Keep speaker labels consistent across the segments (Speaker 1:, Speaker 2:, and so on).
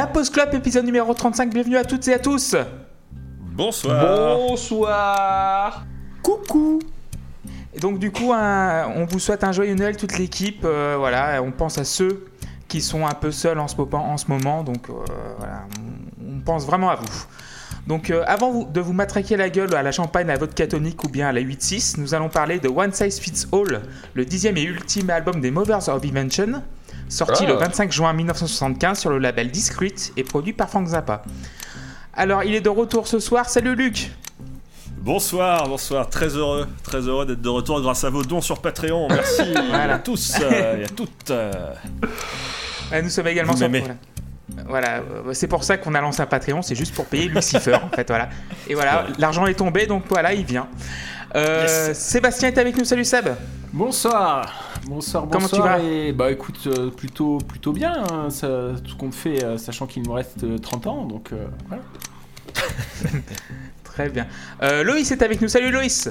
Speaker 1: La Pause Club, épisode numéro 35, bienvenue à toutes et à tous.
Speaker 2: Bonsoir.
Speaker 3: Bonsoir.
Speaker 1: Coucou. Et donc du coup, un- on vous souhaite un joyeux Noël, toute l'équipe, euh, voilà, on pense à ceux qui sont un peu seuls en ce moment, en ce moment. Donc euh, voilà, on, on pense vraiment à vous. Donc euh, avant vous- de vous matraquer la gueule à la champagne, à votre catholique ou bien à la 8-6, nous allons parler de One Size Fits All, le dixième et ultime album des Movers of Invention, sorti
Speaker 3: Ah.
Speaker 1: le 25 juin 1975 sur le label Discreet et produit par Frank Zappa. Alors il est de retour ce soir, salut Luc
Speaker 2: Bonsoir, bonsoir, très heureux, très heureux d'être de retour grâce à vos dons sur Patreon. Merci
Speaker 1: Voilà.
Speaker 2: à tous euh, et à toutes. euh.
Speaker 1: Euh, Nous sommes également
Speaker 2: Vous
Speaker 1: sur.
Speaker 2: m'aimez.
Speaker 1: Voilà, euh, c'est pour ça qu'on a lancé un Patreon, c'est juste pour payer Lucifer en fait, voilà. Et voilà,
Speaker 2: Ouais.
Speaker 1: l'argent est tombé, donc voilà, il vient. Euh,
Speaker 2: Yes.
Speaker 1: Sébastien est avec nous, salut Seb.
Speaker 3: Bonsoir Bonsoir, bonsoir.
Speaker 1: Comment tu vas
Speaker 3: et, Bah écoute, euh, plutôt, plutôt bien, hein, ça, tout ce qu'on fait, euh, sachant qu'il nous reste euh, 30 ans, donc euh, voilà.
Speaker 1: Très bien. Euh, Loïs est avec nous, salut Loïs.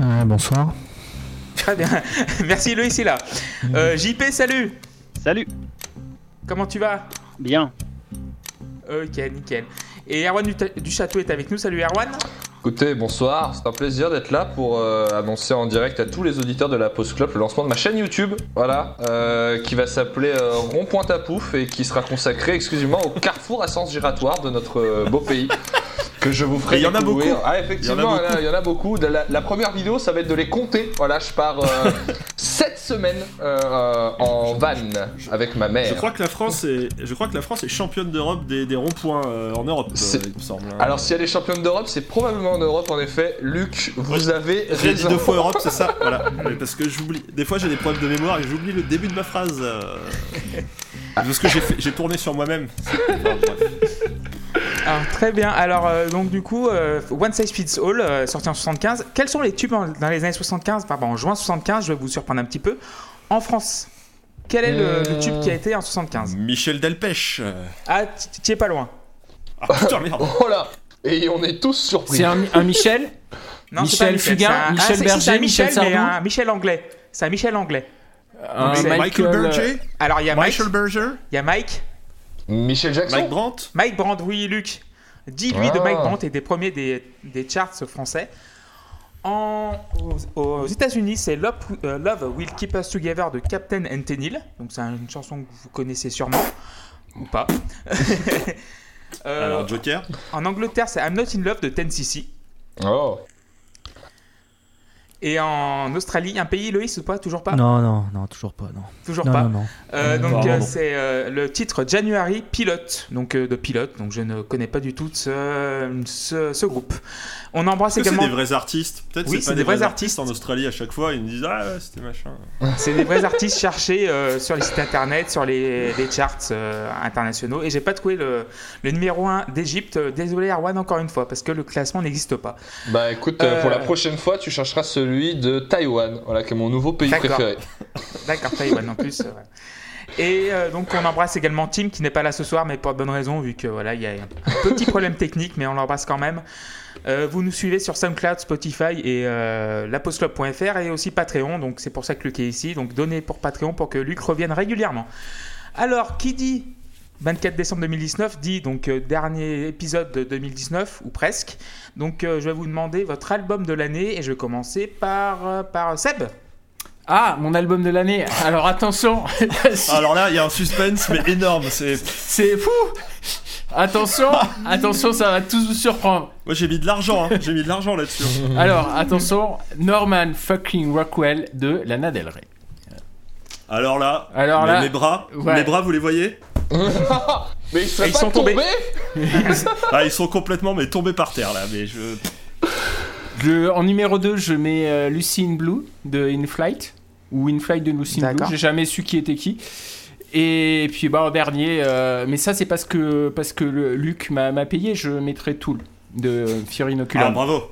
Speaker 4: Euh, bonsoir.
Speaker 1: Très bien, merci Loïs est là. Euh, JP, salut.
Speaker 5: Salut,
Speaker 1: Comment tu vas?
Speaker 5: Bien.
Speaker 1: Ok, nickel. Et Erwan du, du Château est avec nous, salut Erwan.
Speaker 6: Écoutez, bonsoir, c'est un plaisir d'être là pour euh, annoncer en direct à tous les auditeurs de la Post Club le lancement de ma chaîne YouTube, voilà, euh, qui va s'appeler euh, Rond-Point à Pouf et qui sera consacrée exclusivement au carrefour à sens giratoire de notre euh, beau pays. Que je vous ferai
Speaker 2: Et il y en a beaucoup.
Speaker 6: Ah, effectivement,
Speaker 2: Il y en a
Speaker 6: beaucoup. La, la première vidéo, ça va être de les compter. Voilà, je pars 7 semaines euh, en van avec ma mère.
Speaker 2: Je crois que la France est, je crois que la France est championne d'Europe des, des ronds-points euh, en Europe, euh,
Speaker 6: C'est-
Speaker 2: il me semble. hein.
Speaker 6: Alors, si elle est championne d'Europe, c'est probablement en Europe, en effet. Luc, vous avez
Speaker 2: J'ai dit deux fois Europe, c'est ça Voilà. Mais Parce que j'oublie. Des fois, j'ai des problèmes de mémoire et j'oublie le début de ma phrase. euh. Parce que j'ai tourné sur moi-même. Enfin.
Speaker 1: Alors, très bien. Alors, euh, donc, du coup, euh, One Size Fits All, euh, sorti en 75. Quels sont les tubes en- dans les années 75 Pardon, en juin 75, je vais vous surprendre un petit peu. En France, quel est le, le tube qui a été en 75
Speaker 2: Michel Delpech. euh.
Speaker 1: Ah, tu es pas loin.
Speaker 2: Ah putain, merde.
Speaker 6: Oh là Et on est tous surpris.
Speaker 3: C'est un, un Michel?
Speaker 1: Non,
Speaker 3: Michel
Speaker 1: c'est pas Michel,
Speaker 3: Fugain,
Speaker 1: c'est un-
Speaker 3: Michel
Speaker 1: ah,
Speaker 3: Berger,
Speaker 1: c'est un Michel,
Speaker 3: Michel
Speaker 1: mais
Speaker 3: Sardou?
Speaker 1: un Michel anglais. C'est un Michel anglais.
Speaker 3: un
Speaker 1: c'est
Speaker 2: Michael
Speaker 3: euh,
Speaker 2: Berger?
Speaker 1: Alors, il y a Mike,
Speaker 2: Michael Berger?
Speaker 1: Il y a Mike,
Speaker 6: Michel Jackson
Speaker 2: Mike Brandt
Speaker 1: Mike Brandt, oui, Luc. Dis lui de
Speaker 6: Ah.
Speaker 1: Mike Brandt et des premiers des, des charts français. En, aux, aux États-Unis, c'est Love, euh, Love Will Keep Us Together de Captain and Tennille. Donc, c'est une chanson que vous connaissez sûrement. Ou pas. Euh,
Speaker 2: Alors, Joker
Speaker 1: en Angleterre, c'est I'm Not in Love de 10cc.
Speaker 6: Oh.
Speaker 1: Et en Australie, un pays, Loïs, ou pas? Toujours pas?
Speaker 4: Non, non, non, toujours pas, non.
Speaker 1: Toujours
Speaker 4: non,
Speaker 1: pas?
Speaker 4: non, non.
Speaker 1: Euh,
Speaker 2: Euh,
Speaker 1: donc euh, c'est euh, le titre January Pilote, donc euh, de pilote. Donc je ne connais pas du tout ce, ce, ce groupe. On embrasse
Speaker 2: Est-ce que c'est
Speaker 1: également.
Speaker 2: des vrais artistes? Peut-être
Speaker 1: Oui,
Speaker 2: c'est pas
Speaker 1: des
Speaker 2: des vrais
Speaker 1: vrais
Speaker 2: artistes en Australie à chaque fois, ils me disent Ah, ouais, c'était machin.
Speaker 1: C'est des vrais artistes cherchés euh, sur les sites internet, sur les, les charts euh, internationaux. Et j'ai pas trouvé le, le numéro 1 d'Egypte. Désolé Arwan encore une fois parce que le classement n'existe pas.
Speaker 6: Bah écoute, euh, pour la prochaine fois, tu chercheras celui de Taïwan, voilà, qui est mon nouveau pays préféré.
Speaker 1: D'accord, Taïwan en plus. ouais. Et euh, donc on embrasse également Tim qui n'est pas là ce soir, mais pour de bonnes raisons vu que voilà il y a un petit problème technique, mais on l'embrasse quand même. Euh, vous nous suivez sur SoundCloud, Spotify et euh, lapostclub.fr et aussi Patreon, donc c'est pour ça que Luc est ici. Donc donnez pour Patreon pour que Luc revienne régulièrement. Alors qui dit 24 décembre 2019 dit donc euh, dernier épisode de 2019 ou presque. Donc euh, je vais vous demander votre album de l'année et je vais commencer par euh, par Seb.
Speaker 3: Ah, mon album de l'année Alors attention
Speaker 2: Alors là, il y a un suspense, mais énorme. C'est...
Speaker 3: C'est fou Attention, attention, ça va tous vous surprendre.
Speaker 2: Moi, j'ai mis de l'argent, hein. j'ai mis de l'argent là-dessus.
Speaker 3: Alors, attention, Norman fucking Rockwell de Lana Del Rey.
Speaker 2: Alors là,
Speaker 3: Alors
Speaker 2: mes,
Speaker 3: là,
Speaker 2: mes bras,
Speaker 3: ouais.
Speaker 2: mes bras, vous les voyez?
Speaker 6: Mais ils seraient
Speaker 1: Ils
Speaker 6: pas
Speaker 1: sont tombés.
Speaker 2: Ah, ils sont complètement mais tombés par terre là. Mais je.
Speaker 3: Je- en numéro 2, je mets euh, Lucy in Blue de In Flight. Ou In Flight de Lucy in Blue. J'ai jamais su qui était qui. Et puis bah, en dernier, euh, mais ça c'est parce que, parce que le- Luc m'a payé, je mettrai Tool de Fury
Speaker 2: Ah, bravo.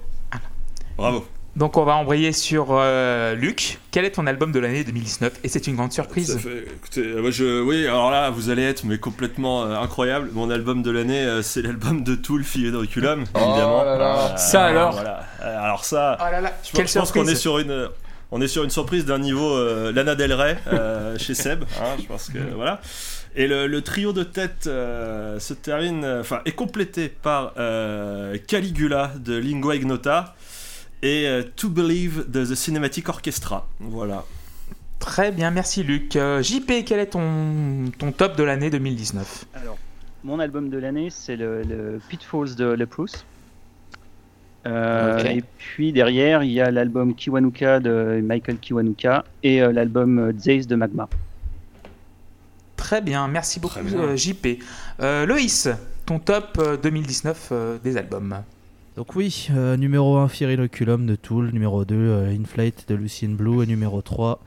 Speaker 2: Bravo.
Speaker 1: Donc on va embrayer sur euh, Luc. Quel est ton album de l'année 2019 Et c'est une grande surprise.
Speaker 2: Ça fait- écoutez, euh, moi, je, oui, alors là, vous allez être mais complètement euh, incroyable. Mon album de l'année, euh, c'est l'album de Tool, Fille Inoculum,
Speaker 6: Oh
Speaker 2: évidemment.
Speaker 6: là là.
Speaker 3: Ça, alors
Speaker 2: voilà. Alors ça,
Speaker 1: Oh là là,
Speaker 2: je,
Speaker 1: quelle
Speaker 2: pense- je pense qu'on est sur une. on est sur une surprise d'un niveau euh, Lana Del Rey euh, chez Seb. hein, je pense que voilà. Et le, le trio de tête euh, se termine, enfin, est complété par euh, Caligula de Lingua Ignota et euh, To Believe de The Cinematic Orchestra. Voilà.
Speaker 1: Très bien, merci Luc. Euh, JP, quel est ton, ton top de l'année 2019
Speaker 5: Alors, mon album de l'année, c'est le, le Pitfalls de Leprous. Euh. Et puis derrière, il y a l'album Kiwanuka de Michael Kiwanuka et euh, l'album Zaze de Magma.
Speaker 1: Très bien, merci beaucoup
Speaker 2: bien.
Speaker 1: euh, JP. Euh, Loïs, ton top euh, 2019 euh, des albums.
Speaker 4: Donc oui, euh, numéro 1, Fear Inoculum de Tool, numéro 2, euh, Inflate de Lucien Blue, et numéro 3,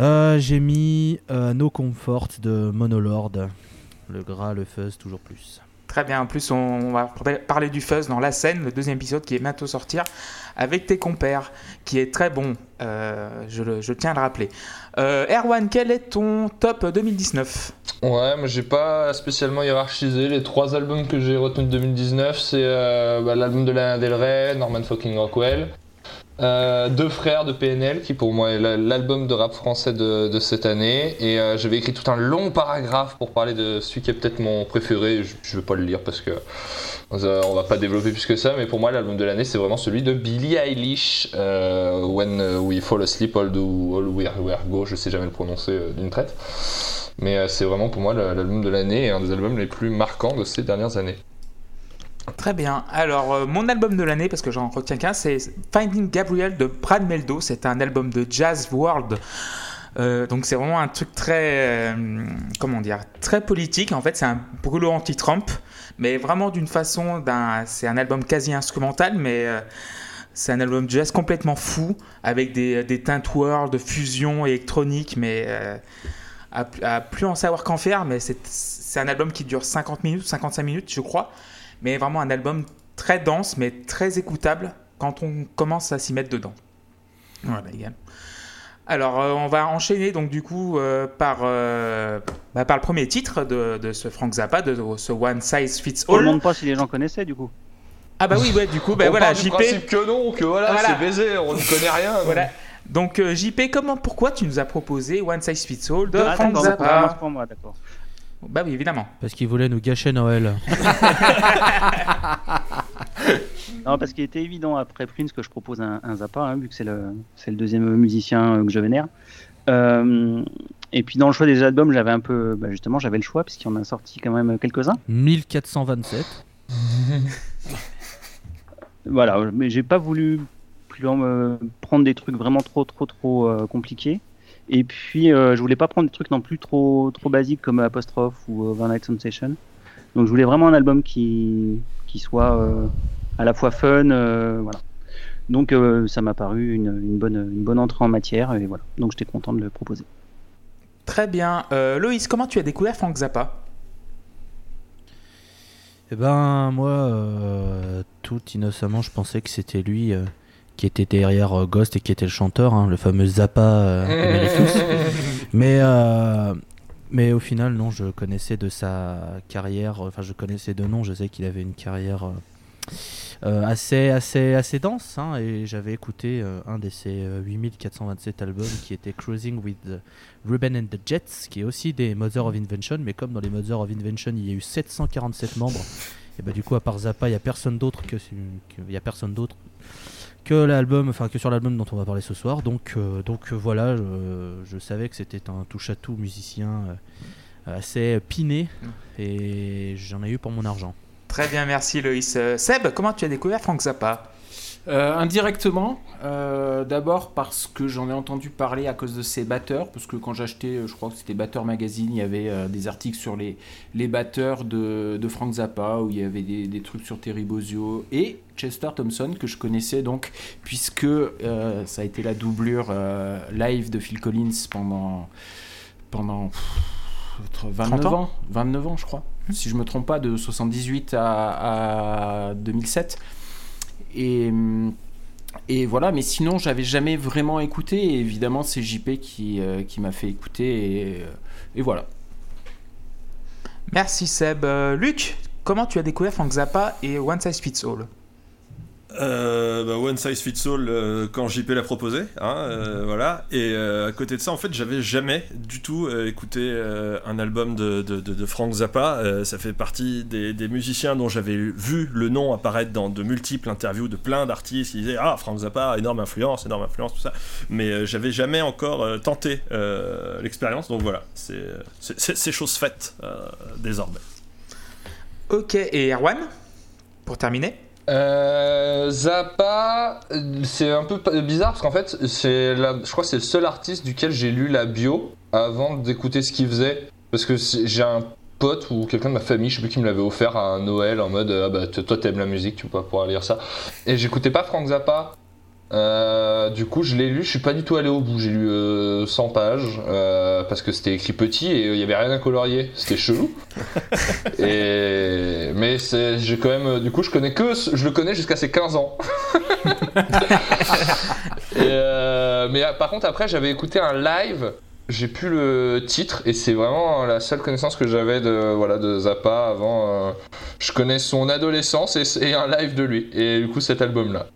Speaker 4: euh, j'ai mis euh, No Comfort de Monolord. Le gras, le fuzz, toujours plus.
Speaker 1: Très bien, en plus on, va parler du fuzz dans la scène, le deuxième épisode qui est bientôt sortir, avec tes compères, qui est très bon, euh, je tiens à le rappeler. Euh, Erwan, quel est ton top 2019
Speaker 6: Ouais, moi j'ai pas spécialement hiérarchisé. Les trois albums que j'ai retenus de 2019, c'est euh, bah, l'album de Lana Del Rey, Norman fucking Rockwell, euh, Deux frères de PNL, qui pour moi est la- l'album de rap français de, cette année. Et euh, j'avais écrit tout un long paragraphe pour parler de celui qui est peut-être mon préféré. Je, je vais pas le lire parce que euh, on va pas développer plus que ça, mais pour moi l'album de l'année c'est vraiment celui de Billie Eilish, euh, When We Fall Asleep, All, do, all Where Go, je sais jamais le prononcer d'une traite. Mais c'est vraiment pour moi l'album de l'année et un des albums les plus marquants de ces dernières années.
Speaker 1: Très bien. Alors, euh, mon album de l'année, parce que j'en retiens qu'un, c'est Finding Gabriel de Brad Meldo. C'est un album de jazz world. Euh, donc, c'est vraiment un truc très, euh, comment dire, très politique. En fait, c'est un brûlot anti-Trump, mais vraiment d'une façon. C'est un album quasi instrumental, mais c'est un album jazz complètement fou, avec des, des teintes de fusion électronique, mais à, plus en savoir qu'en faire. Mais c'est un album qui dure 50 minutes, 55 minutes, je crois mais vraiment un album très dense, mais très écoutable quand on commence à s'y mettre dedans. Voilà. Alors, euh, on va enchaîner donc du coup euh, par, euh, bah, par le premier titre de, de ce Frank Zappa, de, ce One Size Fits
Speaker 5: On ne
Speaker 1: All.
Speaker 5: demande pas si les gens connaissaient du coup.
Speaker 1: Ah bah oui, ouais, du coup, bah
Speaker 6: on
Speaker 1: voilà,
Speaker 6: part du
Speaker 1: JP.
Speaker 6: principe que non, que voilà,
Speaker 1: Voilà.
Speaker 6: c'est baisé, on ne connaît rien.
Speaker 1: Voilà. Donc euh, JP, comment, pourquoi tu nous as proposé One Size Fits All de
Speaker 5: Ah,
Speaker 1: Frank
Speaker 5: d'accord,
Speaker 1: Zappa
Speaker 5: pour moi, d'accord.
Speaker 1: Bah oui, évidemment.
Speaker 4: Parce qu'il voulait nous gâcher Noël.
Speaker 5: Non, parce qu'il était évident après Prince que je propose un, un Zappa, hein, vu que c'est le, c'est le deuxième musicien euh, que je vénère. Euh, et puis dans le choix des albums, j'avais un peu, bah, justement, j'avais le choix puisqu'il y en a sorti quand même quelques-uns.
Speaker 4: 1427.
Speaker 5: Voilà, mais j'ai pas voulu plus euh, prendre des trucs vraiment trop, trop, trop euh, compliqués. Et puis, euh, je voulais pas prendre des trucs non plus trop, trop basiques comme Apostrophe ou euh, One Night Sensation. Donc, je voulais vraiment un album qui, qui soit euh, à la fois fun, euh, voilà. Donc, euh, ça m'a paru une, une bonne, une bonne entrée en matière et voilà. Donc, j'étais content de le proposer.
Speaker 1: Très bien. Euh, Loïs, comment tu as découvert Frank Zappa?
Speaker 4: Eh ben, moi, euh, tout innocemment, je pensais que c'était lui euh, qui était derrière euh, Ghost et qui était le chanteur, hein, le fameux Zappa euh. Mais, euh, mais au final, non, je connaissais de sa carrière, enfin, je connaissais de nom, je sais qu'il avait une carrière euh, assez, assez, assez dense, hein, et j'avais écouté euh, un de ses euh, 8427 albums qui était Cruising with Ruben and the Jets, qui est aussi des Mother of Invention, mais comme dans les Mother of Invention, il y a eu 747 membres, et bah du coup, à part Zappa, il y a personne d'autre que- il y a personne d'autre que l'album, enfin que sur l'album dont on va parler ce soir. Donc, euh, donc euh, voilà, je, savais que c'était un touche-à-tout musicien euh, assez piné, et j'en ai eu pour mon argent.
Speaker 1: Très bien, merci Loïs. Seb, comment tu as découvert Frank Zappa?
Speaker 3: Euh, indirectement, euh, d'abord parce que j'en ai entendu parler à cause de ses batteurs, parce que quand j'achetais, euh, je crois que c'était Batteur Magazine, il y avait euh, des articles sur les, les batteurs de, de Frank Zappa, où il y avait des, des trucs sur Terry Bozzio et Chester Thompson, que je connaissais donc, puisque ça a été la doublure live de Phil Collins pendant, pendant pff, 29
Speaker 1: 30 ans
Speaker 3: ans, 29 ans je crois, si je me trompe pas, de 78 à, à 2007. Et, voilà, mais sinon, j'avais jamais vraiment écouté. Évidemment, c'est JP qui, euh, qui m'a fait écouter. Et, euh, voilà.
Speaker 1: Merci Seb. Euh, Luc, comment tu as découvert Frank Zappa et One Size Fits All?
Speaker 2: Euh, bah, One Size Fits All euh, quand JP l'a proposé, hein, euh, voilà. Et euh, à côté de ça, en fait, j'avais jamais du tout écouté un album de, de, de- de Frank Zappa. Ça fait partie des, des musiciens dont j'avais vu le nom apparaître dans de multiples interviews de plein d'artistes qui disaient Ah, Frank Zappa, énorme influence, énorme influence, tout ça. Mais j'avais jamais encore tenté l'expérience, donc voilà, c'est chose faite désormais.
Speaker 1: Ok, et Erwan Pour terminer?
Speaker 6: Euh, Zappa, euh, c'est un peu bizarre parce qu'en fait, c'est je crois que c'est le seul artiste duquel j'ai lu la bio avant d'écouter ce qu'il faisait. Parce que j'ai un pote ou quelqu'un de ma famille, je sais plus qui me l'avait offert à Noël en mode ah bah toi toi, t'aimes la musique, tu peux pas pouvoir lire ça. Et j'écoutais pas Frank Zappa. Euh, du coup, je l'ai lu, je suis pas du tout allé au bout. J'ai lu euh, 100 pages euh, parce que c'était écrit petit et il y avait rien à colorier. C'était chelou. et mais j'ai quand même, euh, du coup, je connais que, je le connais jusqu'à ses 15 ans. Et, euh, mais euh, par contre, après, j'avais écouté un live. J'ai plus le titre et c'est vraiment la seule connaissance que j'avais de voilà de Zappa avant. euh, je connais son adolescence et, et un live de lui et du coup cet album là.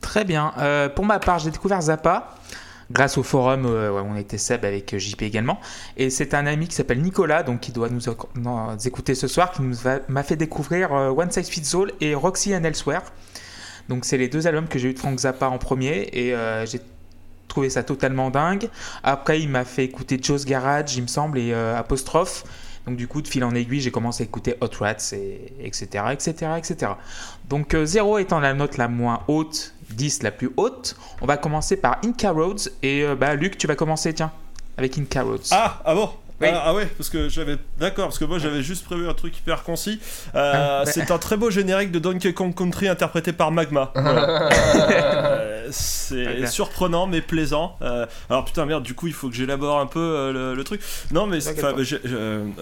Speaker 1: Très bien. Euh, pour ma part, j'ai découvert Zappa grâce au forum euh, où on était Seb avec euh, JP également. Et c'est un ami qui s'appelle Nicolas, donc qui doit nous, éc- nous écouter ce soir, qui nous m'a fait découvrir One Size Fits All et Roxy and Elsewhere. Donc c'est les deux albums que j'ai eu de Frank Zappa en premier et j'ai trouvé ça totalement dingue. Après, il m'a fait écouter Joe's Garage, il me semble, et Apostrophe. Donc du coup, de fil en aiguille, j'ai commencé à écouter Hot Rats, et, etc., etc., etc. Donc euh, 0 étant la note la moins haute, 10 la plus haute, on va commencer par Inca Roads. Et euh, bah, Luc, tu vas commencer, tiens, avec Inca Roads.
Speaker 2: Ah, ah bon?
Speaker 1: Oui.
Speaker 2: ah, ah ouais, parce que j'avais. D'accord, parce que moi j'avais juste prévu un truc hyper concis. Euh,
Speaker 1: Ah, bah.
Speaker 2: C'est un très beau générique de Donkey Kong Country interprété par Magma. Voilà. Euh, c'est surprenant mais plaisant. Euh, alors putain, merde, du coup il faut que j'élabore un peu euh, le, le truc. Non, mais j'ai-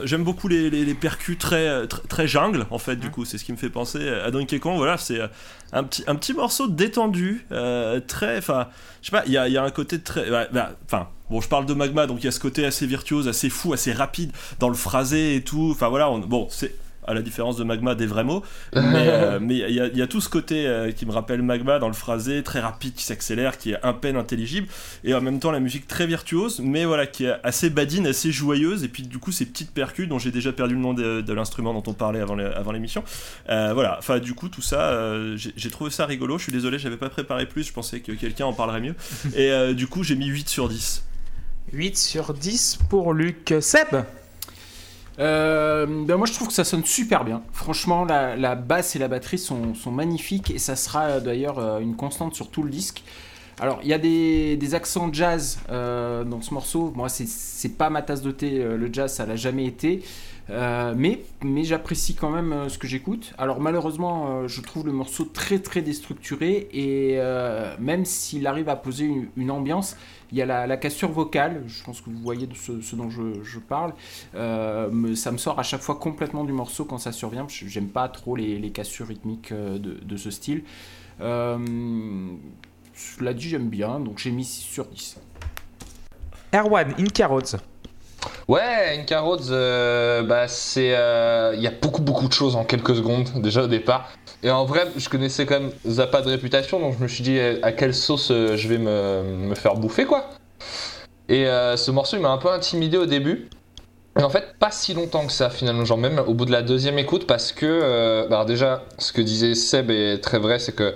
Speaker 2: j'aime beaucoup les, les, les percus très, très, très jungle en fait, du
Speaker 1: Mhm.
Speaker 2: coup, c'est ce qui me fait penser à Donkey Kong. Voilà, c'est euh, un petit, un petit morceau détendu, euh, très. Enfin, je sais pas, il y a, il y a un côté très. bah, bah, Enfin, bon, je parle de Magma, donc il y a ce côté assez virtuose, assez fou, assez rapide dans le phrasé et tout. Enfin voilà, on- bon, c'est à la différence de Magma des vrais mots, mais euh, il y, a- il y a tout ce côté euh, qui me rappelle Magma dans le phrasé, très rapide, qui s'accélère, qui est à peine intelligible, et en même temps la musique très virtuose, mais voilà, qui est assez badine, assez joyeuse, et puis du coup ces petites percus dont j'ai déjà perdu le nom de, de l'instrument dont on parlait avant l'émission. Euh, voilà, enfin du coup tout ça, j'ai trouvé ça rigolo, je suis désolé, j'avais pas préparé plus, je pensais que quelqu'un en parlerait mieux, et du coup j'ai mis 8 sur 10.
Speaker 1: 8 sur 10 pour Luc. Seb?
Speaker 3: Euh, ben moi je trouve que ça sonne super bien. Franchement, la, basse et la batterie sont, magnifiques et ça sera euh, d'ailleurs euh, une constante sur tout le disque. Alors il y a des, des accents jazz dans ce morceau. Moi c'est- pas ma tasse de thé, le jazz ça l'a jamais été. Mais mais j'apprécie quand même ce que j'écoute. Alors malheureusement je trouve le morceau très très déstructuré et même s'il arrive à poser une ambiance, il y a la, cassure vocale. Je pense que vous voyez ce, dont je, parle. Euh, ça me sort à chaque fois complètement du morceau quand ça survient. J'aime pas trop les, cassures rythmiques euh, de, ce style. Euh, cela dit, j'aime bien, donc j'ai mis 6 sur 10.
Speaker 1: Erwan, Inca Roads.
Speaker 6: Ouais, Inca Roads, euh, bah c'est, euh, il y a beaucoup beaucoup de choses en quelques secondes déjà au départ. Et en vrai, je connaissais quand même Zappa de réputation, donc je me suis dit euh, à quelle sauce je vais me, me faire bouffer quoi. Et ce morceau, il m'a un peu intimidé au début. Et en fait, pas si longtemps que ça finalement, genre même au bout de la deuxième écoute, parce que, bah, alors déjà, ce que disait Seb est très vrai, c'est que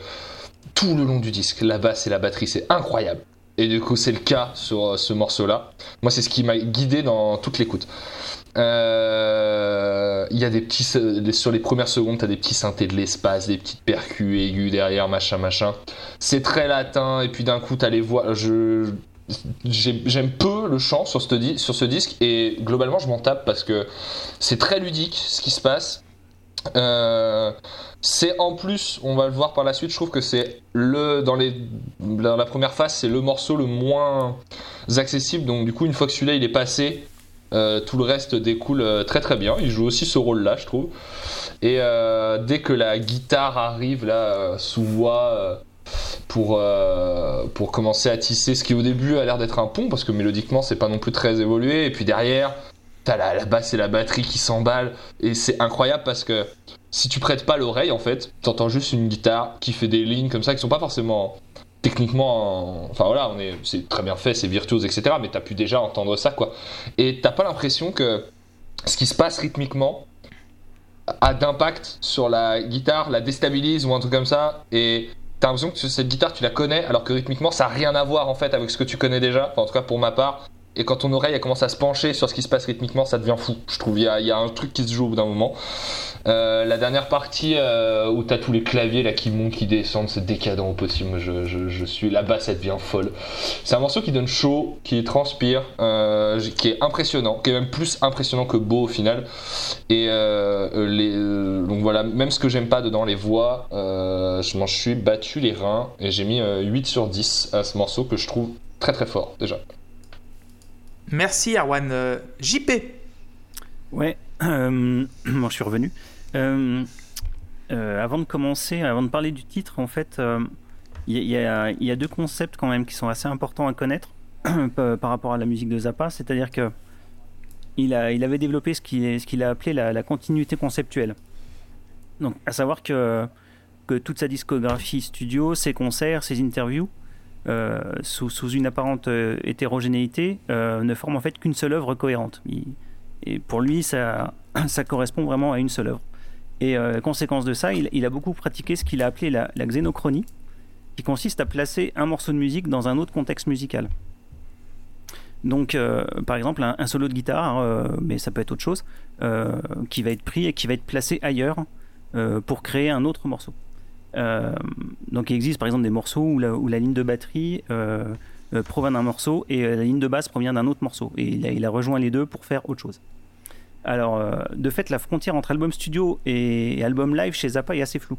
Speaker 6: tout le long du disque, la basse et la batterie, c'est incroyable. Et du coup, c'est le cas sur euh, ce morceau-là. Moi, c'est ce qui m'a guidé dans toute l'écoute. Euh, Il y a des petits. les- Sur les premières secondes, t'as des petits synthés de l'espace, des petites percus aigus derrière, machin, machin. C'est très latin, et puis d'un coup, t'as les voix. Je. j'ai- J'aime peu le chant sur ce disque, et globalement, je m'en tape parce que c'est très ludique ce qui se passe. Euh, c'est en plus, on va le voir par la suite, je trouve que c'est le dans la première phase, c'est le morceau le moins accessible. Donc du coup, une fois que celui-là il est passé, euh, tout le reste découle euh, très très bien. Il joue aussi ce rôle-là, je trouve. Et dès que la guitare arrive là sous voix pour pour commencer à tisser ce qui au début a l'air d'être un pont parce que mélodiquement c'est pas non plus très évolué. Et puis derrière, la, basse et la batterie qui s'emballent, et c'est incroyable parce que si tu prêtes pas l'oreille, en fait, t'entends juste une guitare qui fait des lignes comme ça qui sont pas forcément techniquement, enfin voilà, on est, c'est très bien fait, c'est virtuose, etc. Mais t'as pu déjà entendre ça, quoi. Et t'as pas l'impression que ce qui se passe rythmiquement a d'impact sur la guitare, la déstabilise ou un truc comme ça. Et t'as l'impression que cette guitare, tu la connais, alors que rythmiquement, ça a rien à voir en fait avec ce que tu connais déjà. En tout cas pour ma part. Et quand ton oreille elle commence à se pencher sur ce qui se passe rythmiquement, ça devient fou. Je trouve il y a, un truc qui se joue au bout d'un moment. Euh, la dernière partie euh, où t'as tous les claviers là qui montent, qui descendent, c'est décadent au possible. Je, suis basse, elle devient folle. C'est un morceau qui donne chaud, qui transpire, euh, qui est impressionnant, qui est même plus impressionnant que beau au final. Et euh, donc voilà, même ce que j'aime pas dedans, les voix, je m'en suis battu les reins et j'ai mis euh, 8 sur 10 à ce morceau que je trouve très très fort déjà.
Speaker 1: Merci Arwan. Euh, JP.
Speaker 5: Ouais, euh, je suis revenu. Euh, euh, avant de commencer, avant de parler du titre, en fait, il y, a- deux concepts quand même qui sont assez importants à connaître par rapport à la musique de Zappa. C'est-à-dire que il, a, il avait développé ce qu'il qu'il a appelé la, la continuité conceptuelle. Donc, à savoir que, que toute sa discographie studio, ses concerts, ses interviews, euh, sous, une apparente euh, hétérogénéité, euh, ne forment en fait qu'une seule œuvre cohérente. Et pour lui, ça, correspond vraiment à une seule œuvre. Et conséquence de ça, il, a beaucoup pratiqué ce qu'il a appelé la, xénochronie, qui consiste à placer un morceau de musique dans un autre contexte musical. Donc, par exemple, un, solo de guitare, mais ça peut être autre chose, qui va être pris et qui va être placé ailleurs pour créer un autre morceau. Euh, donc, il existe par exemple des morceaux où la, ligne de batterie euh, euh, provient d'un morceau et la ligne de basse provient d'un autre morceau. Et il a, rejoint les deux pour faire autre chose. Alors, de fait, la frontière entre album studio et, album live chez Zappa est assez floue.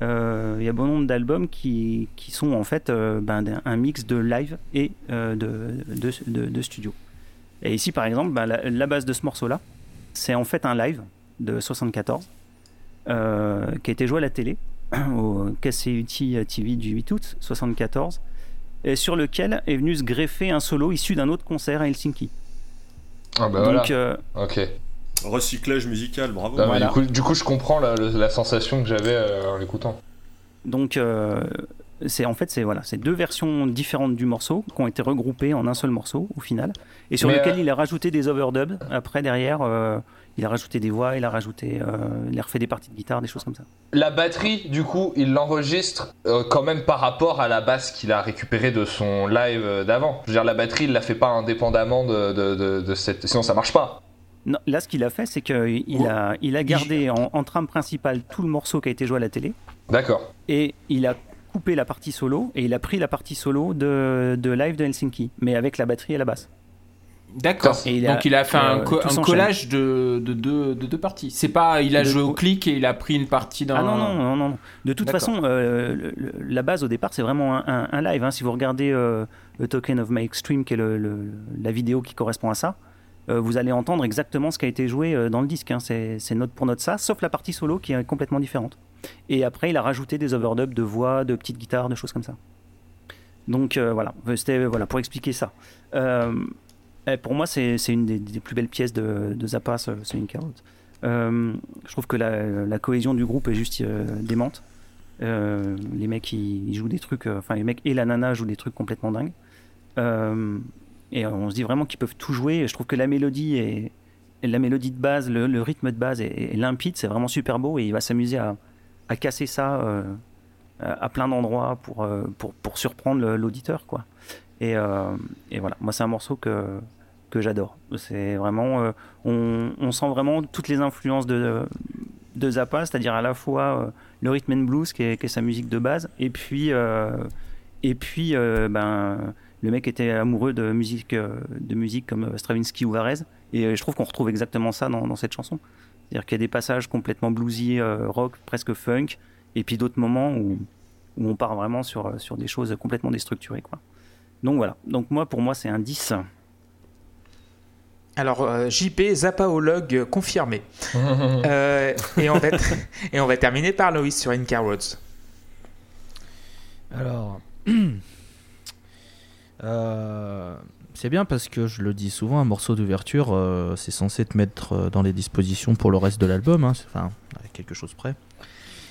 Speaker 5: Il y a bon nombre d'albums qui, sont en fait ben, un mix de live et de, studio. Et ici, par exemple, ben, la, base de ce morceau-là, c'est en fait un live de 74 euh, qui a été joué à la télé au KCUT TV du 8 août 74 et sur lequel est venu se greffer un solo issu d'un autre concert à Helsinki.
Speaker 6: Ah bah voilà.
Speaker 5: Donc, euh,
Speaker 6: Ok.
Speaker 2: Recyclage musical, bravo.
Speaker 5: Voilà.
Speaker 6: du, coup, du coup, je comprends la, sensation que j'avais euh, en l'écoutant.
Speaker 5: Donc, euh, c'est en fait c'est voilà, c'est deux versions différentes du morceau qui ont été regroupées en un seul morceau au final, et sur
Speaker 6: Mais,
Speaker 5: lequel
Speaker 6: euh,
Speaker 5: il a rajouté des overdubs. Après derrière, euh, il a rajouté des voix, il a rajouté, euh, il a refait des parties de guitare, des choses comme ça.
Speaker 6: La batterie, du coup, il l'enregistre euh, quand même par rapport à la basse qu'il a récupérée de son live euh, d'avant. Je veux dire, la batterie, il la fait pas indépendamment de, de, de- de cette. Sinon, ça marche pas.
Speaker 5: Non, là, ce qu'il a fait, c'est qu'il il a, il a gardé en, en trame principale tout le morceau qui a été joué à la télé,
Speaker 6: D'accord.
Speaker 5: et il a coupé la partie solo, et il a pris la partie solo de, de live de Helsinki, mais avec la batterie et la basse.
Speaker 3: D'accord. Donc il a fait un, co- collage de, de, deux- de deux parties. C'est pas, il a joué au clic et il a pris une partie d'un.
Speaker 5: Ah non, non, non, non. De toute façon, euh, le- le- la base au départ, c'est vraiment un, un- un live. hein. Si vous regardez euh, le Token of My Extreme, qui est le- la vidéo qui correspond à ça, euh, vous allez entendre exactement ce qui a été joué dans le disque. hein. C'est note pour note ça, sauf la partie solo qui est complètement différente. Et après, il a rajouté des overdubs de voix, de petites guitares, de choses comme ça. Donc voilà, c'était voilà, pour expliquer ça. Euh, et pour moi, c'est c'est une des, plus belles pièces de, de Zappa, ce, ce In Carrot. Euh, je trouve que la, cohésion du groupe est juste euh, démente. Euh, les mecs ils, jouent des trucs, euh, enfin les mecs et la nana jouent des trucs complètement dingues. Et on se dit vraiment qu'ils peuvent tout jouer. Je trouve que la mélodie et la mélodie de base, le, rythme de base est, limpide, c'est vraiment super beau et il va s'amuser à, casser ça à plein d'endroits pour, surprendre l'auditeur quoi. Et voilà, moi c'est un morceau que que j'adore. C'est vraiment, euh, on, sent vraiment toutes les influences de, de Zappa, c'est-à-dire à la fois euh, le rhythm and blues qui est, sa musique de base, et puis, euh, et puis ben, le mec était amoureux de musique, de musique comme Stravinsky ou Varese, et je trouve qu'on retrouve exactement ça dans, cette chanson. C'est-à-dire qu'il y a des passages complètement bluesy, rock, presque funk, et puis d'autres moments où, où on part vraiment sur, sur des choses complètement déstructurées. Quoi. Donc voilà, donc moi pour moi c'est un 10.
Speaker 1: Alors, euh, JP, Zappaologue euh, confirmé. Euh, et, on va, et on va terminer par Loïs sur Inca Roads.
Speaker 4: Alors, euh, C'est bien parce que je le dis souvent, un morceau d'ouverture, c'est censé te mettre dans les dispositions pour le reste de l'album, hein, c'est- enfin, à quelque chose près.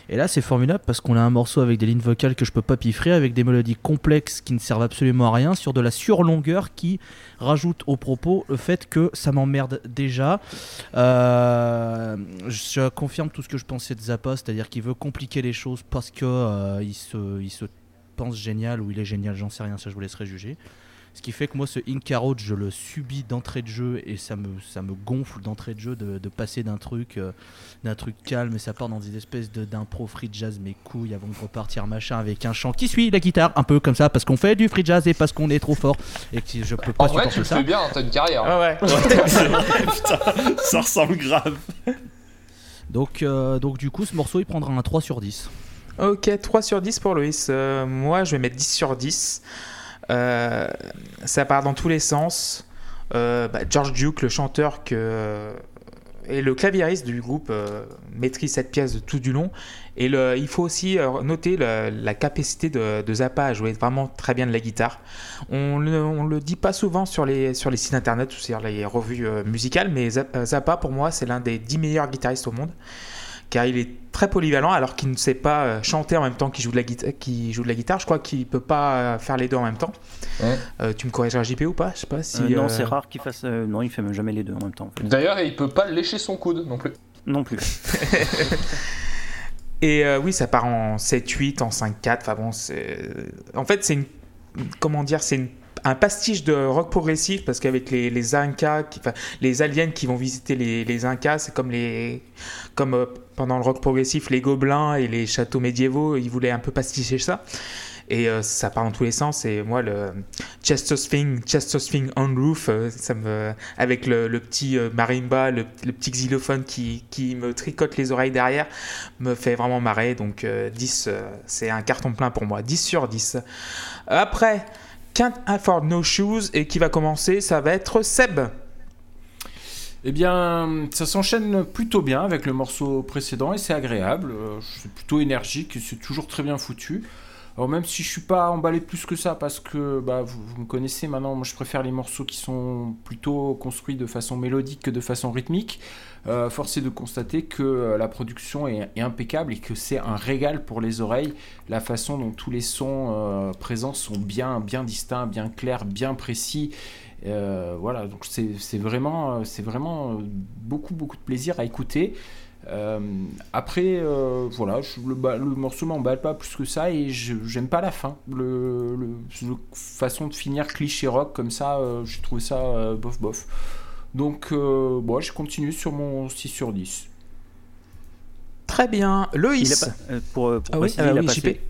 Speaker 4: Et là, c'est formidable parce qu'on a un morceau avec des lignes vocales que je peux pas piffrer, avec des mélodies complexes qui ne servent absolument à rien, sur de la surlongueur qui rajoute au propos le fait que ça m'emmerde déjà. Euh, je confirme tout ce que je pensais de Zappa, c'est-à-dire qu'il veut compliquer les choses parce que euh, se pense génial ou il est génial, j'en sais rien, ça je vous laisserai juger. Ce qui fait que moi, ce Inca Road, je le subis d'entrée de jeu et ça me, ça me gonfle d'entrée de jeu de, de passer d'un truc, euh, d'un truc calme et ça part dans des espèces de- d'impro free jazz, mes couilles, avant de repartir machin avec un chant qui suit la guitare, un peu comme ça, parce qu'on fait du free jazz et parce qu'on est trop fort et que je peux pas
Speaker 6: En vrai, tu
Speaker 4: supporter
Speaker 6: le
Speaker 4: ça.
Speaker 6: fais bien, t'as une carrière.
Speaker 1: Ah ouais.
Speaker 2: Putain, ça ressemble grave.
Speaker 4: Donc, euh, donc du coup, ce morceau, il prendra un 3 sur 10.
Speaker 1: Ok, 3 sur 10 pour Loïs. Euh, moi, je vais mettre 10 sur 10. Euh, ça part dans tous les sens. Euh, bah, George Duke, le chanteur que, et le claviériste du groupe, euh, maîtrise cette pièce tout du long. Et le, il faut aussi euh, noter le- la capacité de, Zappa à jouer vraiment très bien de la guitare. On on le dit pas souvent sur les, sites internet ou sur les revues euh, musicales, mais Zappa, pour moi, c'est l'un des 10 meilleurs guitaristes au monde car il est très polyvalent alors qu'il ne sait pas euh, chanter en même temps qu'il joue de la guitare. Qu'il joue de la guitare. Je crois qu'il peut pas euh, faire les deux en même temps.
Speaker 6: Ouais.
Speaker 1: Euh, tu me corrigeras JP ou pas? Je sais pas si.
Speaker 5: Euh, non,
Speaker 1: euh,
Speaker 5: c'est rare qu'il fasse. euh, non, il fait même jamais les deux en même temps. en fait.
Speaker 6: D'ailleurs, il peut pas lécher son coude non plus.
Speaker 5: Non plus.
Speaker 1: Et euh, oui, ça part en 7-8, en 5-4. Enfin bon, c'est. En fait, c'est une. Comment dire C'est une- un pastiche de rock progressif parce qu'avec les, Incas, enfin, les aliens qui vont visiter les, Incas, c'est comme les. Comme euh, pendant le rock progressif, les gobelins et les châteaux médiévaux, ils voulaient un peu pasticher ça. Et euh, ça part dans tous les sens. Et moi, le Chester's Thing, Chester's Thing on Roof, euh, ça me, avec le, petit marimba, le, petit xylophone qui, qui me tricote les oreilles derrière, me fait vraiment marrer. Donc euh, 10, euh, c'est un carton plein pour moi. 10 sur 10. Après, Can't Afford No Shoes, et qui va commencer, ça va être Seb.
Speaker 3: Eh bien, ça s'enchaîne plutôt bien avec le morceau précédent et c'est agréable. Euh, C'est plutôt énergique c'est toujours très bien foutu. Alors même si je suis pas emballé plus que ça parce que bah, vous, vous me connaissez maintenant, moi je préfère les morceaux qui sont plutôt construits de façon mélodique que de façon rythmique. Euh, force est de constater que euh, la production est, impeccable et que c'est un régal pour les oreilles. La façon dont tous les sons euh, présents sont bien, bien distincts, bien clairs, bien précis. Voilà, donc c'est vraiment, c'est vraiment beaucoup, beaucoup de plaisir à écouter. Après, voilà, je- le, le morceau m'emballe pas plus que ça et je- j'aime pas la fin. Le, façon de finir cliché rock comme ça, euh, j'ai trouvé ça bof bof. Donc, euh, bon, je continue sur mon 6 sur 10.
Speaker 1: Très bien. Loïs.
Speaker 5: pour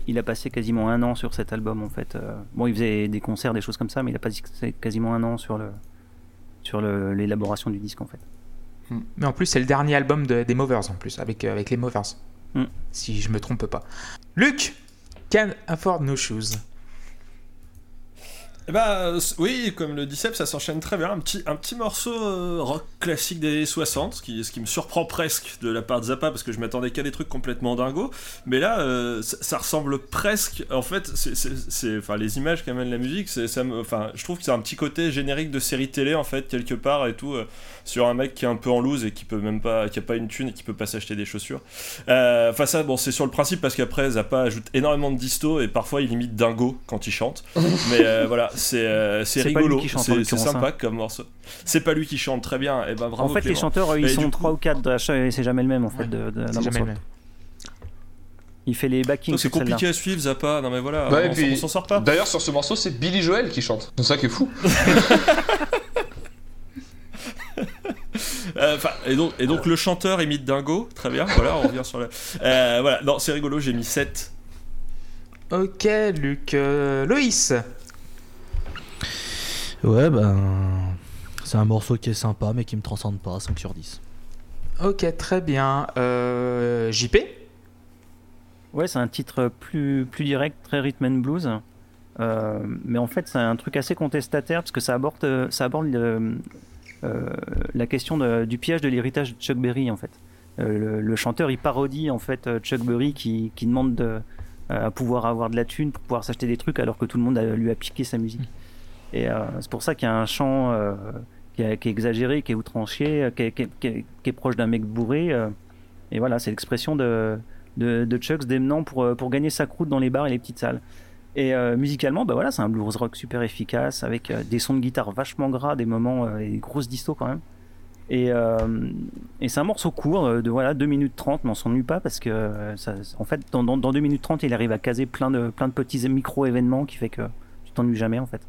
Speaker 5: il, a passé, quasiment un an sur cet album en fait. Euh, bon, il faisait des concerts, des choses comme ça, mais il a passé quasiment un an sur le sur le- l'élaboration du disque en fait.
Speaker 1: Mais en plus, c'est le dernier album de- des Movers, en plus, avec, euh, avec les Movers.
Speaker 5: Hmm.
Speaker 1: Si je me trompe pas. Luc, Can't Afford No Shoes.
Speaker 2: C- oui, comme le dit Seb, ça s'enchaîne très bien. Un petit, un petit morceau euh, rock classique des années 60, ce qui, ce qui me surprend presque de la part de Zappa, parce que je m'attendais qu'à des trucs complètement dingos. Mais là, euh, ça, ça ressemble presque. En fait, c'est, enfin, les images qu'amène la musique, c'est, ça me, enfin, je trouve que c'est un petit côté générique de série télé, en fait, quelque part, et tout, euh, sur un mec qui est un peu en loose et qui peut même pas, qui a pas une thune et qui peut pas s'acheter des chaussures. Enfin, ça, bon, c'est sur le principe, parce qu'après, Zappa ajoute énormément de disto, et parfois, il imite dingo quand il chante. Mais voilà, c'est euh, rigolo, c'est sympa
Speaker 5: hein.
Speaker 2: comme morceau. C'est pas lui qui chante très bien, et ben bravo
Speaker 5: en fait, les chanteurs, euh, ils
Speaker 2: Et
Speaker 5: sont
Speaker 2: coup-
Speaker 5: 3 ou 4, c'est jamais le même en fait. de- de-
Speaker 1: C'est
Speaker 5: d'un
Speaker 1: jamais
Speaker 5: morceau.
Speaker 1: le même.
Speaker 5: Il fait les backings
Speaker 2: C'est compliqué à suivre Zappa, non mais voilà, on,
Speaker 6: puis-
Speaker 2: on s'en sort pas.
Speaker 6: D'ailleurs, sur ce morceau, c'est Billy Joel qui chante. C'est ça qui est fou.
Speaker 2: Euh, et, donc, et donc le chanteur imite Dingo, très bien, voilà, on revient sur le... Euh, voilà, non, c'est rigolo, j'ai mis 7.
Speaker 1: Ok, Luc. Euh, Loïs.
Speaker 4: Ouais, ben. C'est un morceau qui est sympa, mais qui me transcende pas, 5 sur 10.
Speaker 1: Ok, très bien. Euh, JP.
Speaker 5: Ouais, c'est un titre plus, plus direct, très rhythm and blues. Euh, mais en fait, c'est un truc assez contestataire parce que ça aborde, ça aborde le- euh, la question de- du piège de l'héritage de Chuck Berry en fait. Euh, le, le chanteur, il parodie en fait Chuck Berry qui, qui demande de, euh, à pouvoir avoir de la thune pour pouvoir s'acheter des trucs alors que tout le monde a- lui a piqué sa musique. Et euh, c'est pour ça qu'il y a un chant euh, qui, est, exagéré, qui est outrancier, euh, qui est, proche d'un mec bourré. et voilà, c'est l'expression de, de, Chuck démenant pour, gagner sa croûte dans les bars et les petites salles. Et musicalement, bah voilà, c'est un blues rock super efficace avec des sons de guitare vachement gras, des moments et des grosses distos quand même. Et, et c'est un morceau court de voilà 2 minutes 30, mais on s'ennuie pas parce que en fait, dans, dans, dans 2 minutes 30, il arrive à caser plein de, petits micro-événements qui fait que tu t'ennuies jamais en fait.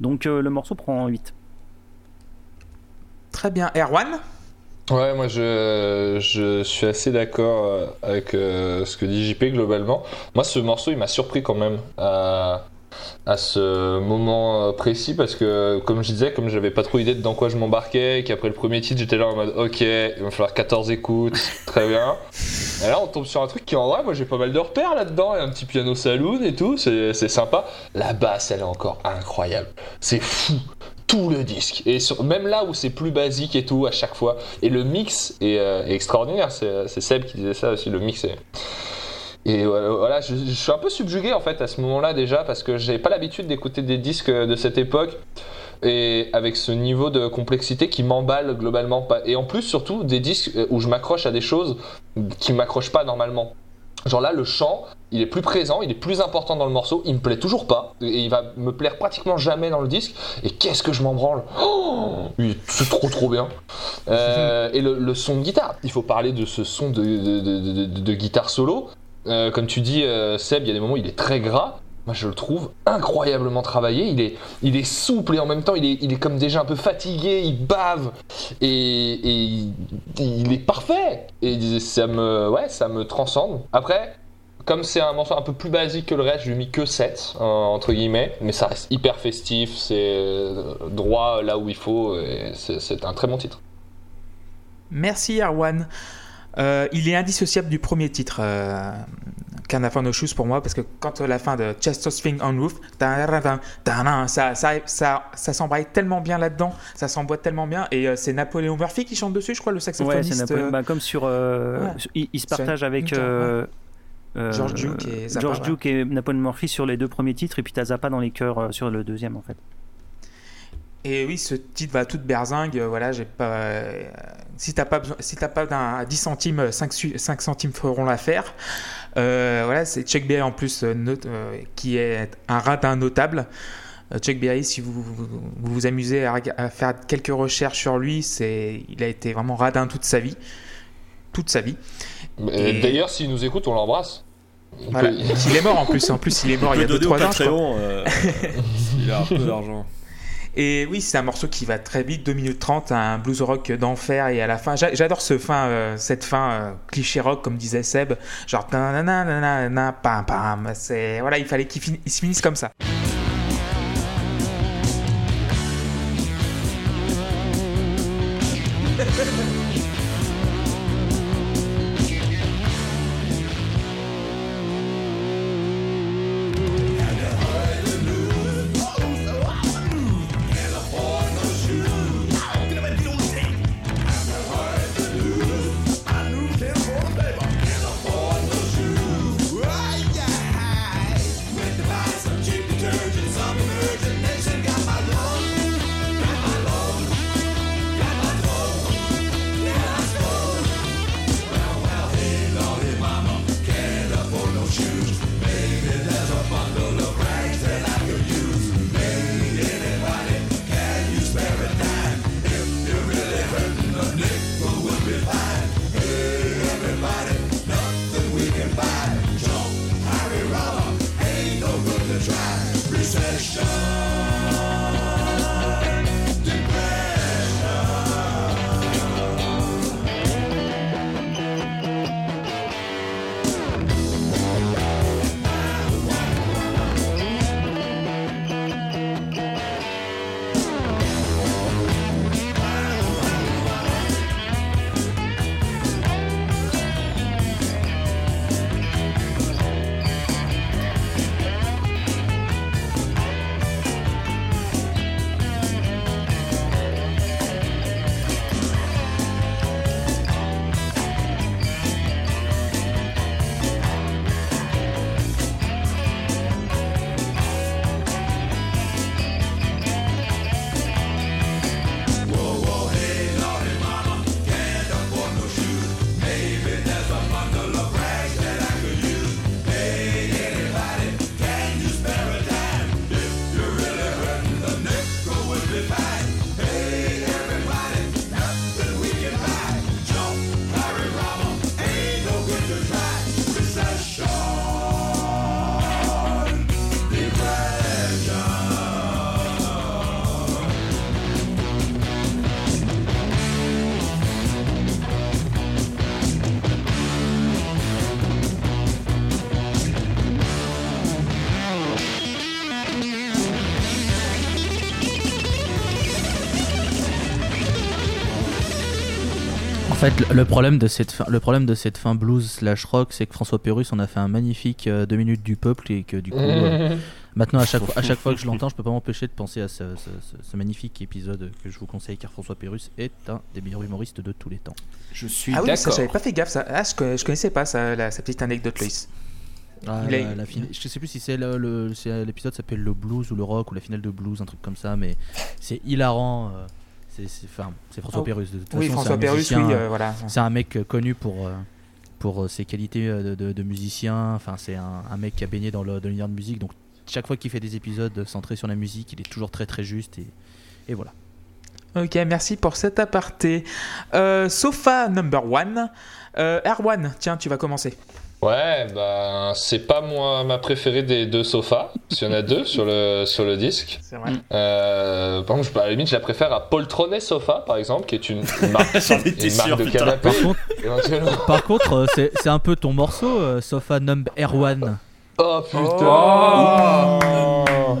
Speaker 5: Donc euh, le morceau prend 8.
Speaker 1: Très bien. Erwan?
Speaker 6: Ouais, moi je, je suis assez d'accord euh, avec euh, ce que dit JP globalement. Moi ce morceau il m'a surpris quand même à ce moment euh, précis parce que comme je disais, comme j'avais pas trop idée de dans quoi je m'embarquais, qu'après le premier titre j'étais là en mode ok, il va falloir 14 écoutes, très bien. Et là on tombe sur un truc qui en vrai, moi j'ai pas mal de repères là-dedans, il y a un petit piano saloon et tout, c'est sympa. La basse elle est encore incroyable, c'est fou tout le disque. Et sur, même là où c'est plus basique et tout, à chaque fois. Et le mix est, euh, extraordinaire. C'est Seb qui disait ça aussi. Le mix est. Et voilà, voilà, je, suis un peu subjugué en fait à ce moment-là déjà parce que j'ai pas l'habitude d'écouter des disques de cette époque et avec ce niveau de complexité qui m'emballe globalement. Pas- Et en plus, surtout, des disques où je m'accroche à des choses qui m'accrochent pas normalement. Genre là, le chant, il est plus présent, il est plus important dans le morceau, il me plaît toujours pas, et il va me plaire pratiquement jamais dans le disque, et qu'est-ce que je m'en branle oh C'est trop trop bien. Euh, et le, son de guitare, il faut parler de ce son de guitare solo. Euh, comme tu dis, euh, Seb, il y a des moments où il est très gras. Moi, je le trouve incroyablement travaillé. Il est, il est souple et en même temps, il est, il est comme déjà un peu fatigué. Il bave et, il, est parfait. Et ça me, ouais, ça me transcende. Après, comme c'est un morceau un peu plus basique que le reste, je lui ai mis que 7, euh, entre guillemets. Mais ça reste hyper festif. C'est droit là où il faut. c'est un très bon titre.
Speaker 1: Merci Erwan. Euh, il est indissociable du premier titre, euh, Carnaval No Shoes pour moi, parce que quand la fin de Chester Swing on Roof, ça, ça, ça, ça s'embraye tellement bien là-dedans, ça s'emboîte tellement bien, et euh, c'est Napoléon Murphy qui chante dessus, je crois, le
Speaker 5: Ouais,
Speaker 1: saxophoniste.
Speaker 5: c'est Napoléon.
Speaker 1: euh,
Speaker 5: Bah, comme sur.
Speaker 1: ouais.
Speaker 5: il, il se partage avec.
Speaker 1: George Duke et Zappa,
Speaker 5: George
Speaker 1: ouais.
Speaker 5: Duke et Napoléon Murphy sur les deux premiers titres, et puis t'as Zappa dans les chœurs sur le deuxième en fait.
Speaker 1: Et oui, ce titre va toute berzingue. euh, Voilà, j'ai pas. euh, si t'as pas besoin, si t'as pas d'un à 10 centimes, 5, 5 centimes feront l'affaire. Euh, voilà, c'est Chuck Berry en plus euh, note- euh, qui est un radin notable. Euh, Chuck Berry, si vous vous, vous vous amusez à, faire quelques recherches sur lui, c'est, il a été vraiment radin toute sa vie, toute sa vie.
Speaker 6: Et D'ailleurs, s'il nous écoute, on l'embrasse. On
Speaker 1: Voilà.
Speaker 6: peut-
Speaker 1: Il est mort en plus. En plus, il est mort il y a
Speaker 2: peut
Speaker 1: 2
Speaker 2: donner au
Speaker 1: 3 ans.
Speaker 2: Patreon euh, s'il a un peu d'argent.
Speaker 1: Et oui, c'est un morceau qui va très vite, 2 minutes 30, un blues rock d'enfer. Et à la fin, j'a- j'adore ce fin, euh, cette fin euh, cliché rock, comme disait Seb. Genre, nanana, pam, pam. C'est, voilà, il fallait qu'il fin- il se finisse comme ça.
Speaker 4: Fait, le- problème de cette fin, le problème de cette fin blues slash rock, c'est que François Pérus en a fait un magnifique euh, deux minutes du peuple et que du coup, euh, maintenant à chaque, fois- à chaque fois que je l'entends, je peux pas m'empêcher de penser à ce, ce- ce- ce magnifique épisode que je vous conseille car François Pérus est un des meilleurs humoristes de tous les temps.
Speaker 3: Je suis
Speaker 1: Ah oui,
Speaker 3: d'accord.
Speaker 1: j'avais pas fait gaffe. Ça. Ah, je, je connaissais pas ça, la, sa petite anecdote, Loïs.
Speaker 4: Ah, la-
Speaker 1: est-
Speaker 4: la fin- je sais plus si c'est le- le- c'est- l'épisode s'appelle le blues ou le rock ou la finale de blues, un truc comme ça, mais c'est hilarant. euh, c'est enfin, François
Speaker 1: Oh.
Speaker 4: Pérus. De toute
Speaker 1: Oui,
Speaker 4: façon, c'est
Speaker 1: François Pérus, oui,
Speaker 4: euh,
Speaker 1: euh, voilà.
Speaker 4: C'est un mec euh, connu pour, euh, pour ses qualités de, de- de musicien. Enfin, c'est un, un mec qui a baigné dans l'univers de musique. Donc, chaque fois qu'il fait des épisodes centrés sur la musique, il est toujours très très juste. Et, et voilà.
Speaker 1: Ok, merci pour cet aparté. Euh, Sofa number one. Euh, Erwan, tiens, tu vas commencer.
Speaker 6: Ouais, bah, c'est pas moi ma préférée des deux sofas, parce qu'il y en a deux sur le, sur le disque.
Speaker 1: C'est vrai.
Speaker 6: Euh, par contre, je- à la limite, je la préfère à Poltronnet Sofa, par exemple, qui est une marque,
Speaker 2: J'en étais
Speaker 6: une marque
Speaker 2: sûr,
Speaker 6: de
Speaker 2: putain.
Speaker 6: canapé,
Speaker 4: Par contre,
Speaker 6: éventuellement.
Speaker 4: par contre euh, c'est c'est un peu ton morceau, euh, Sofa Number Erwan.
Speaker 6: Oh putain
Speaker 1: Oh.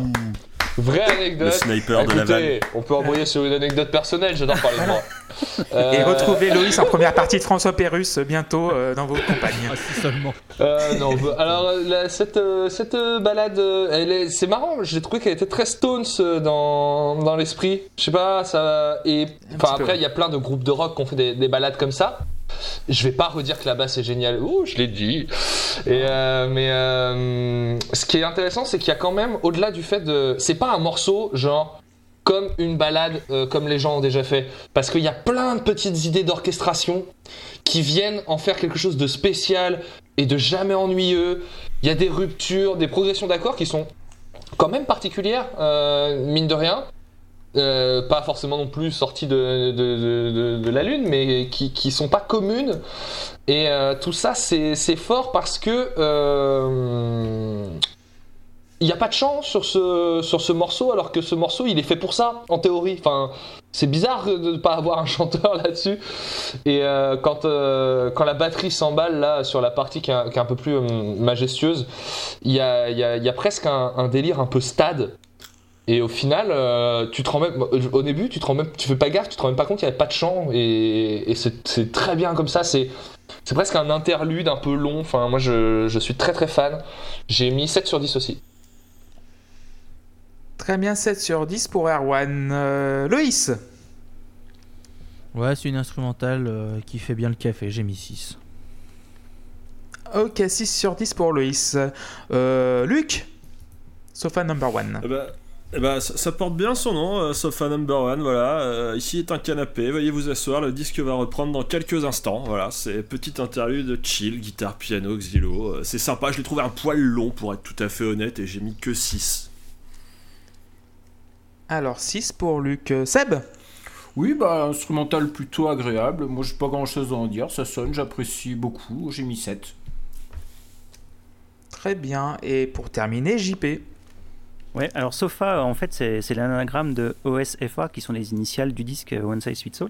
Speaker 6: Vraie
Speaker 2: Le
Speaker 6: anecdote.
Speaker 2: sniper de Laval.
Speaker 6: Écoutez, on peut envoyer sur une anecdote personnelle, j'adore parler de moi.
Speaker 1: Et
Speaker 6: Euh,
Speaker 1: retrouvez Loïs en première partie de François Pérus bientôt euh, dans vos compagnies.
Speaker 4: Ah, si seulement.
Speaker 6: Euh, non, bah, alors la- cette, cette balade, elle est, c'est marrant. J'ai trouvé qu'elle était très Stones euh, dans, dans l'esprit. Je sais pas, ça. Et enfin après, il y a plein de groupes de rock qui ont fait des, des balades comme ça. Je vais pas redire que la basse est géniale. Ouh, je l'ai dit. Et euh, mais euh, ce qui est intéressant, c'est qu'il y a quand même, au-delà du fait de, c'est pas un morceau genre comme une balade euh, comme les gens ont déjà fait, parce qu'il y a plein de petites idées d'orchestration qui viennent en faire quelque chose de spécial et de jamais ennuyeux. Il y a des ruptures, des progressions d'accords qui sont quand même particulières, euh, mine de rien. Euh, pas forcément non plus sorties de, la Lune, mais qui, qui sont pas communes. Et tout ça, c'est fort parce que il n'y a pas de chant sur ce, sur ce morceau, alors que ce morceau, il est fait pour ça, en théorie. Enfin, c'est bizarre de ne pas avoir un chanteur là-dessus. Et euh, quand, euh, quand la batterie s'emballe là sur la partie qui est un, peu plus euh, majestueuse, il y a, y y a presque un, délire un peu stade. Et au final, euh, tu te rends même, au début, tu te rends même, tu fais pas gaffe, tu te rends même pas compte qu'il n'y avait pas de chant. Et, c'est très bien comme ça. C'est c'est presque un interlude un peu long. Enfin, moi, je, je suis très très fan. J'ai mis 7 sur 10 aussi.
Speaker 1: Très bien, 7 sur 10 pour Erwan. Euh, Loïs
Speaker 4: Ouais, c'est une instrumentale euh, qui fait bien le café. J'ai mis 6.
Speaker 1: Ok, 6 sur 10 pour Loïs. Euh, Luc Sofa number one.
Speaker 2: Eh ben, eh ben, ça, ça porte bien son nom, euh, Sofa Number One. Voilà, Euh, ici est un canapé. Veuillez vous asseoir. Le disque va reprendre dans quelques instants. Voilà, c'est petite interlude chill, guitare, piano, xylo. Euh, c'est sympa. Je l'ai trouvé un poil long pour être tout à fait honnête et j'ai mis que 6.
Speaker 1: Alors, 6 pour Luc. Euh, Seb
Speaker 3: Oui, bah, instrumental plutôt agréable. Moi, j'ai pas grand chose à en dire. Ça sonne, j'apprécie beaucoup. J'ai mis 7.
Speaker 1: Très bien. Et pour terminer, JP.
Speaker 5: Ouais, alors Sofa, en fait, c'est c'est l'anagramme de OSFA, qui sont les initiales du disque One Size Fits All.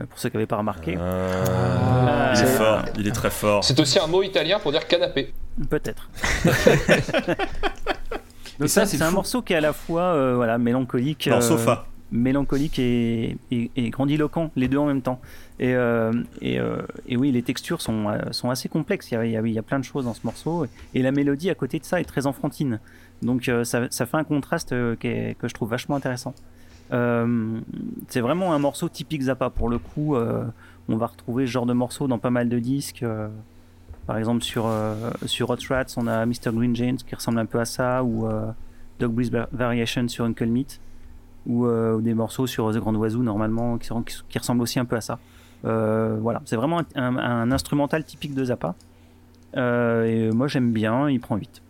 Speaker 5: Euh, Pour ceux qui n'avaient pas remarqué.
Speaker 2: Ah, il est fort, il est très fort.
Speaker 6: C'est aussi un mot italien pour dire canapé.
Speaker 5: Peut-être. Donc
Speaker 3: ça,
Speaker 5: ça,
Speaker 3: c'est
Speaker 5: un morceau qui est à la fois euh, voilà, mélancolique,
Speaker 2: Non,
Speaker 5: euh,
Speaker 2: Sofa.
Speaker 5: mélancolique et, et- et grandiloquent, les deux en même temps. Et, euh, et, oui, les textures sont, sont assez complexes. Il y, a, il, y a, il y a plein de choses dans ce morceau. Et la mélodie à côté de ça est très enfantine. Donc ça, ça fait un contraste qui est- que je trouve vachement intéressant. Euh, c'est vraiment un morceau typique Zappa. Pour le coup, euh, on va retrouver ce genre de morceau dans pas mal de disques. euh, par exemple, sur, euh, sur Hot Rats, on a Mr. Green James qui ressemble un peu à ça, ou euh, Dog Breeze Va- Variation sur Uncle Meat, ou, euh, des morceaux sur The Grand Oiseau, normalement, qui, ressemblent aussi un peu à ça. Euh, voilà, c'est vraiment un, un- instrumental typique de Zappa. Euh, et moi, j'aime bien, il prend 8.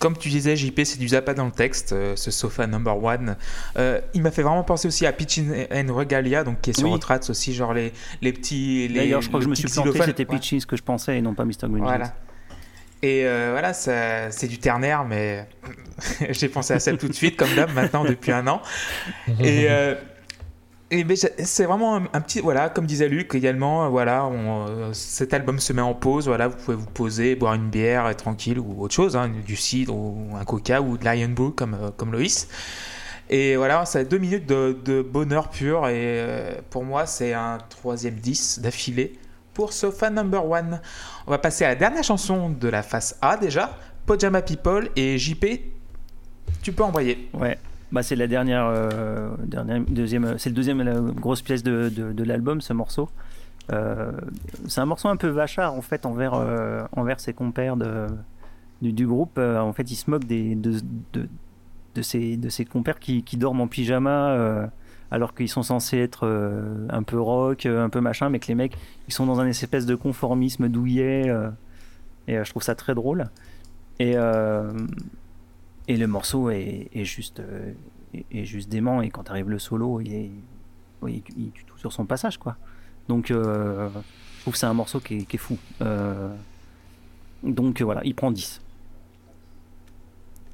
Speaker 1: Comme tu disais, JP, c'est du Zappa dans le texte, euh, ce Sofa number one. Euh, il m'a fait vraiment penser aussi à Pitch and Regalia, donc qui est sur
Speaker 5: Oui.
Speaker 1: Aussi, genre les, les petits. les-
Speaker 5: D'ailleurs, je crois que je me suis planté, c'était
Speaker 1: Ouais.
Speaker 5: Peachy, ce que je pensais, et non pas Mr. Green.
Speaker 1: Voilà. Et euh, voilà, ça- c'est du ternaire, mais j'ai pensé à ça tout de suite, comme d'hab, maintenant, depuis un an. Et, euh, c'est vraiment un, petit, voilà, comme disait Luc également, voilà, on, euh, cet album se met en pause, voilà, vous pouvez vous poser, boire une bière, être tranquille ou autre chose, hein, du cidre ou un coca ou de l'Iron Brew comme, euh, comme Loïs. Et voilà, c'est deux minutes de, bonheur pur. Et euh, pour moi, c'est un troisième 10 d'affilée pour ce fan number one. On va passer à la dernière chanson de la face A déjà. Pojama People et JP, tu peux envoyer.
Speaker 5: Ouais. Bah, c'est la dernière, euh, deuxième, c'est le deuxième grosse pièce de, de, l'album, ce morceau. Euh, c'est un morceau un peu vachard en fait envers, euh, envers ses compères de, du, groupe. Euh, en fait, il se moque des, de, de, ses, de ses compères qui, dorment en pyjama euh, alors qu'ils sont censés être euh, un peu rock, euh, un peu machin, mais que les mecs ils sont dans un espèce de conformisme douillet. euh, et euh, je trouve ça très drôle. Et, euh, et le morceau est, est juste, euh, est, est juste dément. Et quand arrive le solo, il, est, oui, il, il tue tout sur son passage, quoi. Donc, euh, je trouve que c'est un morceau qui est, qui est fou. Euh, donc voilà, il prend 10.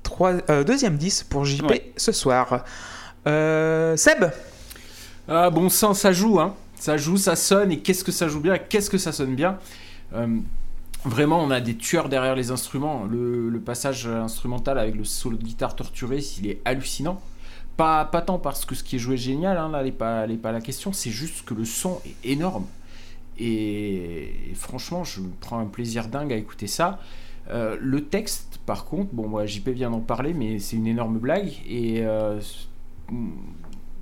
Speaker 1: Trois, euh, deuxième 10 pour JP
Speaker 5: Ouais.
Speaker 1: ce soir. Euh, Seb
Speaker 3: Ah, bon sang, ça joue, hein. Ça joue, ça sonne, et qu'est-ce que ça joue bien, qu'est-ce que ça sonne bien? Vraiment, on a des tueurs derrière les instruments. Le, passage instrumental avec le solo de guitare torturé, il est hallucinant. Pas, tant parce que ce qui est joué est génial, hein, là, n'est pas, la question, c'est juste que le son est énorme. Et, franchement, je prends un plaisir dingue à écouter ça. Euh, le texte, par contre, bon, moi, JP vient d'en parler, mais c'est une énorme blague. Et euh,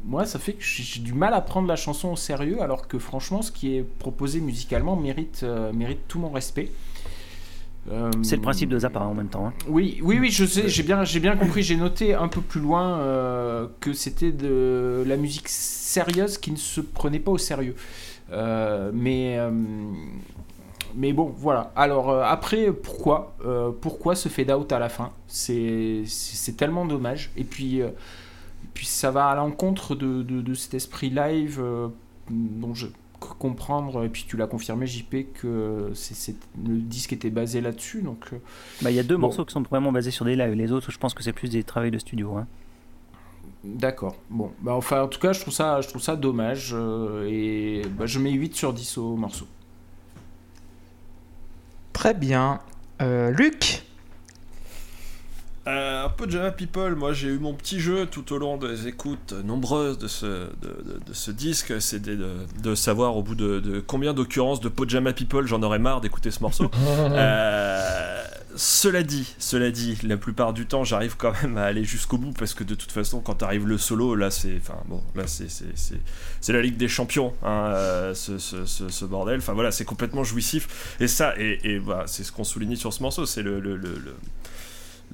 Speaker 3: moi, ça fait que j'ai du mal à prendre la chanson au sérieux, alors que franchement, ce qui est proposé musicalement mérite, euh, mérite tout mon respect. Euh,
Speaker 5: C'est le principe de Zappa en même temps. hein.
Speaker 3: Oui, oui, oui, je sais, j'ai bien, j'ai bien compris. J'ai noté un peu plus loin euh, que c'était de la musique sérieuse qui ne se prenait pas au sérieux. Euh, mais, euh, mais bon, voilà. Alors euh, après, pourquoi, euh, pourquoi ce fade out à la fin? C'est, c'est c'est tellement dommage. Et puis, euh, puis ça va à l'encontre de, de, de cet esprit live euh, dont je comprendre et puis tu l'as confirmé JP que c'est, c'est- le disque était basé là-dessus donc euh,
Speaker 5: Bah, Il y a deux
Speaker 3: Bon.
Speaker 5: morceaux qui sont vraiment basés sur des lives. Les autres, je pense que c'est plus des travaux de studio. hein.
Speaker 3: D'accord. Bon, bah enfin en tout cas, je trouve ça je trouve ça dommage euh, et bah, je mets 8 sur 10 au morceau.
Speaker 1: Très bien. Euh, Luc?
Speaker 2: Euh, un peu de Jama People, moi j'ai eu mon petit jeu tout au long des écoutes nombreuses de ce, de, de- de ce disque, c'est de, savoir au bout de, combien d'occurrences de Pojama People j'en aurais marre d'écouter ce morceau. Euh, cela dit, cela dit, la plupart du temps j'arrive quand même à aller jusqu'au bout parce que de toute façon quand arrive le solo, là c'est, enfin bon, là c'est, c'est, c'est, c'est la Ligue des Champions, hein, euh, ce, ce, ce, ce bordel. Enfin voilà, c'est complètement jouissif et ça, et, et voilà, c'est ce qu'on souligne sur ce morceau, c'est le, le, le- le-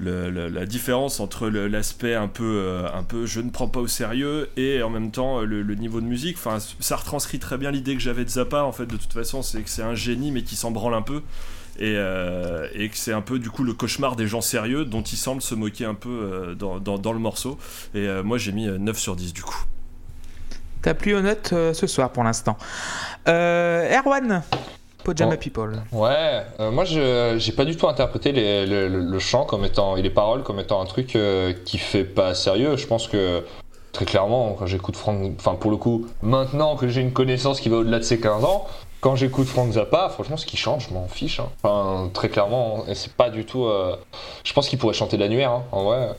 Speaker 2: la différence entre l'aspect un peu, euh, un peu je ne prends pas au sérieux et en même temps euh, le, niveau de musique. Enfin, ça retranscrit très bien l'idée que j'avais de Zappa. En fait, de toute façon, c'est que c'est un génie mais qui s'en branle un peu. Et, euh, et que c'est un peu du coup le cauchemar des gens sérieux dont il semble se moquer un peu dans, dans- le morceau. Et moi j'ai mis euh, 9 sur 10 du coup.
Speaker 1: T'as plus aux notes ce soir pour l'instant. Erwan Pojama
Speaker 6: Oh.
Speaker 1: People.
Speaker 6: Ouais, euh, moi je j'ai pas du tout interprété les- le, le- le chant comme étant et les paroles comme étant un truc euh, qui fait pas sérieux. Je pense que très clairement quand j'écoute Frank, enfin pour le coup, maintenant que j'ai une connaissance qui va au-delà de ses 15 ans, quand j'écoute Frank Zappa, franchement ce qui chante, je m'en fiche. hein. Enfin très clairement, et c'est pas du tout. euh, Je pense qu'il pourrait chanter l'annuaire, hein, en vrai.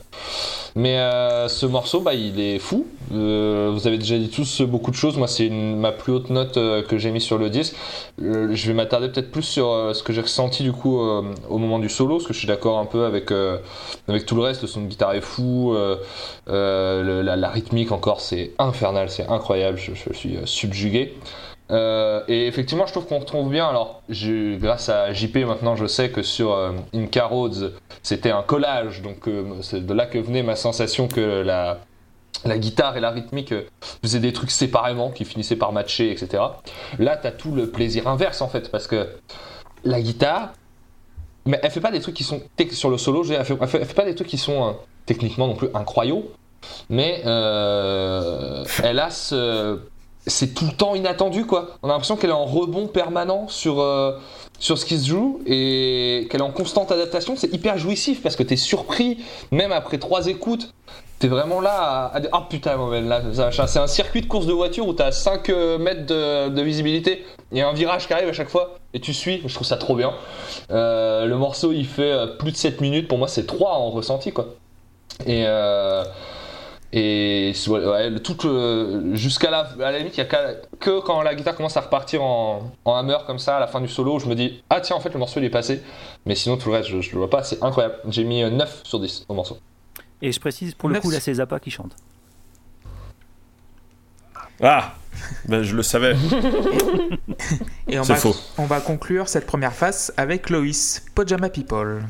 Speaker 6: Mais euh, ce morceau, bah, il est fou. Euh, vous avez déjà dit tous beaucoup de choses. Moi, c'est ma plus haute note que j'ai mis sur le disque. Je vais m'attarder peut-être plus sur ce que j'ai ressenti du coup au moment du solo, parce que je suis d'accord un peu avec, avec tout le reste. Le son de guitare est fou, la, rythmique encore, c'est infernal, c'est incroyable. Je, suis subjugué. Euh, et effectivement, je trouve qu'on retrouve bien. Alors, grâce à JP, maintenant, je sais que sur euh, Inca c'était un collage, donc euh, c'est de là que venait ma sensation que la, guitare et la rythmique euh, faisaient des trucs séparément, qui finissaient par matcher, etc. Là, t'as tout le plaisir inverse en fait, parce que la guitare, mais elle fait pas des trucs qui sont sur le solo, elle fait, elle fait- pas des trucs qui sont techniquement non plus incroyables, mais elle a ce, c'est tout le temps inattendu quoi. On a l'impression qu'elle est en rebond permanent sur euh, sur ce qui se joue et qu'elle est en constante adaptation. C'est hyper jouissif parce que t'es surpris même après trois écoutes. T'es vraiment là à, dire ah putain c'est un circuit de course de voiture où t'as 5 euh, mètres de, de visibilité il y a un virage qui arrive à chaque fois et tu suis je trouve ça trop bien Euh, le morceau il fait plus de 7 minutes pour moi c'est 3 en ressenti quoi et euh, Et ouais, tout le- jusqu'à la, à la limite, il y a que quand la guitare commence à repartir en, en hammer comme ça à la fin du solo, je me dis ah tiens en fait le morceau il est passé. Mais sinon tout le reste je, je le vois pas, c'est incroyable. J'ai mis euh, 9 sur 10 au morceau.
Speaker 7: Et je précise, pour le coup, là, c'est Zappa qui chante.
Speaker 2: Ah ben, Je le savais.
Speaker 1: Et on
Speaker 2: C'est
Speaker 1: va,
Speaker 2: faux.
Speaker 1: on va conclure cette première phase avec Loïs, Pajama People.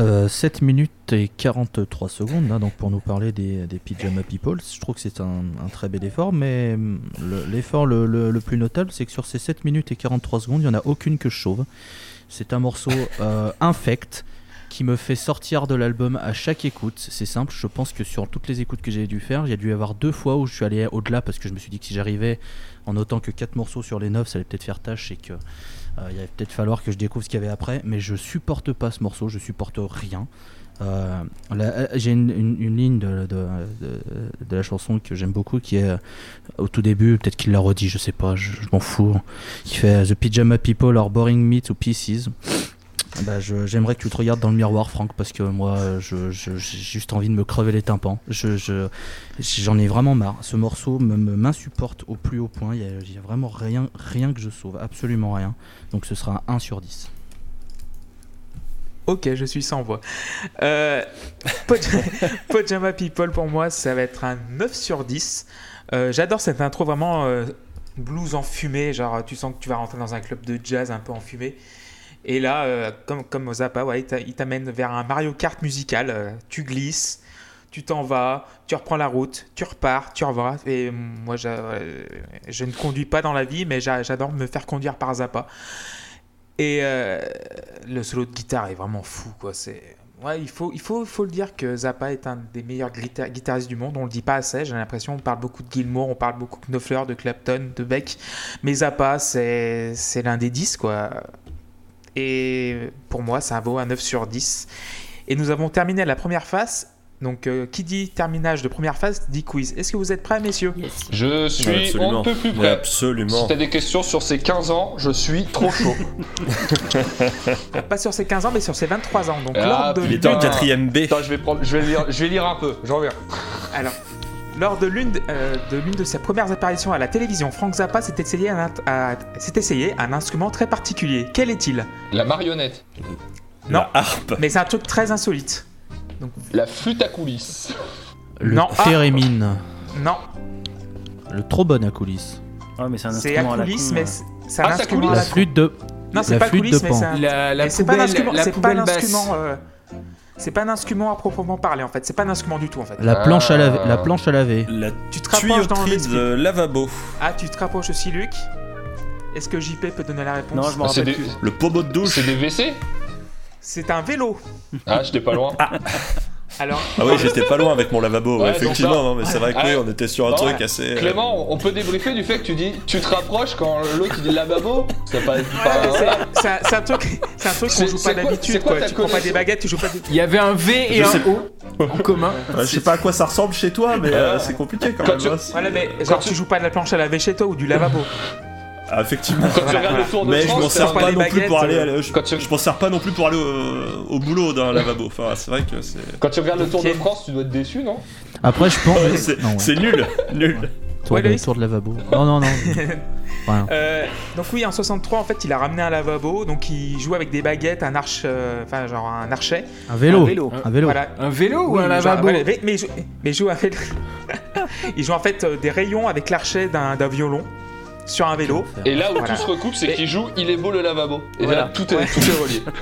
Speaker 4: Euh, 7 minutes et 43 secondes hein, donc pour nous parler des, des Pyjama People. Je trouve que c'est un, un très bel effort, mais le- l'effort le, le- le plus notable, c'est que sur ces 7 minutes et 43 secondes, il n'y en a aucune que je sauve. C'est un morceau euh, infect qui me fait sortir de l'album à chaque écoute. C'est simple, je pense que sur toutes les écoutes que j'ai dû faire, il y a dû y avoir deux fois où je suis allé au-delà parce que je me suis dit que si j'arrivais en notant que 4 morceaux sur les 9, ça allait peut-être faire tâche et que euh, il allait peut-être falloir que je découvre ce qu'il y avait après. Mais je supporte pas ce morceau, je supporte rien. Euh, euh, J'ai une, ligne de, de- la chanson que j'aime beaucoup qui est euh, au tout début, peut-être qu'il l'a redit, je sais pas, je, m'en fous. Qui fait The Pyjama People are boring me to pieces. Bah, je- J'aimerais que tu te regardes dans le miroir, Franck, parce que moi, je- je- j'ai juste envie de me crever les tympans. Je- je- J'en ai vraiment marre. Ce morceau m'insupporte au plus haut point. Il y a, vraiment rien, rien que je sauve, absolument rien. Donc ce sera un 1 sur 10.
Speaker 1: Ok, je suis sans voix. Euh, Paj- Pajama People, pour moi, ça va être un 9 sur 10. Euh, J'adore cette intro vraiment euh, blues enfumé, genre tu sens que tu vas rentrer dans un club de jazz un peu enfumé. Et là, euh, comme, comme Zappa, ouais, il t'a- il t'amène vers un Mario Kart musical. euh, tu glisses, tu t'en vas, tu reprends la route, tu repars, tu revois. Et moi, euh, je ne conduis pas dans la vie, mais j'a- j'adore me faire conduire par Zappa. Et le solo de guitare est vraiment fou, quoi. C'est ouais, il faut, il faut, le dire que Zappa est un des meilleurs guita- guitaristes du monde. On le dit pas assez. J'ai l'impression on parle beaucoup de Gilmour, on parle beaucoup de Knopfler, de Clapton, de Beck, mais Zappa c'est l'un des 10 quoi. Et pour moi, ça vaut un 9 sur 10. Et nous avons terminé la première phase. Donc, euh, qui dit terminage de première phase dit quiz. Est-ce que vous êtes prêts, messieurs
Speaker 6: Je suis on ne peut plus prêt.
Speaker 2: absolument.
Speaker 6: Si t'as des questions sur ces 15 ans, je suis trop chaud.
Speaker 1: Pas sur ses 15 ans, mais sur ses 23 ans. Donc,
Speaker 6: Ah,
Speaker 1: lors de
Speaker 2: Il était en
Speaker 6: Putain.
Speaker 2: 4ème B.
Speaker 6: Attends, je vais prendre, je vais lire, je vais lire un peu. J'en reviens.
Speaker 1: Alors, lors de l'une de, euh, de l'une de ses premières apparitions à la télévision, Frank Zappa s'est essayé, un, int- à- s'est essayé un instrument très particulier. Quel est-il?
Speaker 6: La marionnette,
Speaker 1: Non.
Speaker 2: La harpe.
Speaker 1: Mais c'est un truc très insolite.
Speaker 6: la flûte à coulisses,
Speaker 4: Le
Speaker 1: Non, ah.
Speaker 4: thérémine.
Speaker 1: Non,
Speaker 4: Le trombone à coulisses.
Speaker 7: Ouais, mais c'est un
Speaker 1: c'est à
Speaker 7: instrument à la
Speaker 1: coulisses,
Speaker 7: con,
Speaker 1: mais c'est c'est un
Speaker 6: Ah, c'est à
Speaker 1: instrument à
Speaker 4: La
Speaker 1: la con.
Speaker 4: flûte de.
Speaker 1: Non, c'est
Speaker 4: la
Speaker 1: pas
Speaker 4: flûte de
Speaker 1: mais
Speaker 4: Pan.
Speaker 1: c'est un.
Speaker 3: La, la
Speaker 1: mais c'est pas un
Speaker 3: poubelle,
Speaker 1: instrument.
Speaker 3: la
Speaker 1: C'est pas un
Speaker 3: poubelle basse.
Speaker 1: euh, C'est pas un instrument à proprement parler en fait. C'est pas un instrument du tout en fait.
Speaker 4: La planche à laver.
Speaker 6: Ah.
Speaker 4: La planche à laver.
Speaker 2: La
Speaker 1: Tu te rapproches dans
Speaker 2: de lavabo.
Speaker 1: Ah, tu te rapproches aussi, Luc. Est-ce que JP peut donner la réponse
Speaker 7: Non, je m'en
Speaker 6: Ah, c'est
Speaker 7: rappelle
Speaker 6: des,
Speaker 7: plus.
Speaker 2: Le pommeau de douche.
Speaker 6: c'est des WC?
Speaker 1: C'est un vélo.
Speaker 6: Ah, j'étais pas loin.
Speaker 1: Alors,
Speaker 2: Ah oui, j'étais pas loin avec mon lavabo,
Speaker 6: Ouais,
Speaker 2: effectivement, non, mais c'est vrai que
Speaker 6: Ah,
Speaker 2: oui, on était sur un truc
Speaker 6: ouais.
Speaker 2: assez. euh,
Speaker 6: Clément, on peut débriefer du fait que tu dis tu te rapproches quand l'autre il dit lavabo? C'est pas.
Speaker 1: Ouais,
Speaker 6: pas-
Speaker 1: c'est- un, truc, un truc qu'on joue pas d'habitude
Speaker 6: c'est quoi
Speaker 1: Tu prends pas des baguettes, tu joues pas. des-
Speaker 3: Il y avait un V et
Speaker 2: Je
Speaker 3: un
Speaker 2: sais-
Speaker 3: O en commun.
Speaker 2: Ouais, je sais pas à quoi ça ressemble chez toi, mais euh,
Speaker 6: Ouais.
Speaker 2: c'est compliqué quand,
Speaker 6: Quand
Speaker 2: même.
Speaker 6: tu-
Speaker 2: hein.
Speaker 1: Voilà, mais
Speaker 6: Quand
Speaker 1: genre
Speaker 6: tu-
Speaker 1: tu joues pas de la planche à laver chez toi ou du lavabo.
Speaker 2: Ah, effectivement.
Speaker 6: Quand tu
Speaker 1: Voilà,
Speaker 6: regardes
Speaker 1: voilà.
Speaker 6: le tour de
Speaker 2: Mais je m'en sers
Speaker 1: pas
Speaker 2: non plus pour aller.
Speaker 1: euh,
Speaker 2: je
Speaker 6: quand tu-
Speaker 2: je m'en sers pas non plus pour aller au, au boulot d'un lavabo. Enfin, c'est vrai que c'est.
Speaker 6: Quand tu regardes le Tour de. France, tu dois être déçu, non?
Speaker 4: Après, je pense.
Speaker 2: C'est
Speaker 4: Non, ouais.
Speaker 2: c'est nul, nul.
Speaker 4: Tour,
Speaker 1: Ouais,
Speaker 4: de, tour de lavabo. Non, non, non. Rien.
Speaker 1: Euh, donc oui, en 63, en fait, il a ramené un lavabo, donc il joue avec des baguettes, un arche, euh, enfin genre un archet.
Speaker 4: Un vélo.
Speaker 3: Un vélo.
Speaker 4: Un vélo.
Speaker 1: Voilà.
Speaker 3: Un vélo ou
Speaker 1: Oui,
Speaker 3: un
Speaker 1: genre,
Speaker 3: lavabo?
Speaker 1: mais, mais il joue, mais il joue en fait, il joue en fait euh, des rayons avec l'archet d'un d'un violon sur un vélo.
Speaker 6: Et là où
Speaker 1: Voilà.
Speaker 6: tout se recoupe, c'est qu'il joue Il est beau le lavabo. Et
Speaker 1: Voilà.
Speaker 6: là, tout est,
Speaker 1: Ouais.
Speaker 6: tout est relié.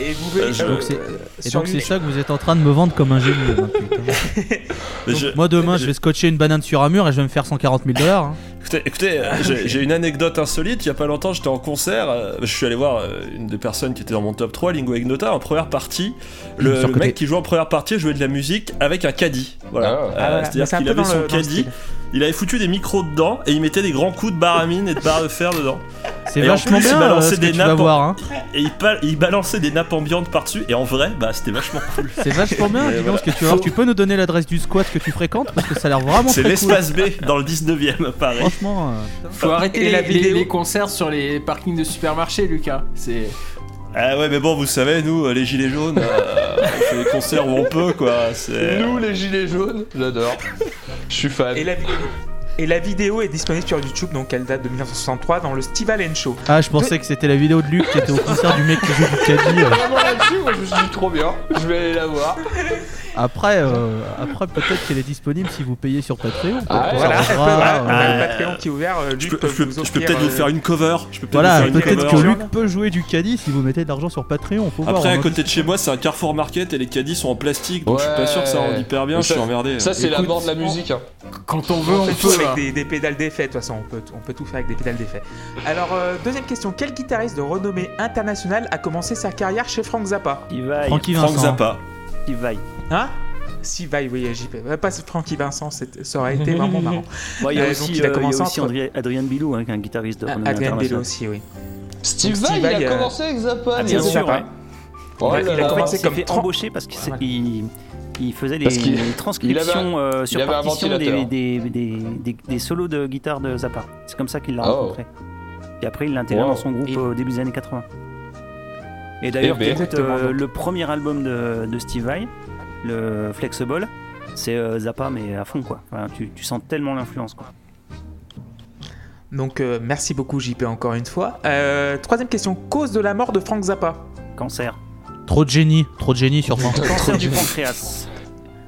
Speaker 1: Et vous verrez,
Speaker 2: Euh,
Speaker 4: donc c'est-
Speaker 1: euh,
Speaker 4: donc
Speaker 1: une-
Speaker 4: c'est ça que vous êtes en train de me vendre comme un génie. hein,
Speaker 2: je-
Speaker 4: Moi demain je vais scotcher une banane sur un mur et je vais me faire 140 000 dollars. hein.
Speaker 2: Écoutez, écoutez, euh, j'ai une anecdote insolite. Il y a pas longtemps, j'étais en concert. euh, je suis allé voir une des personnes qui était dans mon top 3, Lingua Ignota, en première partie. Le, mec qui jouait en première partie jouait de la musique avec un caddie. Voilà.
Speaker 6: Ah.
Speaker 2: Euh,
Speaker 1: Ah, voilà.
Speaker 2: C'est-à-dire qu'il avait son caddie,
Speaker 1: style.
Speaker 2: Il avait foutu des micros dedans et il mettait des grands coups de baramine et de barre de fer dedans.
Speaker 4: C'est vachement
Speaker 2: plus, il
Speaker 4: bien
Speaker 2: balançait des
Speaker 4: tu vas
Speaker 2: nappes
Speaker 4: voir. hein.
Speaker 2: Et il, pa- il balançait des nappes ambiantes par-dessus. Et en vrai, bah c'était vachement cool.
Speaker 4: C'est vachement bien.
Speaker 2: Et
Speaker 4: Dis
Speaker 2: voilà.
Speaker 4: donc ce que tu vas voir. Tu peux nous donner l'adresse du squat que tu fréquentes parce que ça a l'air vraiment
Speaker 2: C'est
Speaker 4: très cool.
Speaker 2: l'espace B dans le 19ème, pareil.
Speaker 4: Franchement. euh,
Speaker 3: Faut arrêter les,
Speaker 1: la
Speaker 3: les-
Speaker 1: vidéo
Speaker 3: les concerts sur les parkings de supermarchés, Lucas. C'est
Speaker 2: Ah ouais, mais bon, vous savez, nous, euh, les gilets jaunes, euh, on fait des concerts où on peut, quoi. C'est...
Speaker 6: Nous, les gilets jaunes, j'adore. Je suis fan.
Speaker 1: Et la, vidéo, et la vidéo est disponible sur YouTube, donc elle date de 1963 dans le Steve Allen Show.
Speaker 4: Ah, je pensais que c'était la vidéo de Luc qui était au concert du mec qui joue du caddie. euh.
Speaker 6: Vraiment là-dessus, moi je me suis dit trop bien. Je vais aller la voir.
Speaker 4: Après, euh, après peut-être qu'elle est disponible si vous payez sur Patreon.
Speaker 6: Ah ouais,
Speaker 4: Ça
Speaker 1: Voilà,
Speaker 4: changera,
Speaker 1: voilà, on a
Speaker 4: euh,
Speaker 1: le Patreon qui est ouvert. euh,
Speaker 2: Je
Speaker 1: Luc
Speaker 2: peux,
Speaker 1: peut
Speaker 2: je peux-
Speaker 1: vous
Speaker 2: peut-être vous
Speaker 1: euh,
Speaker 2: faire une cover. Je peux
Speaker 4: Voilà,
Speaker 2: vous
Speaker 4: peut-être que Luc peut jouer du caddie si vous mettez de l'argent sur Patreon. Faut voir,
Speaker 2: Après,
Speaker 4: on
Speaker 2: à
Speaker 4: en
Speaker 2: côté de chez moi, c'est un Carrefour Market et les caddies sont en plastique, donc je suis pas sûr que ça rende hyper bien. Je suis emmerdé.
Speaker 6: Ça, c'est la mort de la musique. hein.
Speaker 3: Quand on veut,
Speaker 1: On
Speaker 3: on peut.
Speaker 1: Avec des, des pédales d'effet, de toute façon, on peut, on peut tout faire avec des pédales d'effet. Alors, euh, deuxième question, quel guitariste de renommée internationale a commencé sa carrière chez Frank Zappa?
Speaker 7: Il va.
Speaker 4: Francky
Speaker 2: Frank
Speaker 4: Vincent.
Speaker 2: Zappa.
Speaker 7: Il va.
Speaker 1: Hein? Si, va, oui, JP. Euh, Pas Francky Vincent, ça aurait été vraiment marrant.
Speaker 7: Bon, il y a
Speaker 1: Euh,
Speaker 7: aussi,
Speaker 1: donc il a
Speaker 7: euh, aussi
Speaker 1: entre-
Speaker 7: Adrien Bilou, hein, qui est un guitariste de renommée
Speaker 1: Adrien
Speaker 7: internationale.
Speaker 1: aussi, oui.
Speaker 6: Steve Vai, il a
Speaker 1: euh,
Speaker 6: commencé avec Zappa.
Speaker 7: Ah, bien sûr, ouais.
Speaker 6: Oh là
Speaker 1: il a
Speaker 6: là.
Speaker 1: commencé comme
Speaker 7: fait embaucher parce qu'il. Il, faisait
Speaker 6: qu'il-
Speaker 7: transcriptions euh, sur
Speaker 6: il avait un
Speaker 7: partition des, des, des, des- des solos de guitare de Zappa. C'est comme ça qu'il l'a
Speaker 6: Oh.
Speaker 7: rencontré. Et après, il
Speaker 6: Wow.
Speaker 7: dans son groupe
Speaker 1: Et-
Speaker 7: au début des années 80. Et d'ailleurs,
Speaker 6: Eh ben.
Speaker 7: euh, le premier album de, de Steve Vai, le Flexible, c'est euh, Zappa, mais à fond, quoi. Enfin, tu, tu sens tellement l'influence, quoi.
Speaker 1: Donc, euh, merci beaucoup, JP, encore une fois. Euh, troisième question, cause de la mort de Frank Zappa
Speaker 7: Cancer.
Speaker 4: Trop de génie, trop de génie sur.
Speaker 7: Cancer du pancréas.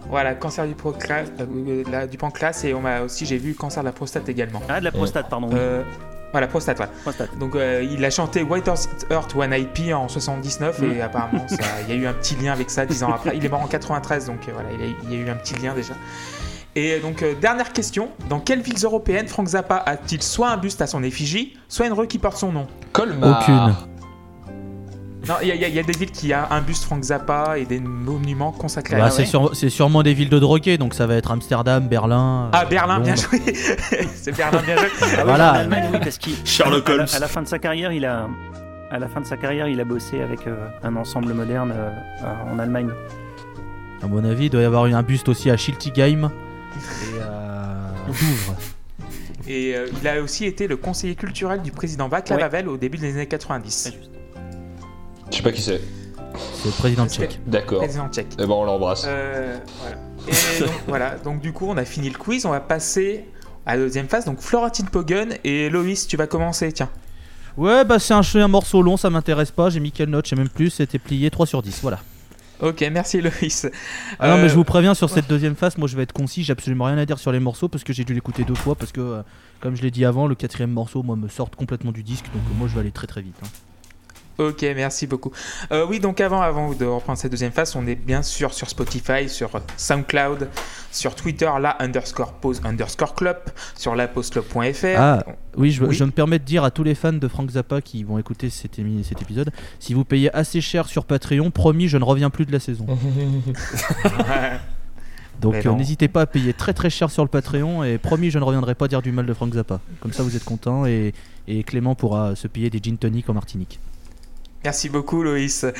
Speaker 1: Voilà, cancer du pancréas, euh, la- du pancréas et on m'a aussi, j'ai vu cancer de la prostate également.
Speaker 7: Ah, de la prostate, pardon. oui.
Speaker 1: Euh, voilà, prostate, voilà.
Speaker 7: Prostate.
Speaker 1: Donc euh, il a chanté White Earth One IP en 79 et apparemment ça- il y a eu un petit lien avec ça dix ans après. Il est mort en 93 donc euh, voilà, il y, a, a eu un petit lien déjà. Et donc euh, dernière question, dans quelles villes européennes Frank Zappa a-t-il soit un buste à son effigie, soit une rue qui porte son nom?
Speaker 6: Colmar.
Speaker 4: Aucune.
Speaker 1: Non, il y, a- y y des villes qui a un buste Frank Zappa et des monuments consacrés
Speaker 4: Bah,
Speaker 1: à
Speaker 4: c'est,
Speaker 7: ouais.
Speaker 4: sûr- c'est sûrement des villes de drogués, donc ça va être Amsterdam, Berlin.
Speaker 1: Ah
Speaker 4: euh,
Speaker 1: Berlin, bien joué. C'est Berlin, bien joué.
Speaker 7: Ah
Speaker 4: Voilà.
Speaker 7: en Allemagne, oui, parce qu'il
Speaker 2: Sherlock
Speaker 7: à la-
Speaker 2: Holmes.
Speaker 7: À la, fin de sa carrière, il a à la fin de sa carrière, il a bossé avec euh, un ensemble moderne euh, euh, en Allemagne.
Speaker 4: À mon avis, il doit y avoir eu un buste aussi à Schiltigheim et à Douvres.
Speaker 1: Et euh, il a aussi été le conseiller culturel du président
Speaker 7: Ouais.
Speaker 1: Havel au début des années 90.
Speaker 6: Je sais pas qui c'est.
Speaker 4: C'est le président tchèque.
Speaker 6: D'accord.
Speaker 1: Président tchèque.
Speaker 6: Eh ben, on l'embrasse.
Speaker 1: Euh, voilà. Et donc, voilà. Donc du coup, on a fini le quiz. On va passer à la deuxième phase. Donc Florentine Pogun et Loïs, tu vas commencer. Tiens.
Speaker 4: Ouais, bah c'est un, un morceau long, ça m'intéresse pas. J'ai mis quelle note, je sais même plus. C'était plié 3 sur 10, voilà.
Speaker 1: Ok, merci Loïs.
Speaker 4: Ah non,
Speaker 1: Euh,
Speaker 4: mais je vous préviens, sur cette deuxième phase, moi je vais être concis. J'ai absolument rien à dire sur les morceaux parce que j'ai dû l'écouter deux fois. Parce que, euh, comme je l'ai dit avant, le quatrième morceau, moi, me sort complètement du disque. Donc euh, moi je vais aller très très vite. hein.
Speaker 1: Ok, merci beaucoup. Euh, oui, donc avant, avant de reprendre cette deuxième phase, on est bien sûr sur Spotify, sur SoundCloud, sur Twitter, la underscore pause underscore club, sur lapostclub.fr.
Speaker 4: Ah, oui, je,
Speaker 1: Oui.
Speaker 4: je me permets de dire à tous les fans de Frank Zappa qui vont écouter cet, émi- cet épisode si vous payez assez cher sur Patreon, promis, je ne reviens plus de la saison. Donc euh, n'hésitez pas à payer très très cher sur le Patreon et promis, je ne reviendrai pas dire du mal de Frank Zappa. Comme ça, vous êtes content et, et Clément pourra se payer des gin tonic en Martinique.
Speaker 1: Merci beaucoup Loïs.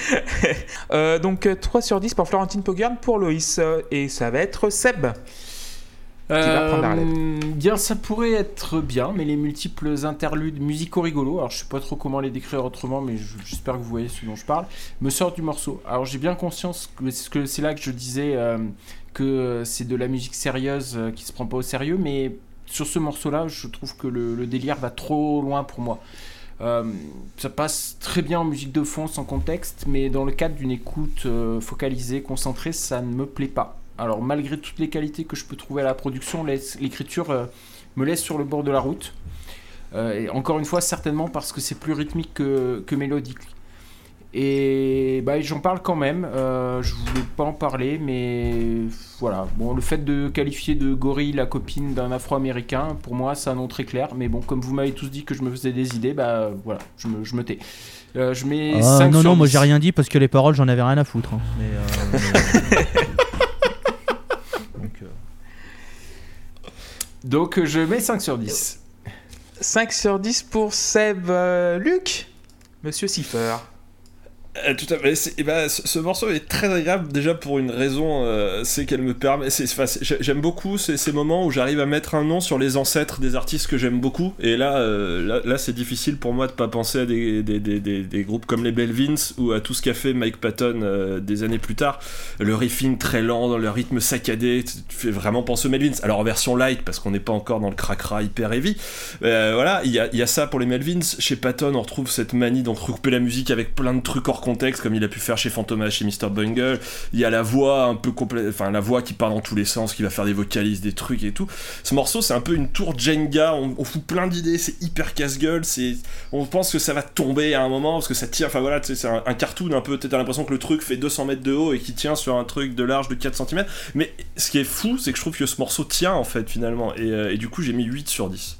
Speaker 1: Euh, donc euh, 3 sur 10 pour Florentine Pogun pour Loïs. euh, Et ça va être Seb.
Speaker 3: Euh, bien, ça pourrait être bien, mais les multiples interludes musicaux rigolos, alors je sais pas trop comment les décrire autrement, mais je- j'espère que vous voyez ce dont je parle, me sortent du morceau. Alors j'ai bien conscience que c'est là que je disais euh, que c'est de la musique sérieuse euh, qui se prend pas au sérieux, mais sur ce morceau-là, je trouve que le délire va trop loin pour moi. Euh, ça passe très bien en musique de fond sans contexte, mais dans le cadre d'une écoute euh, focalisée, concentrée, ça ne me plaît pas. Alors malgré toutes les qualités que je peux trouver à la production, l'écriture euh, me laisse sur le bord de la route. Et encore une fois, certainement parce que c'est plus rythmique que, que mélodique. Et bah, j'en parle quand même. Euh, je voulais pas en parler, mais voilà. Bon, le fait de qualifier de gorille la copine d'un Afro-Américain, pour moi, c'est un nom très clair. Mais bon, comme vous m'avez tous dit que je me faisais des idées, bah voilà, je me, je me tais. Euh, je mets
Speaker 4: Ah,
Speaker 3: 5
Speaker 4: non,
Speaker 3: sur
Speaker 4: non, moi
Speaker 3: 10.
Speaker 4: j'ai rien dit parce que les paroles, j'en avais rien à foutre. hein. Mais, euh, Donc, euh,
Speaker 3: Donc je mets 5 sur 10.
Speaker 1: 5 sur 10 pour Seb. Euh, Luc Monsieur Siffer.
Speaker 8: Euh, tout à fait. Ben, ce, ce morceau est très agréable déjà pour une raison, euh, c'est qu'elle me permet. J'aime beaucoup ces, moments où j'arrive à mettre un nom sur les ancêtres des artistes que j'aime beaucoup. Et là, euh, là, là, c'est difficile pour moi de pas penser à des, des, des, des, groupes comme les Belvins ou à tout ce qu'a fait Mike Patton euh, des années plus tard. Le riffing très lent, le rythme saccadé, tu fais vraiment penser aux Melvins. Alors en version light parce qu'on n'est pas encore dans le cracra hyper heavy. Euh, voilà, il y a, y a ça pour les Melvins. Chez Patton, on retrouve cette manie d'entrecouper la musique avec plein de trucs hors contexte, comme il a pu faire chez Fantomas, chez Mr. Bungle. Il y a la voix un peu complète, enfin la voix qui part dans tous les sens, qui va faire des vocalises, des trucs et tout. Ce morceau, c'est un peu une tour Jenga. On, fout plein d'idées, c'est hyper casse-gueule. C'est, on pense que ça va tomber à un moment parce que ça tire. Enfin voilà, c'est un, cartoon un peu. T'as l'impression que le truc fait 200 mètres de haut et qui tient sur un truc de large de 4 cm. Mais ce qui est fou, c'est que je trouve que ce morceau tient en fait finalement. Et, euh, et du coup, j'ai mis 8 sur 10.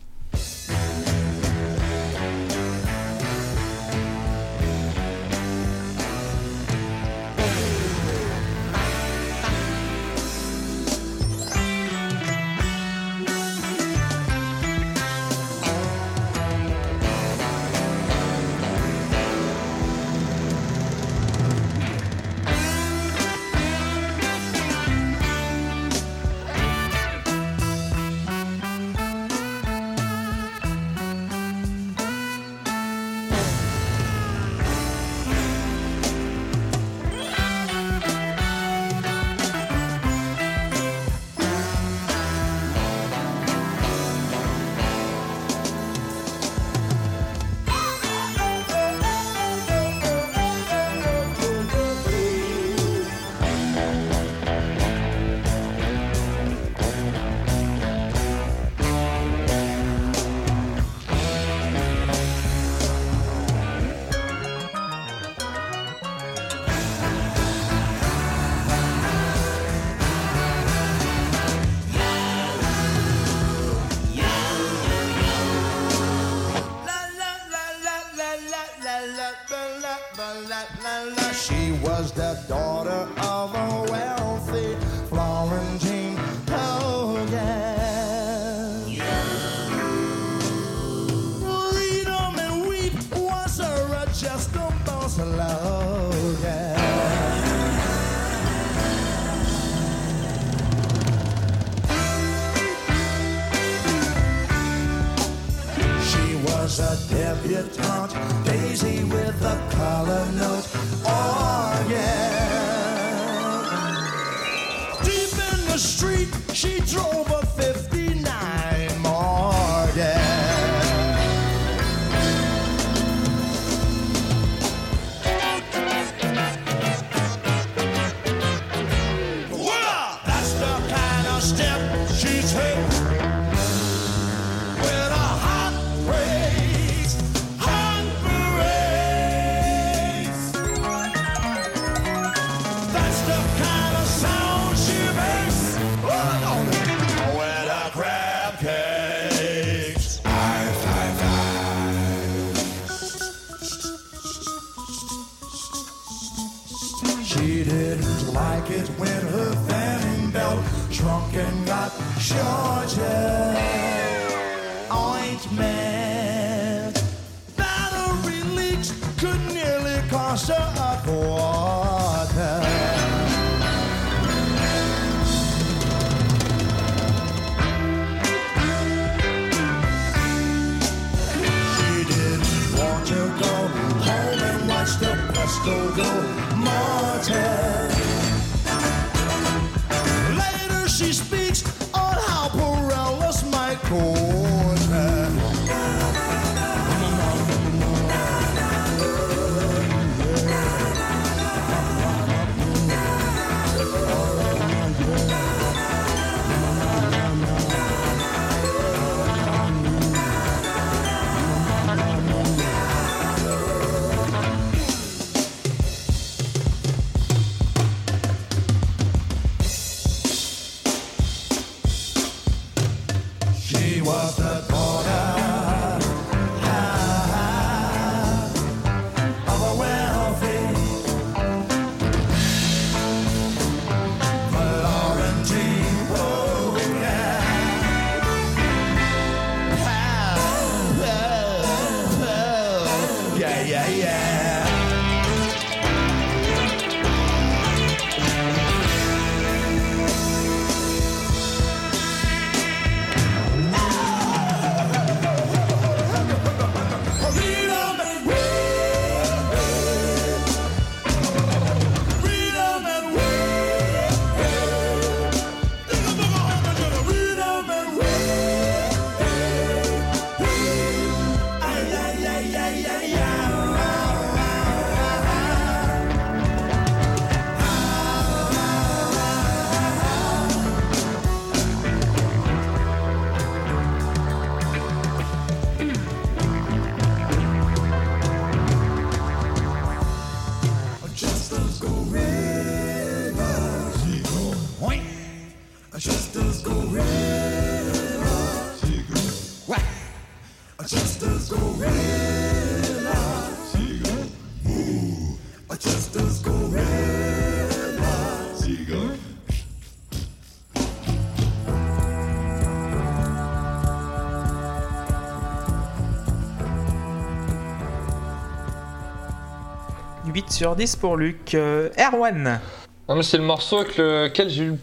Speaker 1: Sur 10 pour Luc. Euh, Erwan.
Speaker 6: Non, mais c'est le morceau avec lequel j'ai eu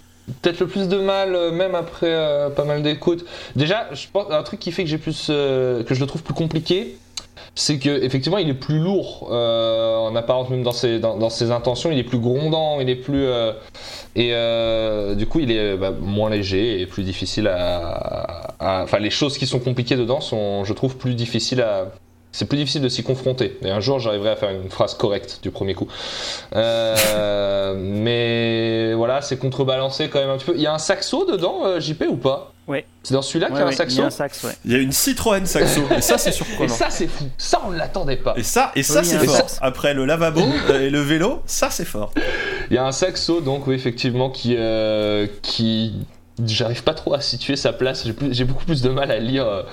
Speaker 6: peut-être le plus de mal, euh, même après euh, pas mal d'écoutes. Déjà, je pense un truc qui fait que j'ai plus, que je le trouve plus compliqué, c'est que effectivement, il est plus lourd en apparence, même dans ses, dans, intentions. Il est plus grondant, il est plus et du coup, il est bah, moins léger et plus difficile à- Enfin, les choses qui sont compliquées dedans sont, je trouve, plus difficiles à c'est plus difficile de s'y confronter. Et un jour, j'arriverai à faire une phrase correcte du premier coup. Euh, mais voilà, c'est contrebalancé quand même un petit peu. Il y a un saxo dedans, euh, JP, ou pas?
Speaker 7: Ouais.
Speaker 6: C'est dans celui-là qu'il y
Speaker 7: Ouais,
Speaker 6: a un saxo
Speaker 7: Il y a un sax, ouais.
Speaker 2: Il y a une Citroën saxo, et ça c'est
Speaker 6: Et
Speaker 2: surprenant.
Speaker 6: ça, c'est fou. Ça, on ne l'attendait pas.
Speaker 2: Et ça, et ça
Speaker 7: Oui,
Speaker 2: c'est
Speaker 7: un
Speaker 2: fort. Après le lavabo euh, et le vélo, ça c'est fort.
Speaker 6: Il y a un saxo, donc, oui, effectivement, qui. euh, qui... J'arrive pas trop à situer sa place, j'ai beaucoup plus de mal à lire euh,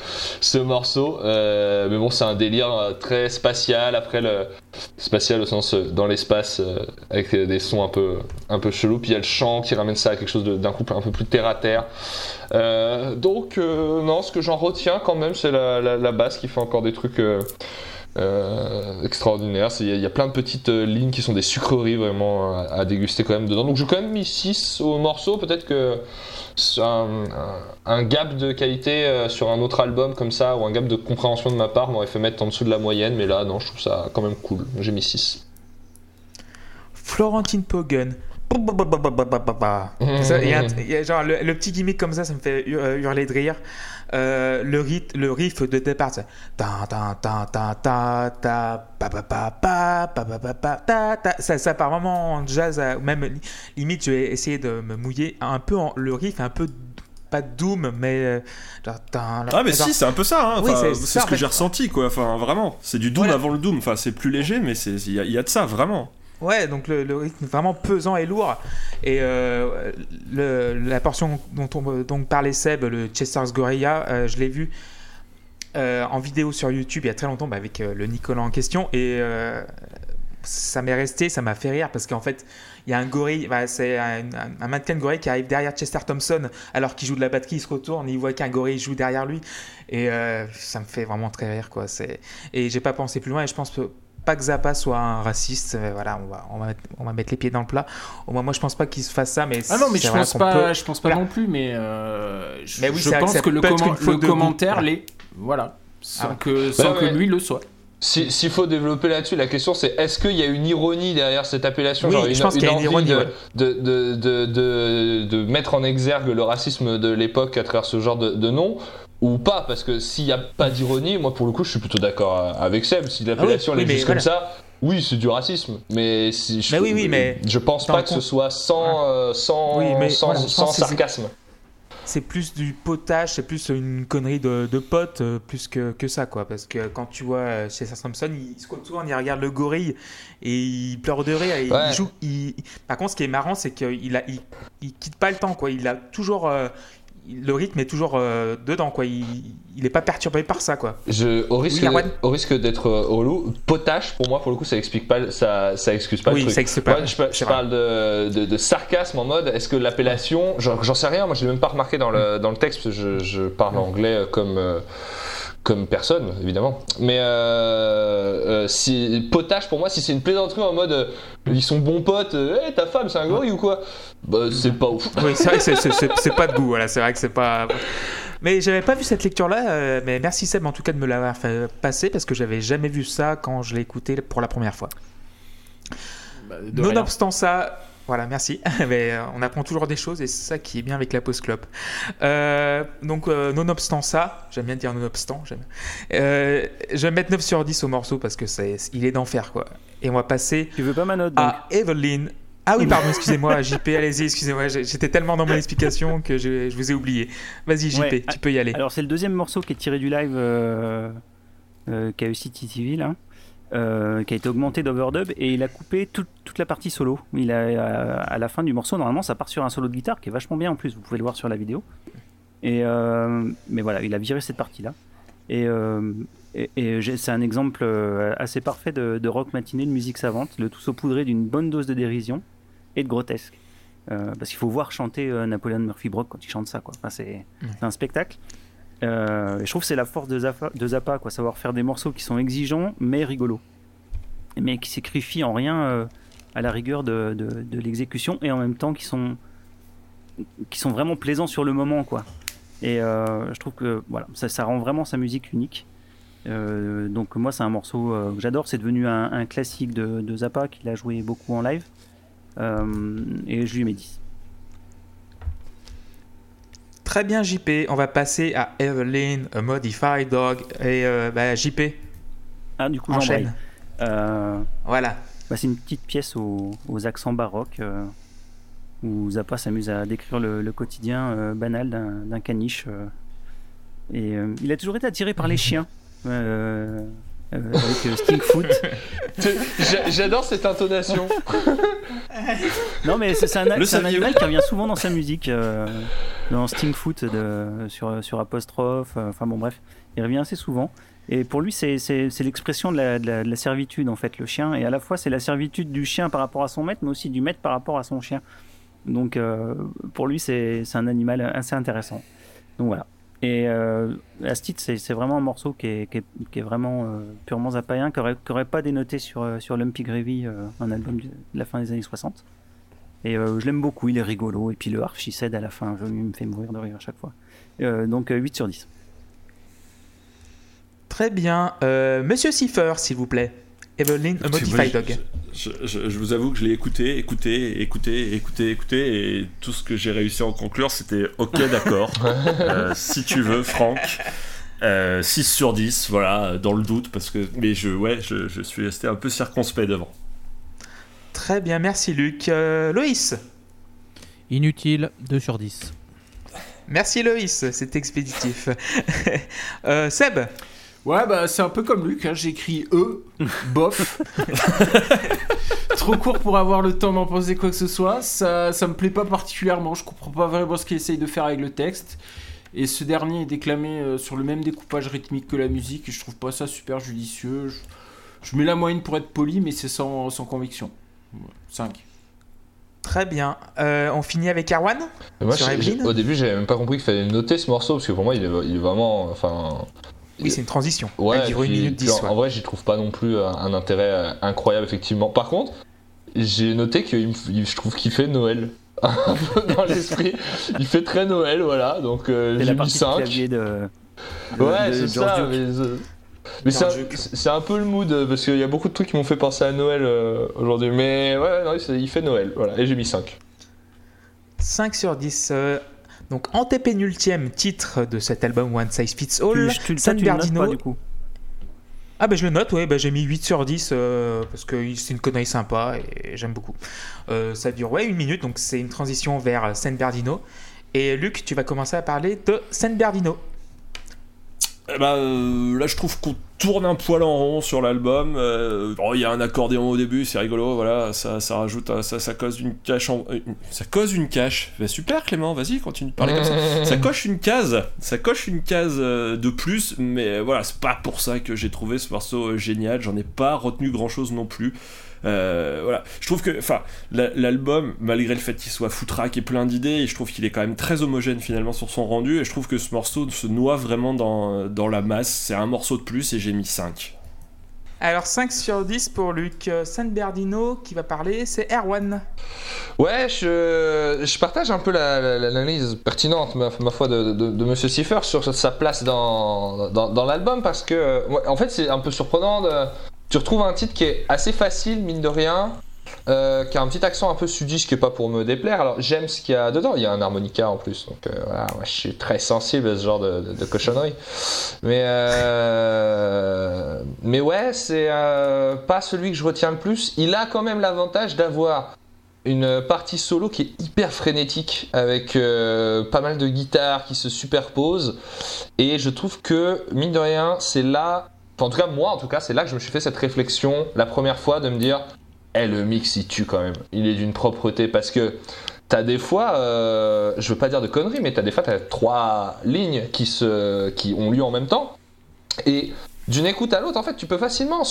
Speaker 6: ce morceau, Euh, mais bon c'est un délire euh, très spatial, après le spatial au sens dans l'espace, avec des sons un peu, un peu puis il y a le chant qui ramène ça à quelque chose d'un coup un peu plus terre à terre. Donc non, ce que j'en retiens quand même c'est la, basse qui fait encore des trucs... euh, extraordinaires. C'est- Il y, a- plein de petites lignes qui sont des sucreries vraiment à, à déguster quand même dedans. Donc j'ai quand même mis 6 au morceau. Peut-être que un, gap de qualité euh, sur un autre album comme ça, ou un gap de compréhension de ma part m'aurait fait mettre en dessous de la moyenne. Mais là, non, je trouve ça quand même cool. J'ai mis 6.
Speaker 1: Florentine. Ça, Il y a, il y a genre le, le petit gimmick comme ça, ça me fait euh, hurler de rire. Euh, le, le riff de départ, c'est ta ta ta ta ta ta pa pa pa pa pa pa pa pa ta ta ça, ça part vraiment en jazz, à- même li- limite je vais essayer de me mouiller un peu en, le riff un peu pas doom mais euh, genre,
Speaker 2: Ah mais
Speaker 1: genre-
Speaker 2: si, c'est un peu ça. Hein. Enfin,
Speaker 1: c'est
Speaker 2: ce que j'ai ressenti quoi. Enfin vraiment, c'est du doom
Speaker 1: Voilà.
Speaker 2: avant le doom. Enfin c'est plus léger, mais c'est il y, a- il y a de ça vraiment.
Speaker 1: Ouais, donc le, le rythme vraiment pesant et lourd. Et euh, la portion dont on parlait Seb, le Chester's Gorilla, euh, je l'ai vu euh, en vidéo sur YouTube il y a très longtemps bah, avec le Nicolas en question. Et ça m'est resté, ça m'a fait rire parce qu'en fait, il y a un gorille, bah, c'est un, mannequin gorille qui arrive derrière Chester Thompson alors qu'il joue de la batterie, il se retourne, il voit qu'un gorille joue derrière lui. Et ça me fait vraiment très rire. quoi. Et j'ai pas pensé plus loin et je pense que pas que Zappa soit un raciste, voilà, on va, on va, mettre, on va mettre les pieds dans le plat. Au moins, moi, je pense pas qu'il se fasse ça, mais
Speaker 3: Ah non, mais je pense pas,
Speaker 1: peut-
Speaker 3: je pense pas
Speaker 1: Voilà.
Speaker 3: non plus, mais, euh, je,
Speaker 1: Mais oui,
Speaker 3: je
Speaker 1: que
Speaker 3: pense
Speaker 1: ça
Speaker 3: que, le, comment-
Speaker 1: une
Speaker 3: commentaire
Speaker 1: Voilà.
Speaker 3: l'est. Voilà. Sans
Speaker 1: Ah.
Speaker 3: que, sans
Speaker 6: Ouais,
Speaker 3: que
Speaker 6: ouais.
Speaker 3: lui le soit.
Speaker 6: Si- S'il faut développer là-dessus, la question c'est est-ce qu'il y a une ironie derrière cette appellation
Speaker 1: Oui,
Speaker 6: genre
Speaker 1: je pense qu'il y a une
Speaker 6: envie
Speaker 1: ironie,
Speaker 6: de,
Speaker 1: ouais.
Speaker 6: de, de, de, de- de mettre en exergue le racisme de l'époque à travers ce genre de, de nom? Ou pas Parce que s'il n'y a pas d'ironie, moi pour le coup je suis plutôt d'accord avec Seb. Si l'appellation
Speaker 1: Ah oui,
Speaker 6: elle est juste
Speaker 1: voilà.
Speaker 6: comme ça, oui c'est du racisme. Mais, si je,
Speaker 1: Mais oui, oui, mais
Speaker 6: je pense pas que ce soit sans, euh, sans,
Speaker 1: Oui, mais
Speaker 6: sans,
Speaker 1: voilà, je
Speaker 6: sans
Speaker 1: pense que c'est-
Speaker 6: sarcasme.
Speaker 1: c'est plus du potage, c'est plus une connerie de, de potes, euh, plus que, que ça, quoi. Parce que quand tu vois euh, chez Simpson, il se retourne, il regarde le gorille et il pleure de rire. Et
Speaker 6: Ouais.
Speaker 1: il joue. il- Par contre, ce qui est marrant, c'est qu'il a, il, il quitte pas le temps, quoi. Il a toujours. euh, le rythme est toujours euh, dedans, quoi. Il, il est pas perturbé par ça, quoi.
Speaker 6: Je, au risque,
Speaker 1: Erwan
Speaker 6: au risque d'être euh, relou, potache pour moi pour le coup ça explique pas ça, ça excuse pas
Speaker 1: Oui,
Speaker 6: le truc.
Speaker 1: ça excuse pas,
Speaker 6: Moi, je, je parle de, de, de sarcasme en mode est-ce que l'appellation j'en sais rien moi je l'ai même pas remarqué dans le, dans le texte parce que je, je parle anglais euh, comme euh, comme personne évidemment mais euh, euh, si potage pour moi si c'est une plaisanterie en mode euh, ils sont bons potes euh, Hey, ta femme c'est un gorille ou quoi? Bah c'est pas ouf
Speaker 1: Oui, c'est vrai que c'est- pas de goût, voilà. C'est vrai que c'est pas. Mais j'avais pas vu cette lecture-là, euh, mais merci Seb en tout cas de me l'avoir fait passer parce que j'avais jamais vu ça quand je l'ai écouté pour la première fois.
Speaker 3: rien.
Speaker 1: Nonobstant ça, voilà, merci. Mais euh, on apprend toujours des choses et c'est ça qui est bien avec la post clope. Euh, donc, euh, nonobstant ça, j'aime bien dire nonobstant, j'aime. Euh, je vais mettre 9 sur 10 au morceau parce que c'est, il est d'enfer, quoi. Et on va passer
Speaker 7: Tu veux pas ma note donc
Speaker 1: à Evelyn. Ah oui, pardon, excusez-moi, JP, allez-y, excusez-moi, j'étais tellement dans mon explication que je, je vous ai oublié. Vas-y, JP,
Speaker 7: Ouais,
Speaker 1: tu peux y aller.
Speaker 7: Alors c'est le deuxième morceau qui est tiré du live qu'a eu City TV là.
Speaker 5: Euh, qui a été augmenté d'overdub et il a coupé toute, toute la partie solo. Il a, à, à la fin du morceau, normalement, ça part sur un solo de guitare qui est vachement bien en plus. Vous pouvez le voir sur la vidéo. Et euh, mais voilà, il a viré cette partie-là. Et, euh, et, et j'ai- c'est un exemple euh, assez parfait de, de rock matiné, de musique savante, le tout saupoudré d'une bonne dose de dérision et de grotesque. Euh, parce qu'il faut voir chanter euh, Napoléon Murphy Brock quand il chante ça, quoi. Enfin, c'est c'est un spectacle. Euh, je trouve que c'est la force de Zappa, quoi, savoir faire des morceaux qui sont exigeants mais rigolos, mais qui sacrifient en rien euh, à la rigueur de, l'exécution et en même temps qui sont qui sont vraiment plaisants sur le moment, quoi. Et euh, je trouve que voilà, ça, rend vraiment sa musique unique. Donc moi, c'est un morceau que j'adore. C'est devenu un, classique de, de Zappa qu'il a joué beaucoup en live. Et je lui mets 10.
Speaker 1: Très bien, JP. On va passer à Evelyn, a Modified Dog. Et euh, bah, JP,
Speaker 5: Ah, du coup,
Speaker 1: enchaîne.
Speaker 5: j'embraye. Euh,
Speaker 1: Voilà.
Speaker 5: Bah, c'est une petite pièce aux, aux accents baroques euh, où Zappa s'amuse à décrire le, le quotidien euh, banal d'un caniche. euh. et euh, il a toujours été attiré par les chiens. Euh, avec euh, Stinkfoot.
Speaker 6: J'a- J'adore cette intonation.
Speaker 5: Non, mais c'est un, animal qui revient souvent dans sa musique. euh, dans Stinkfoot de, sur, sur Apostrophe. euh, Enfin bon, bref. Il revient assez souvent. Et pour lui, c'est l'expression de la, de, la, de la servitude, en fait, le chien. Et à la fois, c'est la servitude du chien par rapport à son maître, mais aussi du maître par rapport à son chien. Donc, euh, pour lui, c'est c'est un animal assez intéressant. Donc voilà. Et euh, c'est vraiment un morceau qui est, vraiment euh, purement zappaïen, qui n'aurait pas dénoté sur, euh, sur Lumpy Gravy, euh, un album de la fin des années 60. Et je l'aime beaucoup, il est rigolo. Et puis le harf, cède à la fin, il me fait mourir de rire à chaque fois. Donc euh, 8 sur 10.
Speaker 1: Très bien. Monsieur Cipher, s'il vous plaît. Evelyn, a Modified Dog.
Speaker 2: Je, je- je vous avoue que je l'ai écouté, écouté, écouté, écouté, écouté, et tout ce que j'ai réussi à en conclure, c'était ok, d'accord. Euh, si tu veux, Franck. Euh, 6 sur 10, voilà, dans le doute, parce que. Mais je, ouais, je, je suis resté un peu circonspect devant.
Speaker 1: Très bien, merci Luc. Euh, Loïs.
Speaker 4: Inutile, 2 sur 10.
Speaker 1: Merci Loïs, c'est expéditif. Euh, Seb.
Speaker 3: Ouais, bah c'est un peu comme Luc, hein, j'écris E, bof. Trop court pour avoir le temps d'en penser quoi que ce soit. Ça, ça me plaît pas particulièrement, je comprends pas vraiment ce qu'il essaye de faire avec le texte. Et ce dernier est déclamé euh, sur le même découpage rythmique que la musique, et je trouve pas ça super judicieux. Je, je mets la moyenne pour être poli, mais c'est sans, sans conviction. 5.
Speaker 1: Très bien. Euh, on finit avec Erwan
Speaker 6: Moi,
Speaker 1: Sur
Speaker 6: j'ai-
Speaker 1: Evelyn
Speaker 6: j'ai- au début, j'avais même pas compris qu'il fallait noter ce morceau parce que pour moi, il est, il est vraiment. Enfin,
Speaker 1: Oui, c'est une transition.
Speaker 6: Ouais,
Speaker 1: Elle dure minute
Speaker 6: puis
Speaker 1: 10.
Speaker 6: en,
Speaker 1: ouais.
Speaker 6: en vrai, j'y trouve pas non plus un, un intérêt euh, incroyable, effectivement. Par contre, j'ai noté que je trouve qu'il fait Noël. Un peu dans l'esprit. Il fait très Noël, voilà. Donc, euh, j'ai mis
Speaker 5: partie du
Speaker 6: 5.
Speaker 5: clavier de, de-
Speaker 6: Ouais,
Speaker 5: de
Speaker 6: c'est ça.
Speaker 5: Duke.
Speaker 6: Mais, euh, mais c'est un, c'est un peu le mood euh, parce qu'il y a beaucoup de trucs qui m'ont fait penser à Noël euh, aujourd'hui. Mais ouais, non, il- il fait Noël, voilà. Et j'ai mis 5.
Speaker 1: 5 sur 10. Donc, antépénultième titre de cet album One Size Fits All.
Speaker 5: Tu,
Speaker 1: San
Speaker 5: tu
Speaker 1: Bernardino.
Speaker 5: pas, du coup.
Speaker 1: Ah, bah je le note, ouais, bah, j'ai mis 8 sur 10 euh, parce que c'est une connerie sympa et j'aime beaucoup. Euh, ça dure, ouais, une minute, donc c'est une transition vers San Bernardino. Et Luc, tu vas commencer à parler de San Bernardino.
Speaker 2: Eh ben, euh, là, je trouve qu'on tourne un poil en rond sur l'album. Euh, bon, Il y a un accordéon au début, c'est rigolo, voilà, ça, ça rajoute, un- ça, ça cause une cache. En, euh, ça cause une cache. Bah, super, Clément, vas-y, continue de parler comme ça. Ça coche une case, ça coche une case euh, de plus, mais euh, voilà, c'est pas pour ça que j'ai trouvé ce morceau euh, génial. J'en ai pas retenu grand chose non plus. Euh, voilà, je trouve que, enfin, la- l'album, malgré le fait qu'il soit foutraque et plein d'idées, je trouve qu'il est quand même très homogène finalement sur son rendu, et je trouve que ce morceau se noie vraiment dans, dans la masse. C'est un morceau de plus, et j'ai mis 5.
Speaker 1: Alors 5 sur 10 pour Luc. San Bernardino qui va parler, c'est Erwan.
Speaker 6: Ouais, je, je partage un peu la- la- l'analyse pertinente, ma, ma foi, de, de, de Monsieur Cipher sur sa place dans, dans, dans l'album parce que, en fait, c'est un peu surprenant. De, tu retrouves un titre qui est assez facile, mine de rien, euh, qui a un petit accent un peu sudiste qui est pas pour me déplaire. Alors, j'aime ce qu'il y a dedans. Il y a un harmonica en plus, donc euh, voilà, moi, je suis très sensible à ce genre de, cochonnerie. Mais, euh, mais ouais, c'est pas celui que je retiens le plus. Il a quand même l'avantage d'avoir une partie solo qui est hyper frénétique avec pas mal de guitares qui se superposent et je trouve que mine de rien c'est là en tout cas, moi, en tout cas, c'est là que je me suis fait cette réflexion la première fois de me dire, eh, le mix, il tue quand même. Il est d'une propreté parce que t'as des fois, euh, je veux pas dire de conneries, mais t'as des fois, t'as trois lignes qui, ont lieu en même temps. Et d'une écoute à l'autre, en fait, tu peux facilement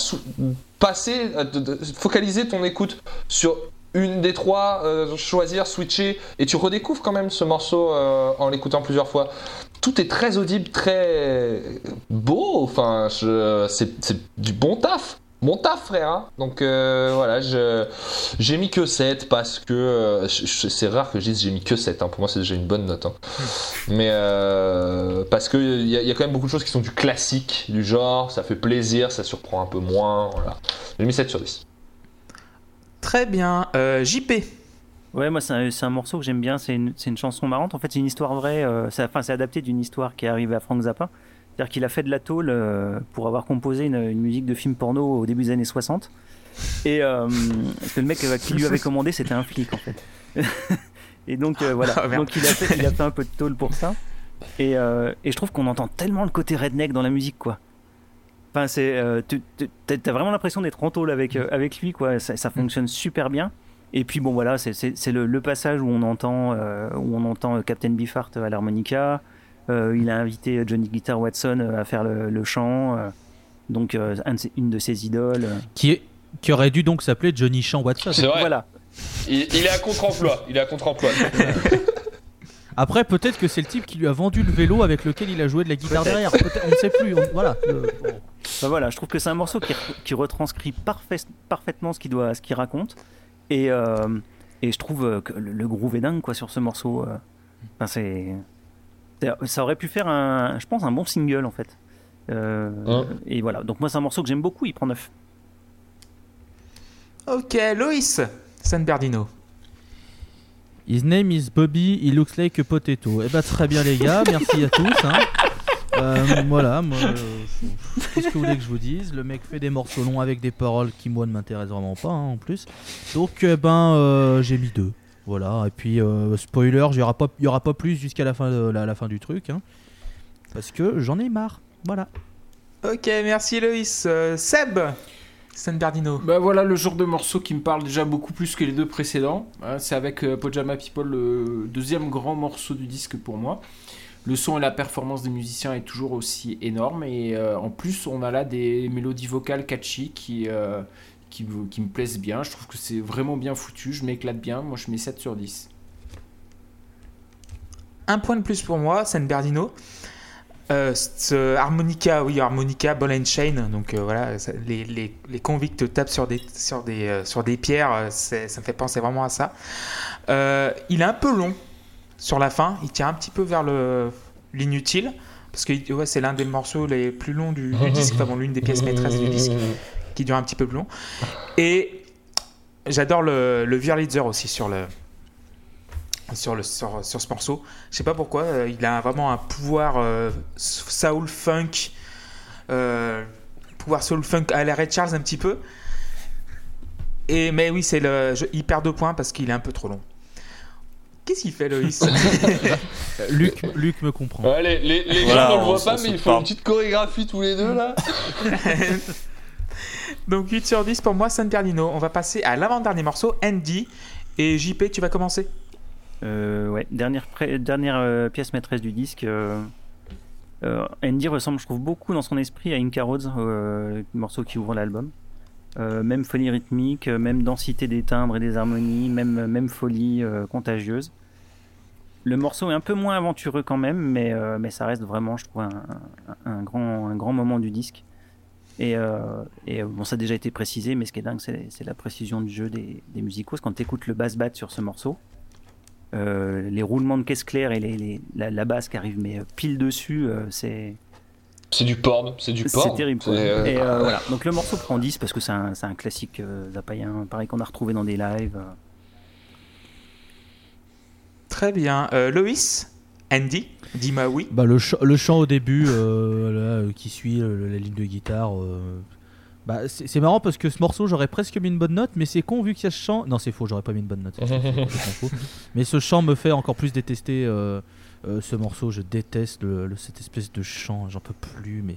Speaker 6: passer, euh, focaliser ton écoute sur une des trois, euh, choisir, switcher, et tu redécouvres quand même ce morceau euh, en l'écoutant plusieurs fois. Tout est très audible, très beau, enfin, c'est du bon taf. Bon taf, frère. hein. Donc euh, voilà, je- j'ai mis que 7 parce que euh, c'est rare que je dise j'ai mis que 7. hein. Pour moi, c'est déjà une bonne note. hein. Mais euh, parce qu'il y, a- y a quand même beaucoup de choses qui sont du classique, du genre, ça fait plaisir, ça surprend un peu moins. Voilà. J'ai mis 7 sur 10.
Speaker 1: Très bien. Euh, JP.
Speaker 5: Ouais, moi, c'est un, morceau que j'aime bien. C'est une, chanson marrante. En fait, c'est une histoire vraie. euh, c'est, enfin, c'est adapté d'une histoire qui est arrivée à Frank Zappa. C'est-à-dire qu'il a fait de la tôle euh, pour avoir composé une, une musique de film porno au début des années 60. Et euh, parce que le mec qui lui avait commandé, c'était un flic, en fait. et donc, voilà.
Speaker 1: Oh, merde.
Speaker 5: donc, il a, fait, il a fait un peu de tôle pour ça. Et, et je trouve qu'on entend tellement le côté redneck dans la musique, quoi. Enfin, c'est, euh, t'as vraiment l'impression d'être en tôle avec, euh, avec lui, quoi. Ça, ça fonctionne super bien. Et puis bon voilà, c'est- le, le passage où on entend euh, où on entend Captain Beefheart à l'harmonica. Euh, il a invité Johnny Guitar Watson à faire le, le chant. euh, donc euh, un de ses- une de ses idoles.
Speaker 4: Qui, est- qui aurait dû donc s'appeler Johnny Chan Watson.
Speaker 6: C'est vrai.
Speaker 5: Voilà.
Speaker 6: Il, il est à contre-emploi. Il est à contre-emploi.
Speaker 4: Après, peut-être que c'est le type qui lui a vendu le vélo avec lequel il a joué de la guitare derrière. On ne sait plus. on- voilà. Le- bon.
Speaker 5: Enfin, voilà, je trouve que c'est un morceau qui, qui retranscrit parfait- parfaitement ce qu'il doit, ce qu'il raconte. Et, euh, et je trouve euh, que le, le groove est dingue quoi sur ce morceau. euh. Enfin, c'est, ça aurait pu faire un, je pense, un bon single en fait. Euh,
Speaker 6: Hein.
Speaker 5: Et voilà. Donc moi, c'est un morceau que j'aime beaucoup. Il prend 9.
Speaker 1: Ok, Loïs. San Bernardino.
Speaker 4: His name is Bobby, he looks like a potato. Eh bah très bien les gars, merci à tous. hein. Euh, voilà, moi, euh, qu'est-ce que vous voulez que je vous dise Le mec fait des morceaux longs avec des paroles qui moi ne m'intéressent vraiment pas hein, en plus. Donc eh ben euh, j'ai mis deux. Voilà, et puis euh, spoiler, il n'y aura, pas- il y aura pas plus jusqu'à la fin, de, la, la fin du truc. hein. parce que j'en ai marre. Voilà.
Speaker 1: Ok, merci Loïs. Euh, Seb. San Bernardino.
Speaker 3: Bah voilà le genre de morceau qui me parle déjà beaucoup plus que les deux précédents. Hein, c'est avec euh, Pajama People le deuxième grand morceau du disque pour moi. Le son et la performance des musiciens est toujours aussi énorme et euh, en plus on a là des mélodies vocales catchy qui, euh, qui, me- plaisent bien. Je trouve que c'est vraiment bien foutu, je m'éclate bien. Moi je mets 7 sur 10.
Speaker 1: Un point de plus pour moi, San Bernardino. Euh, harmonica, oui, harmonica, ball and chain. Donc euh, voilà, les, les, les convicts tapent sur des, sur des, sur des pierres. ça me fait penser vraiment à ça. Il est un peu long sur la fin. Il tire un petit peu vers le l'inutile. Parce que c'est l'un des morceaux les plus longs du, disque, l'une des pièces maîtresses du disque, qui dure un petit peu plus long. Et j'adore le, le aussi sur ce morceau. Je sais pas pourquoi, euh, il a vraiment un pouvoir euh, soul funk, euh, pouvoir soul funk à la Ray Charles un petit peu. Mais oui, c'est le, je- il perd deux points parce qu'il est un peu trop long. Qu'est-ce qu'il fait, Loïs
Speaker 4: Luc, Luc me comprend.
Speaker 6: Ouais, les les, les
Speaker 2: Voilà,
Speaker 6: gens ne le voient pas, mais font
Speaker 2: pas.
Speaker 6: une petite chorégraphie tous les deux là.
Speaker 1: Donc 8 sur 10 pour moi, San Bernardino. On va passer à l'avant-dernier morceau, Andy. Et JP, tu vas commencer
Speaker 5: Euh, ouais, dernière, pré- dernière euh, pièce maîtresse du disque. euh, euh, Andy ressemble, je trouve, beaucoup dans son esprit à Inca Roads, euh, le morceau qui ouvre l'album. Euh, même folie rythmique, euh, même densité des timbres et des harmonies, même, même folie euh, contagieuse. Le morceau est un peu moins aventureux quand même, mais, euh, mais ça reste vraiment, je trouve, un, grand, un grand moment du disque. Et, euh, euh, bon, ça a déjà été précisé, mais ce qui est dingue, c'est la précision du jeu des, des. Quand tu écoutes le bass bat sur ce morceau, euh, les roulements de caisse claire et les, la, la basse qui arrive mais euh, pile dessus, euh, c'est
Speaker 6: C'est du porn, c'est du porn.
Speaker 5: c'est terrible.
Speaker 6: euh,
Speaker 5: Et euh, voilà. Donc le morceau prend 10 parce que c'est un, c'est un classique euh, pareil qu'on a retrouvé dans des lives. euh.
Speaker 1: Très bien. Euh, Loïs Andy Dis-moi oui.
Speaker 4: Bah, le, ch- le chant au début, là, qui suit la ligne de guitare. euh, bah, c'est c'est marrant parce que ce morceau, j'aurais presque mis une bonne note, mais c'est con vu qu'il y a ce chant. Non, c'est faux, j'aurais pas mis une bonne note. c'est complètement faux. Mais ce chant me fait encore plus détester euh, euh, ce morceau. Je déteste le- le- cette espèce de chant, j'en peux plus. Mais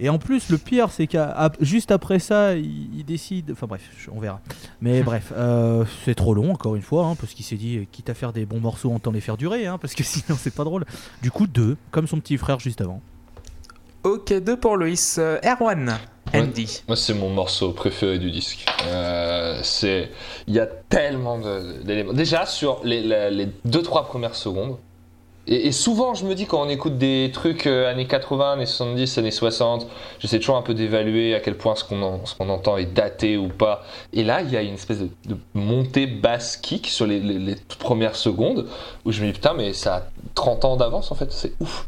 Speaker 4: Et en plus, le pire, c'est qu'à juste après ça, il, il décide. Enfin bref, on verra. Mais bref, euh, c'est trop long, encore une fois, hein, parce qu'il s'est dit, quitte à faire des bons morceaux, autant les faire durer, hein, parce que sinon c'est pas drôle. Du coup, deux, comme son petit frère juste avant.
Speaker 1: Ok, deux pour Loïs. Euh, Erwan, Andy.
Speaker 6: Moi, c'est mon morceau préféré du disque. Euh, c'est, il y a tellement d'éléments. Déjà sur les, la- les deux trois premières secondes. Et, souvent, je me dis quand on écoute des trucs euh, années 80, années 70, années 60, j'essaie toujours un peu d'évaluer à quel point ce qu'on entend est daté ou pas. Et là, il y a une espèce de, montée basse kick sur les, toutes premières secondes où je me dis putain, mais ça a 30 ans d'avance en fait, c'est ouf.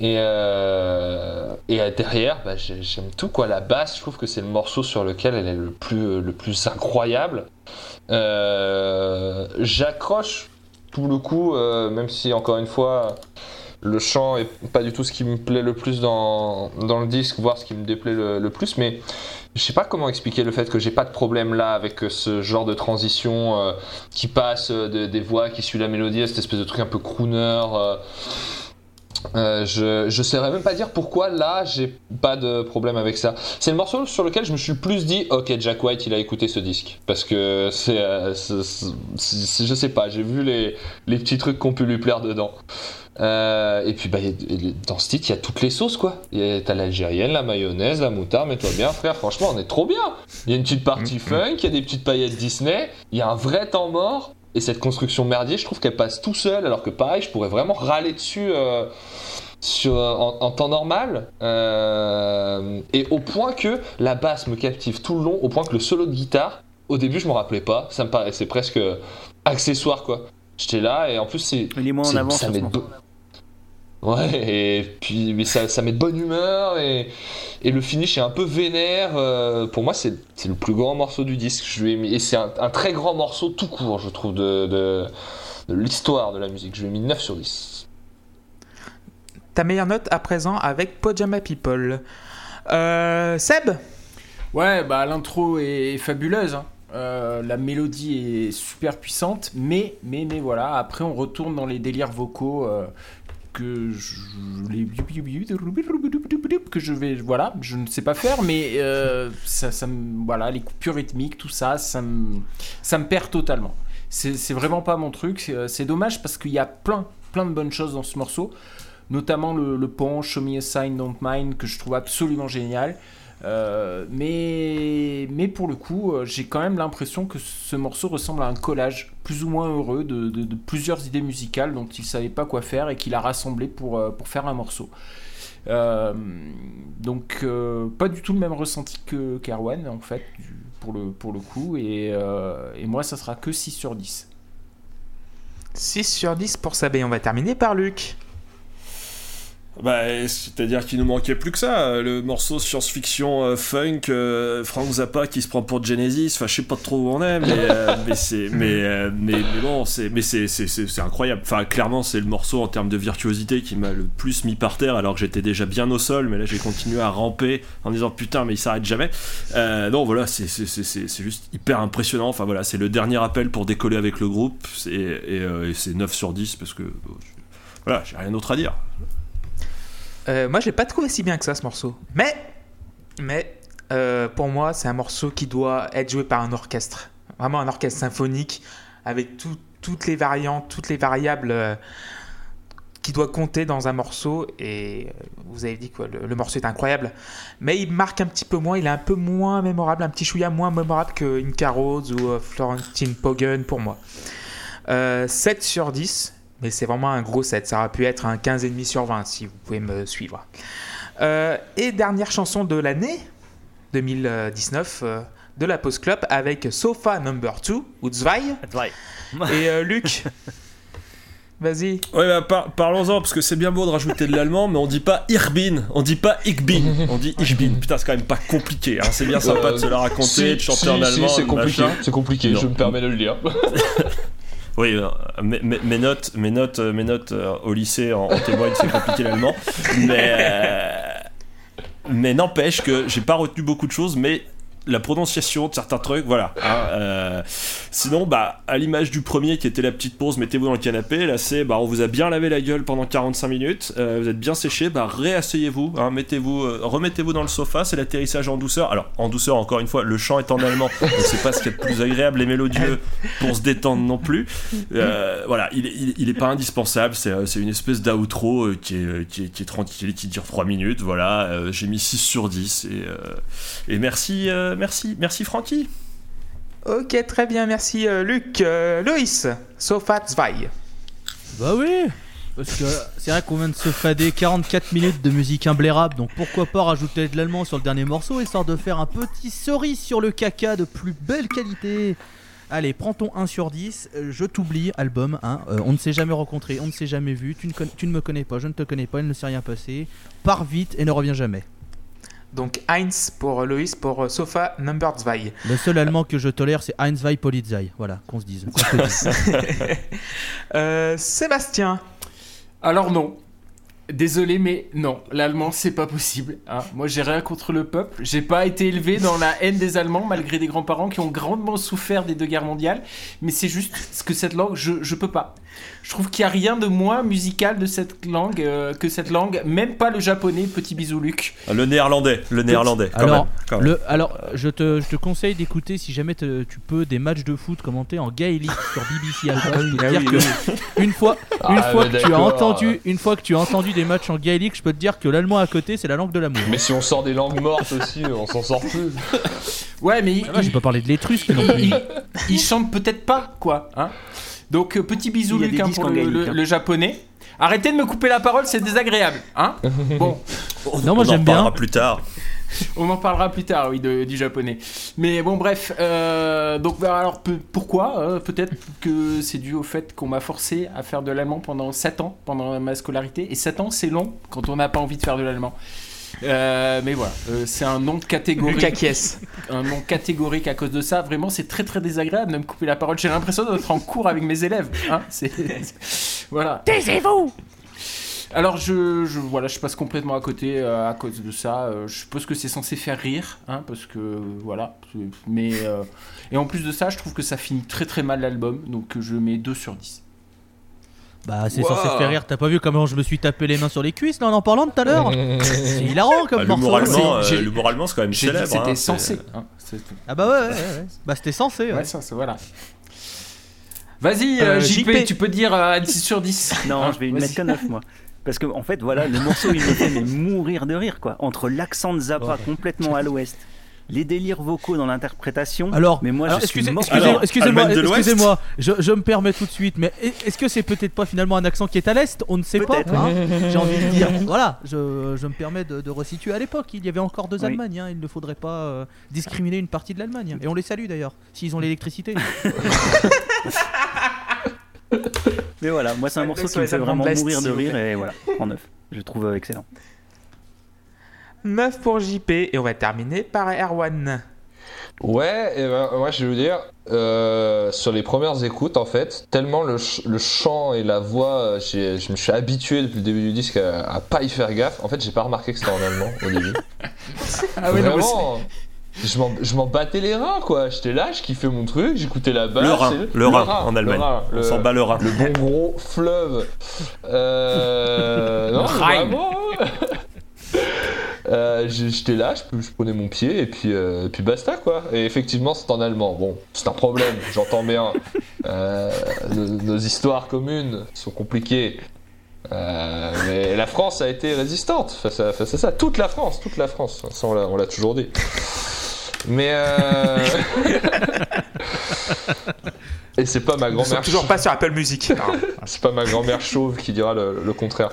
Speaker 6: Et, euh, et euh, derrière, bah, j'ai- j'aime tout quoi. La basse, je trouve que c'est le morceau sur lequel elle est le plus, plus incroyable. Euh, J'accroche tout le coup, euh, même si encore une fois, le chant est pas du tout ce qui me plaît le plus dans, le disque, voire ce qui me déplaît le, plus. Mais je sais pas comment expliquer le fait que j'ai pas de problème là avec euh, ce genre de transition euh, qui passe de- des voix qui suit la mélodie, à cette espèce de truc un peu crooner. Euh, je, je saurais même pas dire pourquoi là j'ai pas de problème avec ça. C'est le morceau sur lequel je me suis le plus dit ok Jack White il a écouté ce disque parce que c'est, euh, je sais pas j'ai vu les, les petits trucs qu'on pu lui plaire dedans. Euh, et puis bah, dans ce titre il y a toutes les sauces quoi. T'as l'algérienne, la mayonnaise, la moutarde, mets-toi bien frère franchement on est trop bien. Il y a une petite partie funk, il y a des petites paillettes Disney, il y a un vrai temps mort. Et cette construction merdier, je trouve qu'elle passe tout seul, alors que pareil, je pourrais vraiment râler dessus euh, sur, en, en temps normal. Euh, et au point que la basse me captive tout le long, au point que le solo de guitare, au début, je me rappelais pas, ça me paraissait presque accessoire quoi. J'étais là et en plus, c'est.
Speaker 7: Il est moins en avance
Speaker 6: ça met Ouais, et puis mais ça, ça met de bonne humeur et, et le finish est un peu vénère. euh, pour moi, c'est c'est le plus grand morceau du disque. Je lui ai mis, et c'est un, un très grand morceau tout court, je trouve, de, de, de l'histoire de la musique. Je lui ai mis 9 sur 10.
Speaker 1: Ta meilleure note à présent avec Pajama People. Euh, Seb?
Speaker 3: Ouais, bah l'intro est fabuleuse. hein. Euh, la mélodie est super puissante, mais, mais, mais voilà. Après, on retourne dans les délires vocaux euh, que je que je vais voilà, je ne sais pas faire, mais euh, ça, ça voilà, les coupures rythmiques, tout ça, ça me ça me perd totalement. C'est vraiment pas mon truc. C'est- C'est dommage parce qu'il y a plein plein de bonnes choses dans ce morceau, notamment le, le pont Show Me a Sign Don't Mind que je trouve absolument génial. Euh, mais, mais pour le coup, euh, j'ai quand même l'impression que ce morceau ressemble à un collage plus ou moins heureux de, plusieurs idées musicales dont il savait pas quoi faire et qu'il a rassemblé pour, euh, pour faire un morceau. Donc, pas du tout le même ressenti que qu'Erwan en fait, pour le, pour le coup. Et, et moi, ça sera que 6 sur 10.
Speaker 1: 6 sur 10 pour et on va terminer par Luc.
Speaker 2: Bah, c'est-à-dire qu'il nous manquait plus que ça. Le morceau science-fiction euh, funk, euh, Frank Zappa qui se prend pour Genesis. Enfin, je sais pas trop où on est, mais euh, mais c'est mais, euh, mais mais bon, c'est mais c'est c'est c'est c'est incroyable. Enfin, clairement, c'est le morceau en termes de virtuosité qui m'a le plus mis par terre, alors que j'étais déjà bien au sol, mais là j'ai continué à ramper en disant putain, mais il s'arrête jamais. Euh, non, voilà, c'est c'est c'est c'est c'est juste hyper impressionnant. Enfin voilà, c'est le dernier appel pour décoller avec le groupe. C'est et, euh, et c'est 9 sur 10 parce que bon, je- voilà, j'ai rien d'autre à dire.
Speaker 1: Euh, moi, je l'ai pas trouvé si bien que ça, ce morceau. Mais, mais euh, pour moi, c'est un morceau qui doit être joué par un orchestre. Vraiment un orchestre symphonique avec tout- toutes les variantes, toutes les variables euh, qui doit compter dans un morceau. Et vous avez dit quoi, le, morceau est incroyable. Mais il marque un petit peu moins, il est un peu moins mémorable, un petit chouïa moins mémorable que Inca Rhodes ou Florentine Pogen pour moi. Euh, 7 sur 10, mais c'est vraiment un gros 7. Ça aurait pu être un 15,5 sur 20 si vous pouvez me suivre. Euh, et dernière chanson de l'année 2019 euh, de la Post Club avec Sofa Number 2 ou Zwei. Et euh, Luc, vas-y.
Speaker 2: Ouais, bah, par- parlons-en, parce que c'est bien beau de rajouter de l'allemand, mais on dit pas Ich bin, on dit pas Ich bin, on dit Ich bin. Putain, c'est quand même pas compliqué, hein. c'est bien sympa de se la raconter,
Speaker 6: Si,
Speaker 2: de chanter
Speaker 6: si,
Speaker 2: en
Speaker 6: si,
Speaker 2: allemand.
Speaker 6: c'est compliqué, c'est compliqué,
Speaker 2: Non.
Speaker 6: je me permets de le dire.
Speaker 2: Oui, mes notes, mes notes, euh, mes notes euh, au lycée en, en témoignent, c'est compliqué l'allemand. Mais, euh, mais n'empêche que j'ai pas retenu beaucoup de choses, mais la prononciation de certains trucs, voilà. hein, euh, sinon, bah, à l'image du premier qui était la petite pause, mettez-vous dans le canapé. Là, c'est, bah, on vous a bien lavé la gueule pendant 45 minutes, euh, vous êtes bien séché, bah, réasseyez-vous, hein, mettez-vous, euh, remettez-vous dans le sofa. C'est l'atterrissage en douceur. Alors, en douceur, encore une fois, le chant est en allemand, donc c'est pas ce qui est le plus agréable et mélodieux pour se détendre non plus. Voilà, il, il, il est pas indispensable. C'est, c'est une espèce d'outro qui, est, qui, est, qui est tranquille, qui dure 3 minutes. Voilà, j'ai mis 6 sur 10 et, et merci, merci, merci Francky.
Speaker 1: Ok, très bien, merci euh, Luc. Euh, Loïs, Sofa 2.
Speaker 4: Bah oui Parce que c'est vrai qu'on vient de se fader 44 minutes de musique imblairable, donc pourquoi pas rajouter de l'allemand sur le dernier morceau, histoire de faire un petit cerise sur le caca de plus belle qualité Allez, prends ton 1 sur 10, euh, je t'oublie, album, hein, euh, on ne s'est jamais rencontré, on ne s'est jamais vu, tu ne, tu ne me connais pas, je ne te connais pas, il ne s'est rien passé, pars vite et ne reviens jamais.
Speaker 1: Donc Heinz pour Loïs pour euh, Sofa Number 2.
Speaker 4: Le seul allemand que je tolère, c'est Heinz Weih Polizei, voilà, qu'on se dise. qu'on se dise.
Speaker 1: Euh, Sébastien.
Speaker 3: Alors non. Désolé, mais non, l'allemand c'est pas possible. hein. Moi j'ai rien contre le peuple. J'ai pas été élevé dans la haine des Allemands malgré des grands-parents qui ont grandement souffert des deux guerres mondiales. Mais c'est juste ce que cette langue, je, je peux pas. Je trouve qu'il y a rien de moins musical de cette langue euh, que cette langue, même pas le japonais. Petit bisou Luc.
Speaker 2: Le néerlandais, le néerlandais. Quand
Speaker 4: Alors,
Speaker 2: même, quand même.
Speaker 4: Le, alors, je te, je te conseille d'écouter si jamais te- tu peux des matchs de foot commentés en gaélique sur BBC Alpha. Je peux te
Speaker 1: Ah
Speaker 4: dire
Speaker 1: oui,
Speaker 4: que une fois, une
Speaker 6: Ah,
Speaker 4: fois
Speaker 6: mais
Speaker 4: que tu as entendu, une fois que tu as entendu des matchs en gaélique, je peux te dire que l'allemand à côté c'est la langue de l'amour.
Speaker 6: Mais si on sort des langues mortes aussi, on s'en sort plus.
Speaker 3: Ouais, mais il,
Speaker 4: j'ai pas parlé de l'étrusque non plus.
Speaker 3: il, il chante peut-être pas, quoi. Hein Donc, euh, petit bisou,
Speaker 7: Il y a
Speaker 3: Luc,
Speaker 7: des
Speaker 3: hein,
Speaker 7: disques
Speaker 3: pour le,
Speaker 7: hein.
Speaker 3: le japonais. Arrêtez de me couper la parole, c'est désagréable. Hein bon,
Speaker 4: Non, moi
Speaker 2: on en reparlera plus tard.
Speaker 3: on en parlera plus tard, oui, de- du japonais. Mais bon, bref. euh, donc, bah, alors, peu- pourquoi Euh, Peut-être que c'est dû au fait qu'on m'a forcé à faire de l'allemand pendant 7 ans, pendant ma scolarité. Et 7 ans, c'est long quand on n'a pas envie de faire de l'allemand. Euh, mais voilà, euh, c'est un nom de catégorie.
Speaker 1: Luc Akies.
Speaker 3: un nom catégorique à cause de ça. Vraiment, c'est très très désagréable de me couper la parole. J'ai l'impression d'être en cours avec mes élèves. Hein c'est... voilà. Taisez-vous alors je, je voilà je passe complètement à côté euh, à cause de ça. Euh, je suppose que c'est censé faire rire, hein, parce que euh, voilà. Mais et en plus de ça, je trouve que ça finit très très mal l'album, donc je mets 2 sur 10.
Speaker 4: Bah c'est
Speaker 1: Wow.
Speaker 4: censé faire rire. T'as pas vu comment je me suis tapé les mains sur les cuisses là en en parlant tout à l'heure C'est hilarant comme
Speaker 2: Ah,
Speaker 4: morceau.
Speaker 3: C'est-
Speaker 2: euh,
Speaker 3: j'ai-
Speaker 2: allemand, c'est quand même
Speaker 3: J'ai dit que
Speaker 2: célèbre.
Speaker 3: c'était
Speaker 2: hein,
Speaker 3: censé.
Speaker 2: c'est-
Speaker 3: hein, c'est tout.
Speaker 4: Ah bah ouais, ouais, ouais, ouais. Bah c'était censé. Ouais.
Speaker 3: Ouais, ça, c'est- voilà. Vas-y,
Speaker 1: Euh,
Speaker 3: euh, JP,
Speaker 1: JP.
Speaker 3: tu peux dire euh, 10 sur 10.
Speaker 7: Non,
Speaker 3: Hein,
Speaker 7: je vais lui
Speaker 3: vas-y.
Speaker 7: mettre que 9 moi. Parce que en fait, voilà, le morceau il me fait mais mourir de rire quoi. Entre l'accent de Zappa complètement à l'ouest, les délires vocaux dans l'interprétation.
Speaker 4: Alors,
Speaker 7: mais moi
Speaker 4: alors,
Speaker 7: je suis
Speaker 4: excusez-
Speaker 7: mort.
Speaker 4: excusez-
Speaker 2: Alors,
Speaker 4: excusez-moi,
Speaker 2: l'Ouest
Speaker 4: excusez-moi, je, je me permets tout de suite, mais est- est-ce que c'est peut-être pas finalement un accent qui est à l'est? On ne sait pas. Hein. J'ai envie de dire. Voilà, je, je me permets de, de resituer à l'époque. Il y avait encore deux
Speaker 7: Oui.
Speaker 4: Allemagnes. hein. Il ne faudrait pas euh, discriminer une partie de l'Allemagne. Et on les salue d'ailleurs, s'ils ont l'électricité.
Speaker 7: Mais voilà, moi c'est un morceau qui me fait vraiment mourir de rire et voilà, en 9. Je le trouve excellent.
Speaker 1: 9 pour JP et on va terminer par Erwan.
Speaker 6: Ouais, et ben, moi je vais vous dire, euh, sur les premières écoutes en fait, tellement le, ch- le chant et la voix, euh, je me suis habitué depuis le début du disque à, à pas y faire gaffe. En fait, j'ai pas remarqué que c'était en allemand au début.
Speaker 3: Ah mais
Speaker 6: Vraiment, je m'en- je m'en battais les reins quoi. J'étais là, je kiffais mon truc, j'écoutais la basse.
Speaker 2: Le Rhin, le Rhin en
Speaker 6: le
Speaker 2: Allemagne.
Speaker 6: Rhin,
Speaker 2: On
Speaker 6: le-
Speaker 2: s'en bat le Rhin.
Speaker 6: le bon gros fleuve. Euh, non, vraiment. Euh, J'étais là, je, je prenais mon pied et puis, euh, et puis basta quoi. Et effectivement, c'est en allemand. Bon, c'est un problème, j'entends bien. Euh, nos, nos histoires communes sont compliquées. Euh, mais la France a été résistante face à, face à ça. Toute la France, toute la France. Ça, on l'a- toujours dit. Mais. Euh... Et c'est pas ma grand-mère
Speaker 1: toujours pas sur Apple Music.
Speaker 6: C'est pas ma grand-mère chauve qui dira le, le contraire.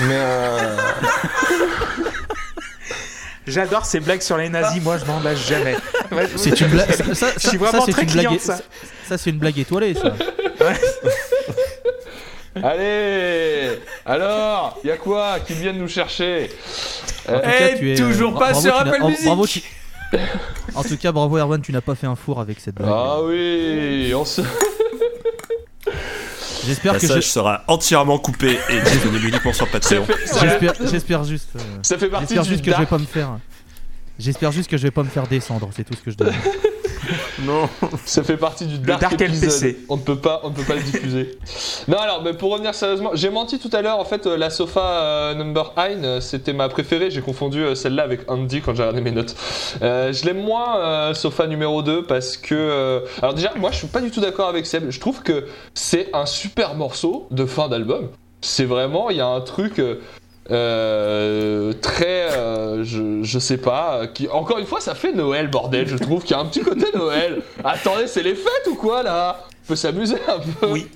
Speaker 6: Mais euh,
Speaker 1: J'adore ces blagues sur les nazis, moi je m'en lâche jamais. Ouais,
Speaker 4: C'est une blague. Ça, ça-
Speaker 1: Je suis
Speaker 4: ça,
Speaker 1: vraiment
Speaker 4: c'est
Speaker 1: très
Speaker 4: une blague.
Speaker 1: client de ça.
Speaker 4: Ça, ça, c'est une blague étoilée, ça.
Speaker 6: allez, alors, y a quoi Qui viennent nous chercher? Euh,
Speaker 4: cas,
Speaker 3: Eh,
Speaker 4: es,
Speaker 3: toujours pas
Speaker 4: bravo,
Speaker 3: sur Apple Music.
Speaker 4: bravo, tu- En tout cas, bravo Erwan, tu n'as pas fait un four avec cette blague.
Speaker 6: Ah oui, on se.
Speaker 4: J'espère
Speaker 2: Le
Speaker 4: que
Speaker 2: passage
Speaker 4: je-
Speaker 2: sera entièrement coupé et disponible uniquement sur
Speaker 6: Ça
Speaker 2: Patreon.
Speaker 6: ça-
Speaker 4: j'espère, j'espère juste. euh,
Speaker 6: ça fait partie
Speaker 4: J'espère
Speaker 6: du
Speaker 4: juste que je vais pas me faire. J'espère juste que je vais pas me faire descendre, c'est tout ce que je demande.
Speaker 6: Non, ça fait partie du dark,
Speaker 1: dark. LPC.
Speaker 6: On ne peut pas, on ne peut pas le diffuser. non, alors, mais pour revenir sérieusement, j'ai menti tout à l'heure. En fait, euh, la sofa euh, number 1, euh, c'était ma préférée. J'ai confondu euh, celle-là avec Andy quand j'ai regardé mes notes. Euh, je l'aime moins sofa numéro 2 parce que, alors déjà, moi, je suis pas du tout d'accord avec Seb. Je trouve que c'est un super morceau de fin d'album. C'est vraiment, il y a un truc. Euh, très euh, je, je sais pas euh, qui encore une fois ça fait Noël bordel je trouve qu'il y a un petit côté Noël attendez c'est les fêtes ou quoi là? On peut s'amuser un peu
Speaker 1: Oui.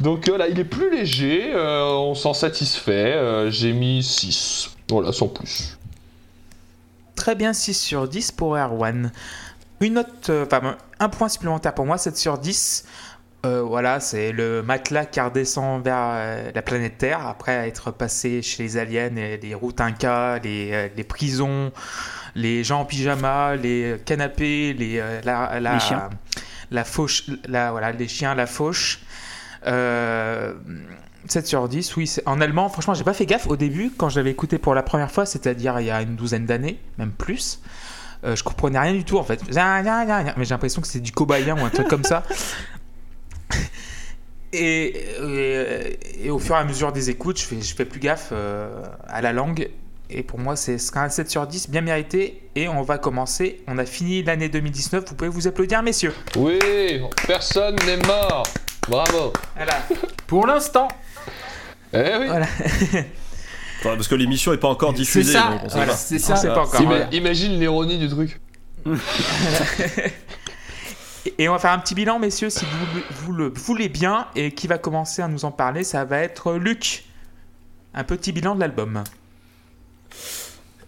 Speaker 6: donc euh, là il est plus léger euh, on s'en satisfait euh, j'ai mis 6 voilà sans plus
Speaker 1: Très bien, 6 sur 10 pour Erwan. Une note, euh, enfin, un point supplémentaire pour moi, 7 sur 10. Euh, voilà, c'est le matelas qui redescend vers euh, la planète Terre après être passé chez les aliens et les routes Inca, les, euh, les prisons, les gens en pyjama, les canapés, les, euh, la, la,
Speaker 7: Les chiens.
Speaker 1: la fauche, la, voilà, les chiens, la fauche. Euh, 7 sur 10, oui. c'est- En allemand, franchement, j'ai pas fait gaffe au début quand je l'avais écouté pour la première fois, c'est-à-dire il y a une douzaine d'années, même plus. Euh, je comprenais rien du tout en fait. Mais j'ai l'impression que c'était du cobayen ou un truc comme ça. Et, et, et au fur et à mesure des écoutes, je fais, je fais plus gaffe euh, à la langue. Et pour moi, c'est un 7 sur 10, bien mérité. Et on va commencer. On a fini l'année 2019. Vous pouvez vous applaudir, messieurs.
Speaker 6: oui personne n'est mort bravo
Speaker 1: Voilà.
Speaker 3: Pour l'instant,
Speaker 6: eh oui
Speaker 1: Voilà.
Speaker 2: Enfin, parce que l'émission est pas encore
Speaker 3: c'est
Speaker 2: diffusée.
Speaker 3: ça.
Speaker 2: donc on sait
Speaker 3: Voilà,
Speaker 2: pas.
Speaker 3: c'est
Speaker 1: On
Speaker 3: ça.
Speaker 1: sait pas encore.
Speaker 6: Ima-
Speaker 1: voilà.
Speaker 6: imagine l'ironie du truc
Speaker 1: Et on va faire un petit bilan, messieurs, si vous, le voulez bien. Et qui va commencer à nous en parler Ça va être Luc. Un petit bilan de l'album.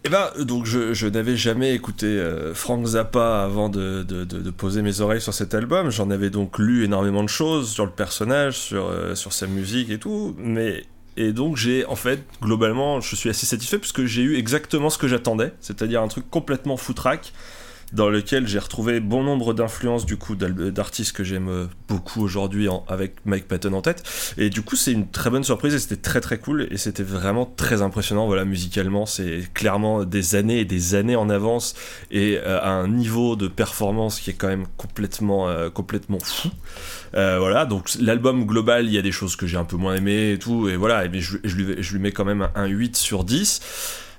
Speaker 2: Eh ben, donc je, n'avais jamais écouté euh, Frank Zappa avant de poser mes oreilles sur cet album. J'en avais donc lu énormément de choses sur le personnage, sur, euh, sur sa musique et tout. Mais et donc j'ai en fait globalement, je suis assez satisfait puisque j'ai eu exactement ce que j'attendais, c'est-à-dire un truc complètement foutraque dans lequel j'ai retrouvé bon nombre d'influences du coup d'artistes que j'aime euh, beaucoup aujourd'hui avec Mike Patton en tête. Et du coup c'est une très bonne surprise et c'était très très cool et c'était vraiment très impressionnant. Voilà musicalement c'est clairement des années et des années en avance et euh, à un niveau de performance qui est quand même complètement euh, complètement fou. Voilà donc l'album global il y a des choses que j'ai un peu moins aimé et tout et voilà et je lui, je lui mets quand même un 8 sur 10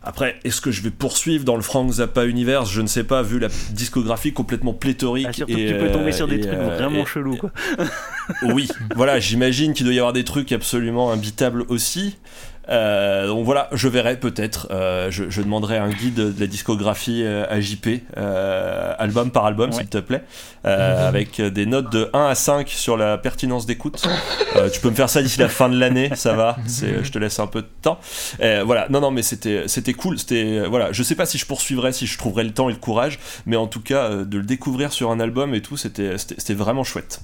Speaker 2: après, est-ce que je vais poursuivre dans le Frank Zappa Universe? Je ne sais pas, vu la discographie complètement pléthorique.
Speaker 7: Ah, surtout
Speaker 2: et,
Speaker 7: que tu peux tomber
Speaker 2: euh,
Speaker 7: sur des
Speaker 2: et,
Speaker 7: trucs
Speaker 2: euh,
Speaker 7: vraiment
Speaker 2: et-
Speaker 7: chelous, quoi.
Speaker 2: oui, voilà, j'imagine qu'il doit y avoir des trucs absolument imbitables aussi. Euh, donc voilà, je verrai peut-être. Euh, je, je demanderai un guide de la discographie euh, à JP, euh, album par album,
Speaker 7: Ouais.
Speaker 2: s'il te plaît, euh, avec des notes de 1 à 5 sur la pertinence d'écoute. Tu peux me faire ça d'ici la fin de l'année, ça va. C'est, je te laisse un peu de temps. Voilà, non, non, mais c'était, c'était cool. C'était, voilà, je sais pas si je poursuivrai, si je trouverai le temps et le courage, mais en tout cas, de le découvrir sur un album et tout, c'était vraiment chouette.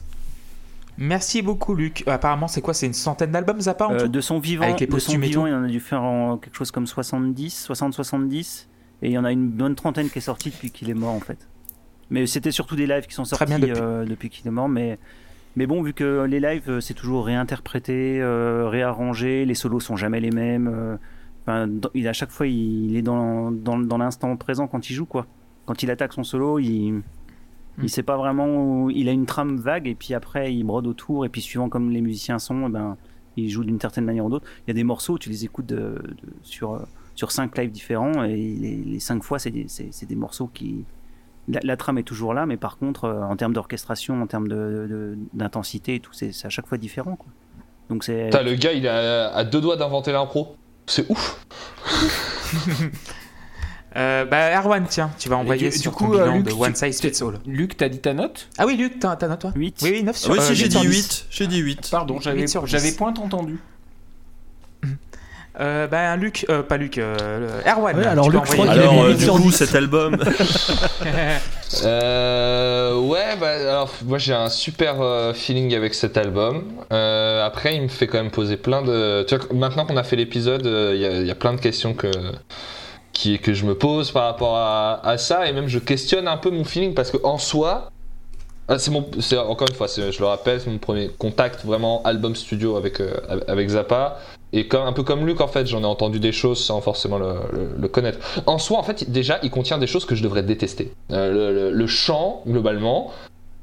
Speaker 1: Merci beaucoup, Luc. Euh, Apparemment, c'est quoi C'est une centaine d'albums, Zappa en
Speaker 7: Euh,
Speaker 1: tout
Speaker 7: de son vivant,
Speaker 1: Avec les
Speaker 7: de son vivant, il en a dû faire en quelque chose comme 70, 60-70. Et il y en a une bonne trentaine qui est sortie depuis qu'il est mort, en fait. Mais c'était surtout des lives qui sont sortis
Speaker 1: depuis-
Speaker 7: euh, depuis, qu'il est mort. Mais, mais bon, vu que les lives, c'est toujours réinterprété, euh, réarrangé, les solos sont jamais les mêmes. euh, il, à chaque fois, il, il est dans, dans, dans l'instant présent quand il joue, quoi. Quand il attaque son solo, il. Il sait pas vraiment où- Il a une trame vague et puis après il brode autour et puis suivant comme les musiciens sont, eh ben, il joue d'une certaine manière ou d'autre. Il y a des morceaux, tu les écoutes de- de- sur, euh, sur cinq lives différents et les, les cinq fois, c'est des, des morceaux qui. La, la trame est toujours là, mais par contre, euh, en termes d'orchestration, en termes de- de- d'intensité et tout, c'est à chaque fois différent. Quoi. Donc c'est.
Speaker 6: Le gars il à, à deux doigts d'inventer l'impro c'est ouf
Speaker 1: Euh, bah, Erwan, tiens, tu vas envoyer
Speaker 3: du-
Speaker 1: sur
Speaker 3: du
Speaker 1: ton
Speaker 3: coup, euh,
Speaker 1: bilan
Speaker 3: Luc,
Speaker 1: de
Speaker 3: tu-
Speaker 1: One Size Fits All.
Speaker 3: Luc, t'as dit ta note
Speaker 1: Ah oui, Luc, t'as t'as note, toi
Speaker 7: 8.
Speaker 1: Oui, oui, 9
Speaker 2: Ah
Speaker 1: sur
Speaker 2: oui,
Speaker 1: euh,
Speaker 2: si, j'ai
Speaker 1: 8
Speaker 2: dit
Speaker 1: sur 10.
Speaker 2: 8. J'ai dit 8.
Speaker 3: Pardon, j'avais point entendu.
Speaker 1: Euh, bah, Luc, euh, pas Luc, euh, Erwan.
Speaker 4: Ouais, alors Luc, je
Speaker 1: envoyer-
Speaker 4: crois
Speaker 2: Alors, euh, du
Speaker 4: sur
Speaker 2: coup, cet album.
Speaker 6: Euh, ouais, bah alors moi j'ai un super euh, feeling avec cet album. Euh, après, il me fait quand même poser plein de. Tu vois, maintenant qu'on a fait l'épisode, euh, il y, a- il y a plein de questions que qui, que je me pose par rapport à, ça et même je questionne un peu mon feeling parce que en soi, ah, c'est mon, encore une fois, je le rappelle, c'est mon premier contact vraiment album studio avec euh, avec Zappa. Et comme, un peu comme Luc, en fait, j'en ai entendu des choses sans forcément le, connaître. En soi, en fait, déjà, il contient des choses que je devrais détester. Euh, le- le chant, globalement,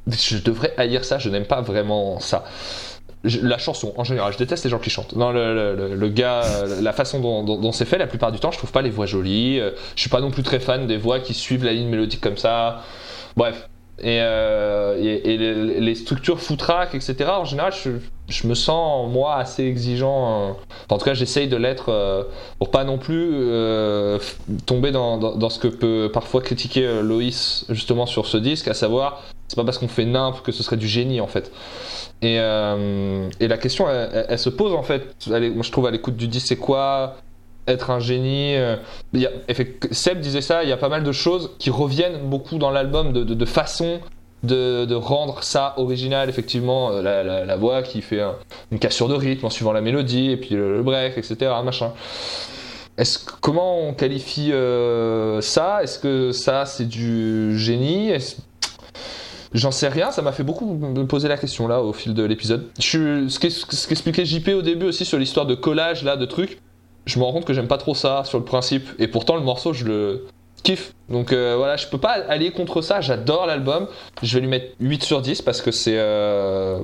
Speaker 6: je devrais haïr ça, je n'aime pas vraiment ça. La chanson, en général, je déteste les gens qui chantent. Non, le, le- gars, euh, la façon dont, c'est fait, la plupart du temps, je trouve pas les voix jolies. Euh, Je suis pas non plus très fan des voix qui suivent la ligne mélodique comme ça. Bref. Et, euh, les, structures footrack, etc., en général, je, me sens, moi, assez exigeant. en tout cas, j'essaye de l'être euh, pour pas non plus tomber dans, ce que peut parfois critiquer Loïs, justement, sur ce disque, à savoir, c'est pas parce qu'on fait nimp que ce serait du génie, en fait. Et, euh, et la question, elle, se pose, en fait, elle je trouve, à l'écoute du disque, c'est quoi être un génie euh, Seb disait ça, il y a pas mal de choses qui reviennent beaucoup dans l'album de, de, façon de, rendre ça original, effectivement, euh, la, voix qui fait un- une cassure de rythme en suivant la mélodie, et puis le, break, etc. Machin. Est-ce comment on qualifie ça? Est-ce que ça c'est du génie? J'en sais rien, ça m'a fait beaucoup me poser la question là au fil de l'épisode. Je Ce qu'ex- ce qu'expliquait JP au début aussi sur l'histoire de collage là, de trucs, je me rends compte que j'aime pas trop ça sur le principe, et pourtant le morceau je le kiffe. Donc euh, voilà, je peux pas aller contre ça, j'adore l'album, je vais lui mettre 8 sur 10 parce que c'est... euh,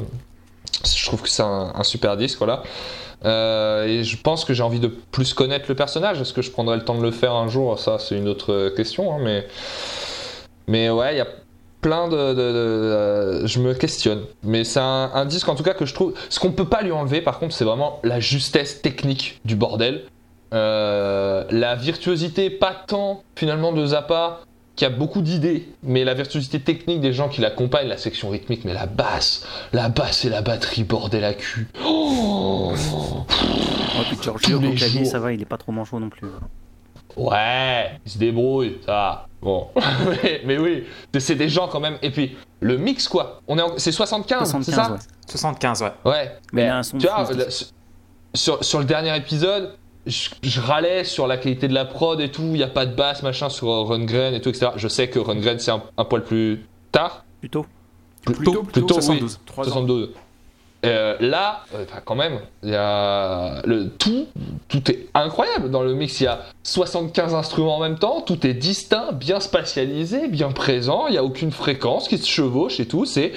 Speaker 6: Je trouve que c'est un, un super disque, voilà. Euh, et je pense que j'ai envie de plus connaître le personnage. Est-ce que je prendrai le temps de le faire un jour? Ça, c'est une autre question. hein, mais... mais ouais, il y a plein de, de- de- de- Je me questionne. Mais c'est un, un disque, en tout cas, que je trouve. Ce qu'on peut pas lui enlever, par contre, c'est vraiment la justesse technique du bordel. Euh, la virtuosité, pas tant finalement de Zappa, qui a beaucoup d'idées, mais la virtuosité technique des gens qui l'accompagnent, la section rythmique, mais la basse, la basse et la batterie, bordel à cul. Oh
Speaker 7: Oh, puis Giorgio,
Speaker 6: Tous les
Speaker 7: clavier,
Speaker 6: jours.
Speaker 7: ça va, il est pas trop manchot non plus.
Speaker 6: Ouais, ils se débrouillent, ça. Bon, mais, mais oui, c'est- c'est des gens quand même. Et puis, le mix, quoi. On est en- C'est 75, c'est
Speaker 7: 75,
Speaker 6: ça
Speaker 7: ouais.
Speaker 1: 75, ouais.
Speaker 6: Ouais.
Speaker 7: Mais il a un son
Speaker 6: tu
Speaker 7: de
Speaker 6: vois, sur, sur le dernier épisode, je, je râlais sur la qualité de la prod et tout. Il n'y a pas de basse, machin, sur Rundgren et tout, etc. Je sais que Rundgren, c'est un, un poil plus tard.
Speaker 7: Plutôt.
Speaker 6: Plus
Speaker 3: Plutôt,
Speaker 6: tôt,
Speaker 3: plutôt,
Speaker 6: plus tôt,
Speaker 3: 72.
Speaker 6: oui.
Speaker 3: Trois ans.
Speaker 6: 72. Euh, là, euh, enfin, quand même, y a le tout, tout est incroyable dans le mix. Il y a 75 instruments en même temps, tout est distinct, bien spatialisé, bien présent. Il n'y a aucune fréquence qui se chevauche et tout. C'est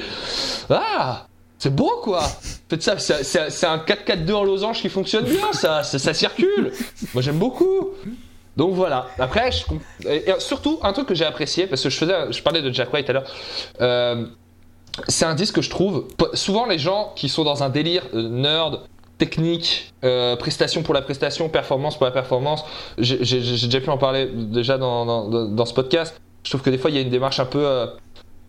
Speaker 6: ah, c'est beau quoi. Faites ça, c'est un 4-4-2 en losange qui fonctionne bien. Ça, ça, circule. Moi j'aime beaucoup. Donc voilà. Après, je et surtout un truc que j'ai apprécié parce que je faisais, je parlais de Jack White tout à l'heure. Euh, c'est un disque que je trouve. Souvent, les gens qui sont dans un délire euh, nerd, technique, euh, prestation pour la prestation, performance pour la performance, j'ai déjà pu en parler déjà dans, dans- ce podcast. Je trouve que des fois, il y a une démarche un peu.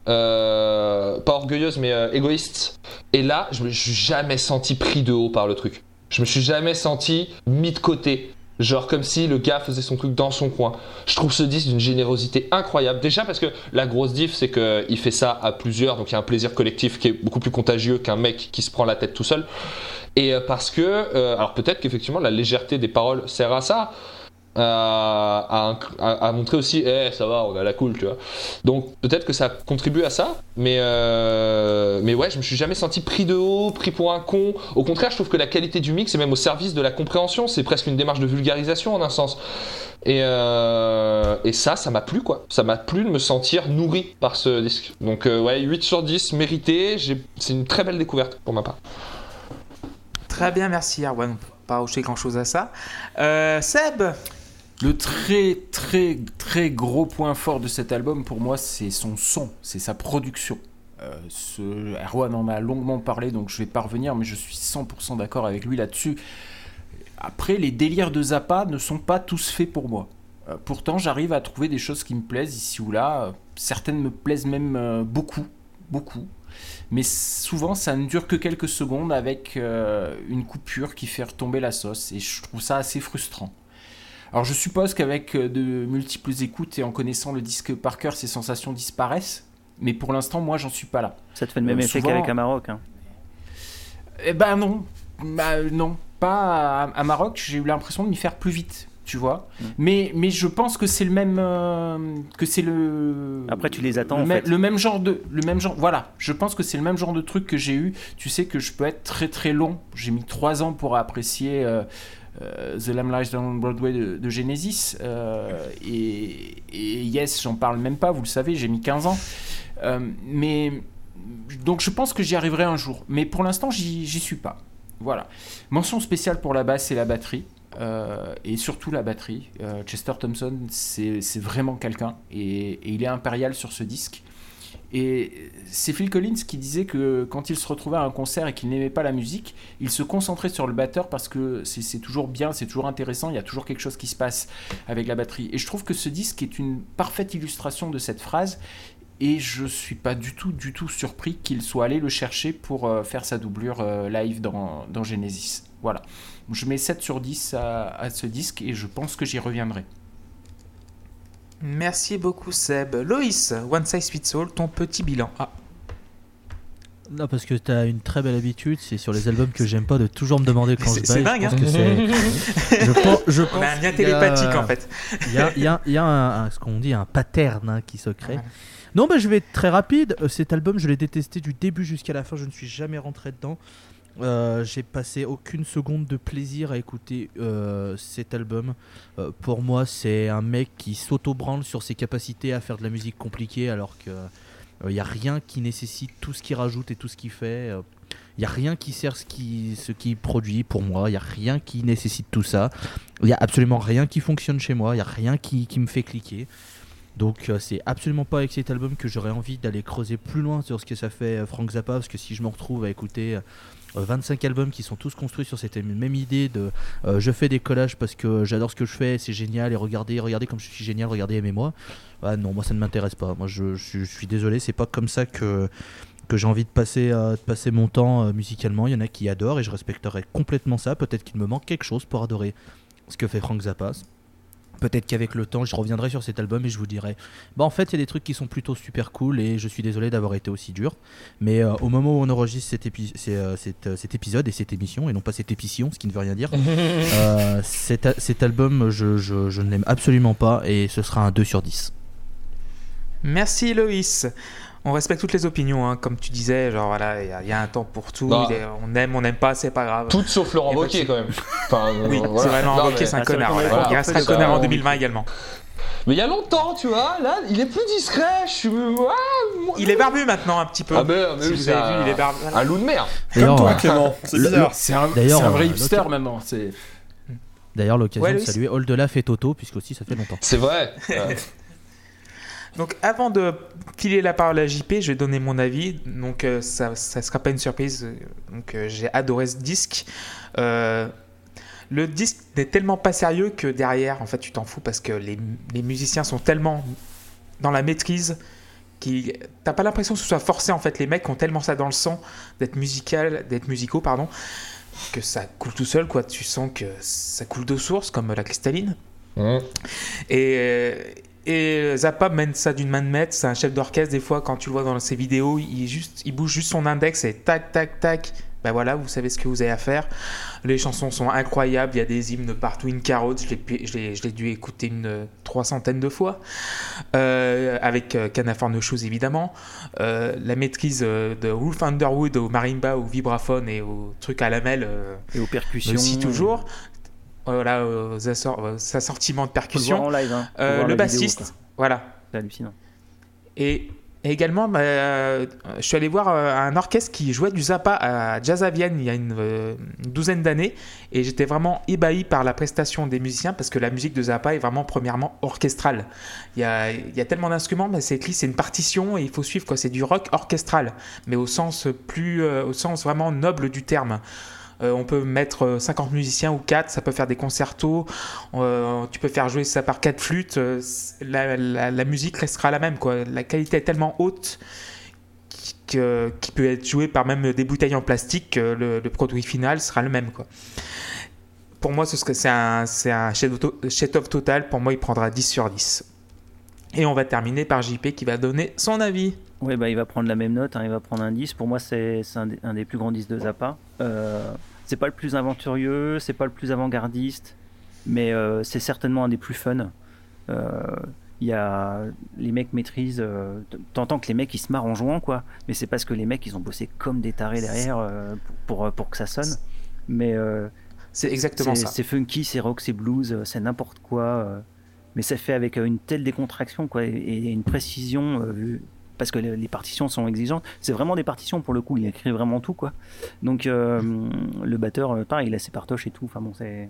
Speaker 6: euh, pas orgueilleuse, mais égoïste. Et là, je me suis jamais senti pris de haut par le truc. Je me suis jamais senti mis de côté. Genre comme si le gars faisait son truc dans son coin. Je trouve ce disque d'une générosité incroyable. Déjà parce que la grosse diff, c'est qu'il fait ça à plusieurs, donc il y a un plaisir collectif qui est beaucoup plus contagieux qu'un mec qui se prend la tête tout seul. Et euh, parce que, euh, alors peut-être qu'effectivement la légèreté des paroles sert à ça, euh, à, à- montrer aussi, eh ça va, on a la cool, tu vois. Donc peut-être que ça contribue à ça, mais, euh, mais ouais, je me suis jamais senti pris de haut, pris pour un con. Au contraire, je trouve que la qualité du mix est même au service de la compréhension, c'est presque une démarche de vulgarisation en un sens. Et, euh, et ça, ça m'a plu quoi. Ça m'a plu de me sentir nourri par ce disque. Donc euh, ouais, 8 sur 10, mérité. C'est une très belle découverte pour ma part.
Speaker 1: Très bien, merci Arwan. Pas hocher grand chose à ça. Seb?
Speaker 3: Le très très très gros point fort de cet album pour moi c'est son son, c'est sa production. Euh. Erwan en a longuement parlé donc je vais pas revenir mais je suis 100% d'accord avec lui là-dessus. Après les délires de Zappa ne sont pas tous faits pour moi. Euh, pourtant j'arrive à trouver des choses qui me plaisent ici ou là. Euh, Certaines me plaisent même beaucoup, beaucoup. Mais souvent ça ne dure que quelques secondes avec une coupure qui fait retomber la sauce et je trouve ça assez frustrant. Alors je suppose qu'avec euh, de multiples écoutes et en connaissant le disque par cœur, ces sensations disparaissent. Mais pour l'instant, moi, j'en suis pas là.
Speaker 7: Ça te fait le même
Speaker 3: Euh,
Speaker 7: effet
Speaker 3: souvent-
Speaker 7: qu'avec Amarok. Hein.
Speaker 3: Eh ben non, Bah, non, pas à, à Maroc. J'ai eu l'impression de m'y faire plus vite. tu vois.
Speaker 7: Mm.
Speaker 3: Mais, mais je pense que c'est le même. euh, que c'est le.
Speaker 7: Après, tu les attends,
Speaker 3: Le,
Speaker 7: en
Speaker 3: même-
Speaker 7: fait.
Speaker 3: le même genre de. Le même genre. Voilà. Je pense que c'est le même genre de truc que j'ai eu. Tu sais que je peux être très très long. J'ai mis trois ans pour apprécier. euh, euh, The Lamb Lies Down Broadway de, Genesis euh, et, Yes j'en parle même pas vous le savez j'ai mis 15 ans. Euh, mais donc je pense que j'y arriverai un jour. Mais pour l'instant j'y suis pas. Voilà. Mention spéciale pour la basse et la batterie euh, et surtout la batterie. Euh, Chester Thompson c'est vraiment quelqu'un et il est impérial sur ce disque et c'est Phil Collins qui disait que quand il se retrouvait à un concert et qu'il n'aimait pas la musique, il se concentrait sur le batteur parce que c'est toujours bien, c'est toujours intéressant, il y a toujours quelque chose qui se passe avec la batterie. Et je trouve que ce disque est une parfaite illustration de cette phrase. Et je suis pas du tout, du tout surpris qu'il soit allé le chercher pour euh, faire sa doublure euh, live dans, Genesis. Voilà. Je mets 7 sur 10 à, à ce disque et je pense que j'y reviendrai.
Speaker 1: Merci beaucoup Seb. Loïs, One Size Fits All, ton petit bilan. Ah,
Speaker 4: Non, parce que t'as une très belle habitude, c'est sur les albums que j'aime pas de toujours me demander quand
Speaker 1: C'est-
Speaker 4: je
Speaker 1: c'est
Speaker 4: baille.
Speaker 1: dingue,
Speaker 4: je pense
Speaker 1: hein.
Speaker 4: que c'est. je pense, je
Speaker 1: on a un lien
Speaker 4: a-
Speaker 1: télépathique en fait.
Speaker 4: Il y a, y a- y a un, un- ce qu'on dit un pattern hein, qui se crée. Non, bah, je vais être très rapide. Euh, Cet album, je l'ai détesté du début jusqu'à la fin. Je ne suis jamais rentré dedans. Euh, J'ai passé aucune seconde de plaisir à écouter euh, cet album. Euh, pour moi, c'est un mec qui s'auto-branle sur ses capacités à faire de la musique compliquée alors que il n'y a rien qui nécessite tout ce qu'il rajoute et tout ce qu'il fait. Il n'y a rien qui sert ce qu'il ce produit pour moi. Il n'y a rien qui nécessite tout ça. Il n'y a absolument rien qui fonctionne chez moi. Il n'y a rien qui, me fait cliquer. Donc euh, c'est absolument pas avec cet album que j'aurais envie d'aller creuser plus loin sur ce que ça fait euh, Frank Zappa. Parce que si je me retrouve à écouter 25 albums qui sont tous construits sur cette même idée de euh, je fais des collages parce que j'adore ce que je fais, c'est génial et regardez, regardez comme je suis génial, regardez aimez-moi. Ah non, moi ça ne m'intéresse pas. Moi je, suis désolé, c'est pas comme ça que que j'ai envie de passer, euh, de passer mon temps euh, musicalement. Il y en a qui adorent et je respecterai complètement ça. Peut-être qu'il me manque quelque chose pour adorer ce que fait Frank Zappa. Peut-être qu'avec le temps, je reviendrai sur cet album et je vous dirai Bah, en fait, il y a des trucs qui sont plutôt super cool et je suis désolé d'avoir été aussi dur. Mais euh, au moment où on enregistre cet, épi- c'est, euh, cet, euh, cet épisode et cette émission, et non pas cette épition, ce qui ne veut rien dire, cet, cet album, je, je- je ne l'aime absolument pas et ce sera un 2 sur 10.
Speaker 1: Merci Loïs. On respecte toutes les opinions, hein, comme tu disais, genre voilà, il y, a- il y a un temps pour tout.
Speaker 6: Bah.
Speaker 1: est- on aime, on n'aime pas, c'est pas grave.
Speaker 6: Toutes sauf Laurent
Speaker 1: de
Speaker 6: Wauquiez quand même. Enfin,
Speaker 1: Oui,
Speaker 6: euh, voilà.
Speaker 1: c'est vraiment
Speaker 6: Non,
Speaker 1: Wauquiez, c'est un connard.
Speaker 7: vrai qu'on
Speaker 1: ouais.
Speaker 6: est
Speaker 1: Il restera
Speaker 6: parfait,
Speaker 1: connard en
Speaker 6: on-
Speaker 1: 2020 également.
Speaker 6: Mais il y a longtemps, tu vois, là, il est plus discret. Je suis. Ouais, moi-
Speaker 1: Il est barbu maintenant un petit peu.
Speaker 6: Ah, mais, mais
Speaker 1: si
Speaker 6: oui,
Speaker 1: vous
Speaker 6: c'est
Speaker 1: avez vu,
Speaker 6: un-
Speaker 1: il est barbu.
Speaker 6: Un loup de mer.
Speaker 2: Comme toi,
Speaker 4: euh,
Speaker 2: Clément. C'est bizarre.
Speaker 3: C'est un, un vrai
Speaker 4: euh,
Speaker 3: hipster
Speaker 4: l'occasion-
Speaker 3: maintenant. C'est
Speaker 4: D'ailleurs, l'occasion
Speaker 1: Ouais,
Speaker 4: de saluer Oldelaf et Toto, puisque aussi ça fait longtemps.
Speaker 6: C'est vrai. Euh,
Speaker 1: Donc avant de filer la parole à JP, je vais donner mon avis. Donc euh, ça, ça sera pas une surprise. Donc euh, j'ai adoré ce disque. Euh, le disque n'est tellement pas sérieux que derrière, en fait, tu t'en fous parce que les, les musiciens sont tellement dans la maîtrise qui t'as pas l'impression que ce soit forcé en fait. Les mecs ont tellement ça dans le sang d'être musical, d'être musicaux, pardon, que ça coule tout seul quoi. Tu sens que ça coule de source comme la cristalline.
Speaker 6: hum.
Speaker 1: Et, euh, et Zappa mène ça d'une main de maître. C'est un chef d'orchestre. Des fois, quand tu le vois dans ses vidéos, il, est juste, il bouge juste son index et tac, tac, tac. Ben voilà, vous savez ce que vous avez à faire. Les chansons sont incroyables. Il y a des hymnes partout. Une carotte, je l'ai, dû écouter une trois centaines de fois. Euh, avec euh, California Shoes, évidemment. Euh, la maîtrise euh, de Wolf Underwood au marimba, au vibraphone et au truc à lamelle.
Speaker 7: et aux percussions.
Speaker 1: aussi toujours. Voilà, aux assor- aux assortiments de
Speaker 7: le
Speaker 1: percussions.
Speaker 7: en live. Hein.
Speaker 1: Euh, le
Speaker 7: vidéo,
Speaker 1: bassiste, voilà.
Speaker 7: C'est hallucinant.
Speaker 1: Et, et également, bah, euh, je suis allé voir euh, un orchestre qui jouait du Zappa à Jazz à Vienne il y a une, euh, une douzaine d'années. Et j'étais vraiment ébahi par la prestation des musiciens parce que la musique de Zappa est vraiment, premièrement, orchestrale. Il y a, il y a tellement d'instruments, mais c'est écrit, c'est une partition et il faut suivre. quoi. C'est du rock orchestral, mais au sens, plus, euh, au sens vraiment noble du terme. Euh, on peut mettre euh, 50 musiciens ou 4, ça peut faire des concertos, euh, tu peux faire jouer ça par 4 flûtes, euh, la, musique restera la même. Quoi. La qualité est tellement haute qui, qui peut être joué par même des bouteilles en plastique que le, le produit final sera le même. Quoi. Pour moi, c'est un, un chef-d'œuvre total. Pour moi, il prendra 10 sur 10. Et on va terminer par JP qui va donner son avis.
Speaker 7: Ouais, bah, il va prendre la même note, hein, il va prendre un 10. Pour moi, c'est un, des- un des plus grands 10 de Zappa. Euh, c'est pas le plus aventurieux, c'est pas le plus avant-gardiste,
Speaker 5: mais euh, c'est certainement un des plus fun. Euh, Il y a les mecs maîtrisent. euh, T'entends que les mecs ils se marrent en jouant quoi, mais c'est parce que les mecs ils ont bossé comme des tarés derrière pour, pour, pour que ça sonne. Mais
Speaker 1: C'est exactement ça.
Speaker 5: c'est funky, c'est rock, c'est blues, c'est n'importe quoi. mais c'est fait avec une telle décontraction quoi, et, une précision. euh, parce que les, partitions sont exigeantes. C'est vraiment des partitions pour le coup. Il écrit vraiment tout quoi. Donc euh, le batteur, euh, pareil, il a ses partoches et tout. Enfin bon, c'est.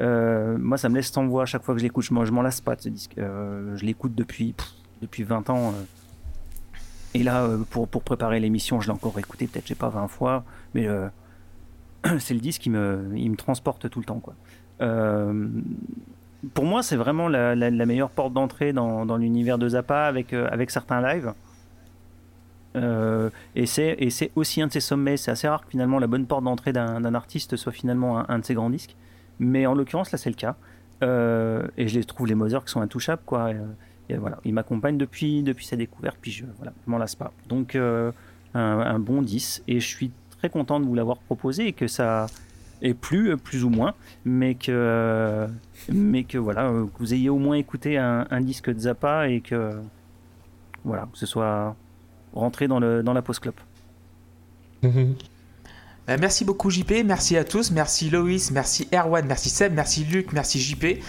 Speaker 5: euh, moi, ça me laisse sans voix chaque fois que je l'écoute. Je m'en je m'en lasse pas de ce disque. Je l'écoute depuis depuis 20 ans. Et là, pour, pour préparer l'émission, je l'ai encore écouté peut-être, je sais pas, 20 fois. Mais c'est le disque qui me, il me transporte tout le temps. Quoi. Pour moi, c'est vraiment la, meilleure porte d'entrée dans, l'univers de Zappa avec, euh, certains lives. Euh, et c'est aussi un de ses sommets. C'est assez rare que finalement la bonne porte d'entrée d'un artiste soit finalement un, de ses grands disques. Mais en l'occurrence, là, c'est le cas. Euh, et je les trouve les Mother qui sont intouchables. Quoi. Et, voilà, il m'accompagne depuis, sa découverte. Puis je voilà, m'en lasse pas. Donc, un, un bon 10. Et je suis très content de vous l'avoir proposé et que ça ait plu, euh, plus ou moins. Mais que, euh, mais que voilà, euh, que vous ayez au moins écouté un, disque de Zappa et que, voilà, que ce soit rentré dans, le, dans la pause.
Speaker 1: Bah, merci beaucoup JP, merci à tous, merci Loïs, merci Erwan, merci Seb, merci Luc, merci JP.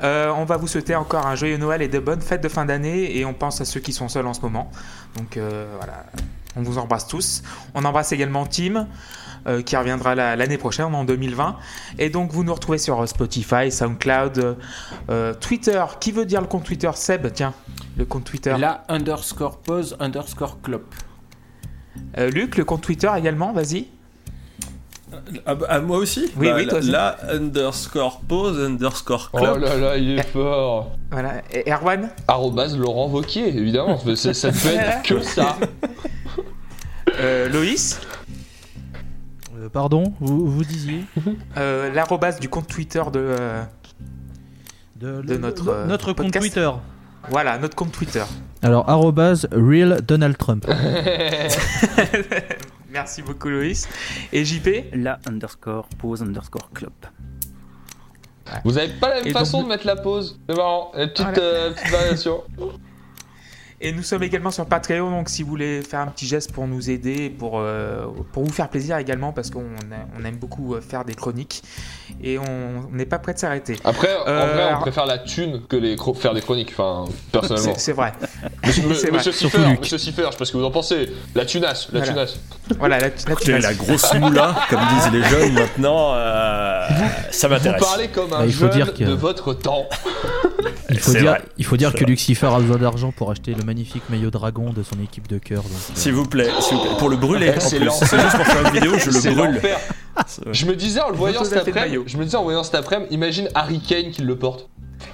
Speaker 1: On va vous souhaiter encore un joyeux Noël et de bonnes fêtes de fin d'année et on pense à ceux qui sont seuls en ce moment. Donc voilà, on vous embrasse tous. On embrasse également Tim euh, qui reviendra la- l'année prochaine en 2020. Et donc vous nous retrouvez sur Spotify, SoundCloud, euh, euh, Twitter. Qui veut dire le compte Twitter Seb, tiens, le compte Twitter.
Speaker 3: La underscore pause underscore clop.
Speaker 1: Euh, Luc, le compte Twitter également, vas-y.
Speaker 2: Ah, bah, ah, moi aussi?
Speaker 1: Oui,
Speaker 2: Bah,
Speaker 1: oui,
Speaker 2: la-
Speaker 1: toi aussi.
Speaker 2: La underscore pause underscore
Speaker 6: Oh
Speaker 2: club.
Speaker 6: là là, il est fort.
Speaker 1: Voilà. Et Erwan?
Speaker 6: Arrobase Laurent Vauquier, évidemment. Ça, ça ne peut être que ça.
Speaker 1: Euh, Loïs?
Speaker 4: Euh, pardon, vous, vous disiez
Speaker 1: Euh, l'arrobase du compte Twitter de. euh,
Speaker 4: de,
Speaker 1: De notre, euh,
Speaker 4: notre compte. Twitter.
Speaker 1: voilà, notre compte Twitter.
Speaker 4: Alors, arrobase real Donald Trump.
Speaker 1: Merci beaucoup, Loïs. Et JP
Speaker 5: La underscore pause underscore clope.
Speaker 6: Vous avez pas la même
Speaker 1: Et
Speaker 6: façon
Speaker 1: donc-
Speaker 6: de mettre la pause. C'est marrant. Une petite,
Speaker 1: Voilà.
Speaker 6: euh, petite variation.
Speaker 1: Et nous sommes également sur Patreon, donc si vous voulez faire un petit geste pour nous aider, pour, euh, pour vous faire plaisir également, parce qu'on on aime beaucoup euh, faire des chroniques et on n'est pas prêt de s'arrêter.
Speaker 6: Après, en
Speaker 1: Euh,
Speaker 6: vrai, on
Speaker 1: alors-
Speaker 6: préfère la thune que les faire des chroniques. Enfin, personnellement.
Speaker 1: C'est vrai.
Speaker 6: Monsieur, monsieur
Speaker 1: vrai.
Speaker 6: Cipher, monsieur Cipher, je sais pas ce que vous en pensez. La tunasse, la
Speaker 1: Voilà.
Speaker 6: tunasse.
Speaker 1: Voilà, la, la,
Speaker 2: la grosse moula, comme disent les jeunes maintenant, euh, ça
Speaker 6: Vous
Speaker 2: m'intéresse.
Speaker 6: parlez comme un
Speaker 4: Bah, il faut
Speaker 6: jeune
Speaker 4: dire que-
Speaker 6: de votre temps.
Speaker 4: Il faut dire,
Speaker 2: vrai.
Speaker 4: il faut dire
Speaker 2: C'est
Speaker 4: que
Speaker 2: vrai.
Speaker 4: Lucifer a besoin d'argent pour acheter le magnifique maillot dragon de son équipe de cœur. euh,
Speaker 2: S'il vous plaît, s'il vous plaît. Pour le brûler,
Speaker 6: C'est
Speaker 2: juste pour faire une vidéo, je le brûle.
Speaker 6: Je me disais en le voyant cet après-midi, je me disais en voyant cet après-midi, imagine Harry Kane qui le porte.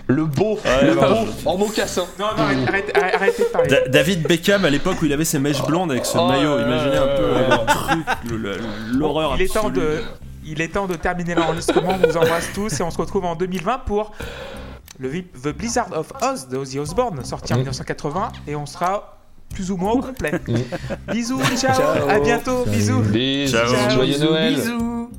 Speaker 6: Le beau,
Speaker 2: Ouais,
Speaker 6: le
Speaker 2: bah,
Speaker 6: beau, en mocassin.
Speaker 1: Non, non, arrête- arrête- arrête- arrêtez de parler.
Speaker 2: Da- David Beckham à l'époque où il avait ses mèches blondes avec ce
Speaker 6: Oh
Speaker 2: maillot, imaginez un peu euh, l'horreur
Speaker 1: Bon, il est temps
Speaker 2: absolue.
Speaker 1: de, il est temps de terminer l'enregistrement. On vous embrasse tous et on se retrouve en 2020 pour le The Blizzard of Oz de Ozzy Osbourne, sorti en
Speaker 6: Mm.
Speaker 1: 1980 et on sera plus ou moins au complet. Bisous, ciao, à bientôt,
Speaker 4: Salut.
Speaker 1: bisous.
Speaker 6: Bisous,
Speaker 2: Ciao.
Speaker 6: joyeux Noël.
Speaker 1: Bisous.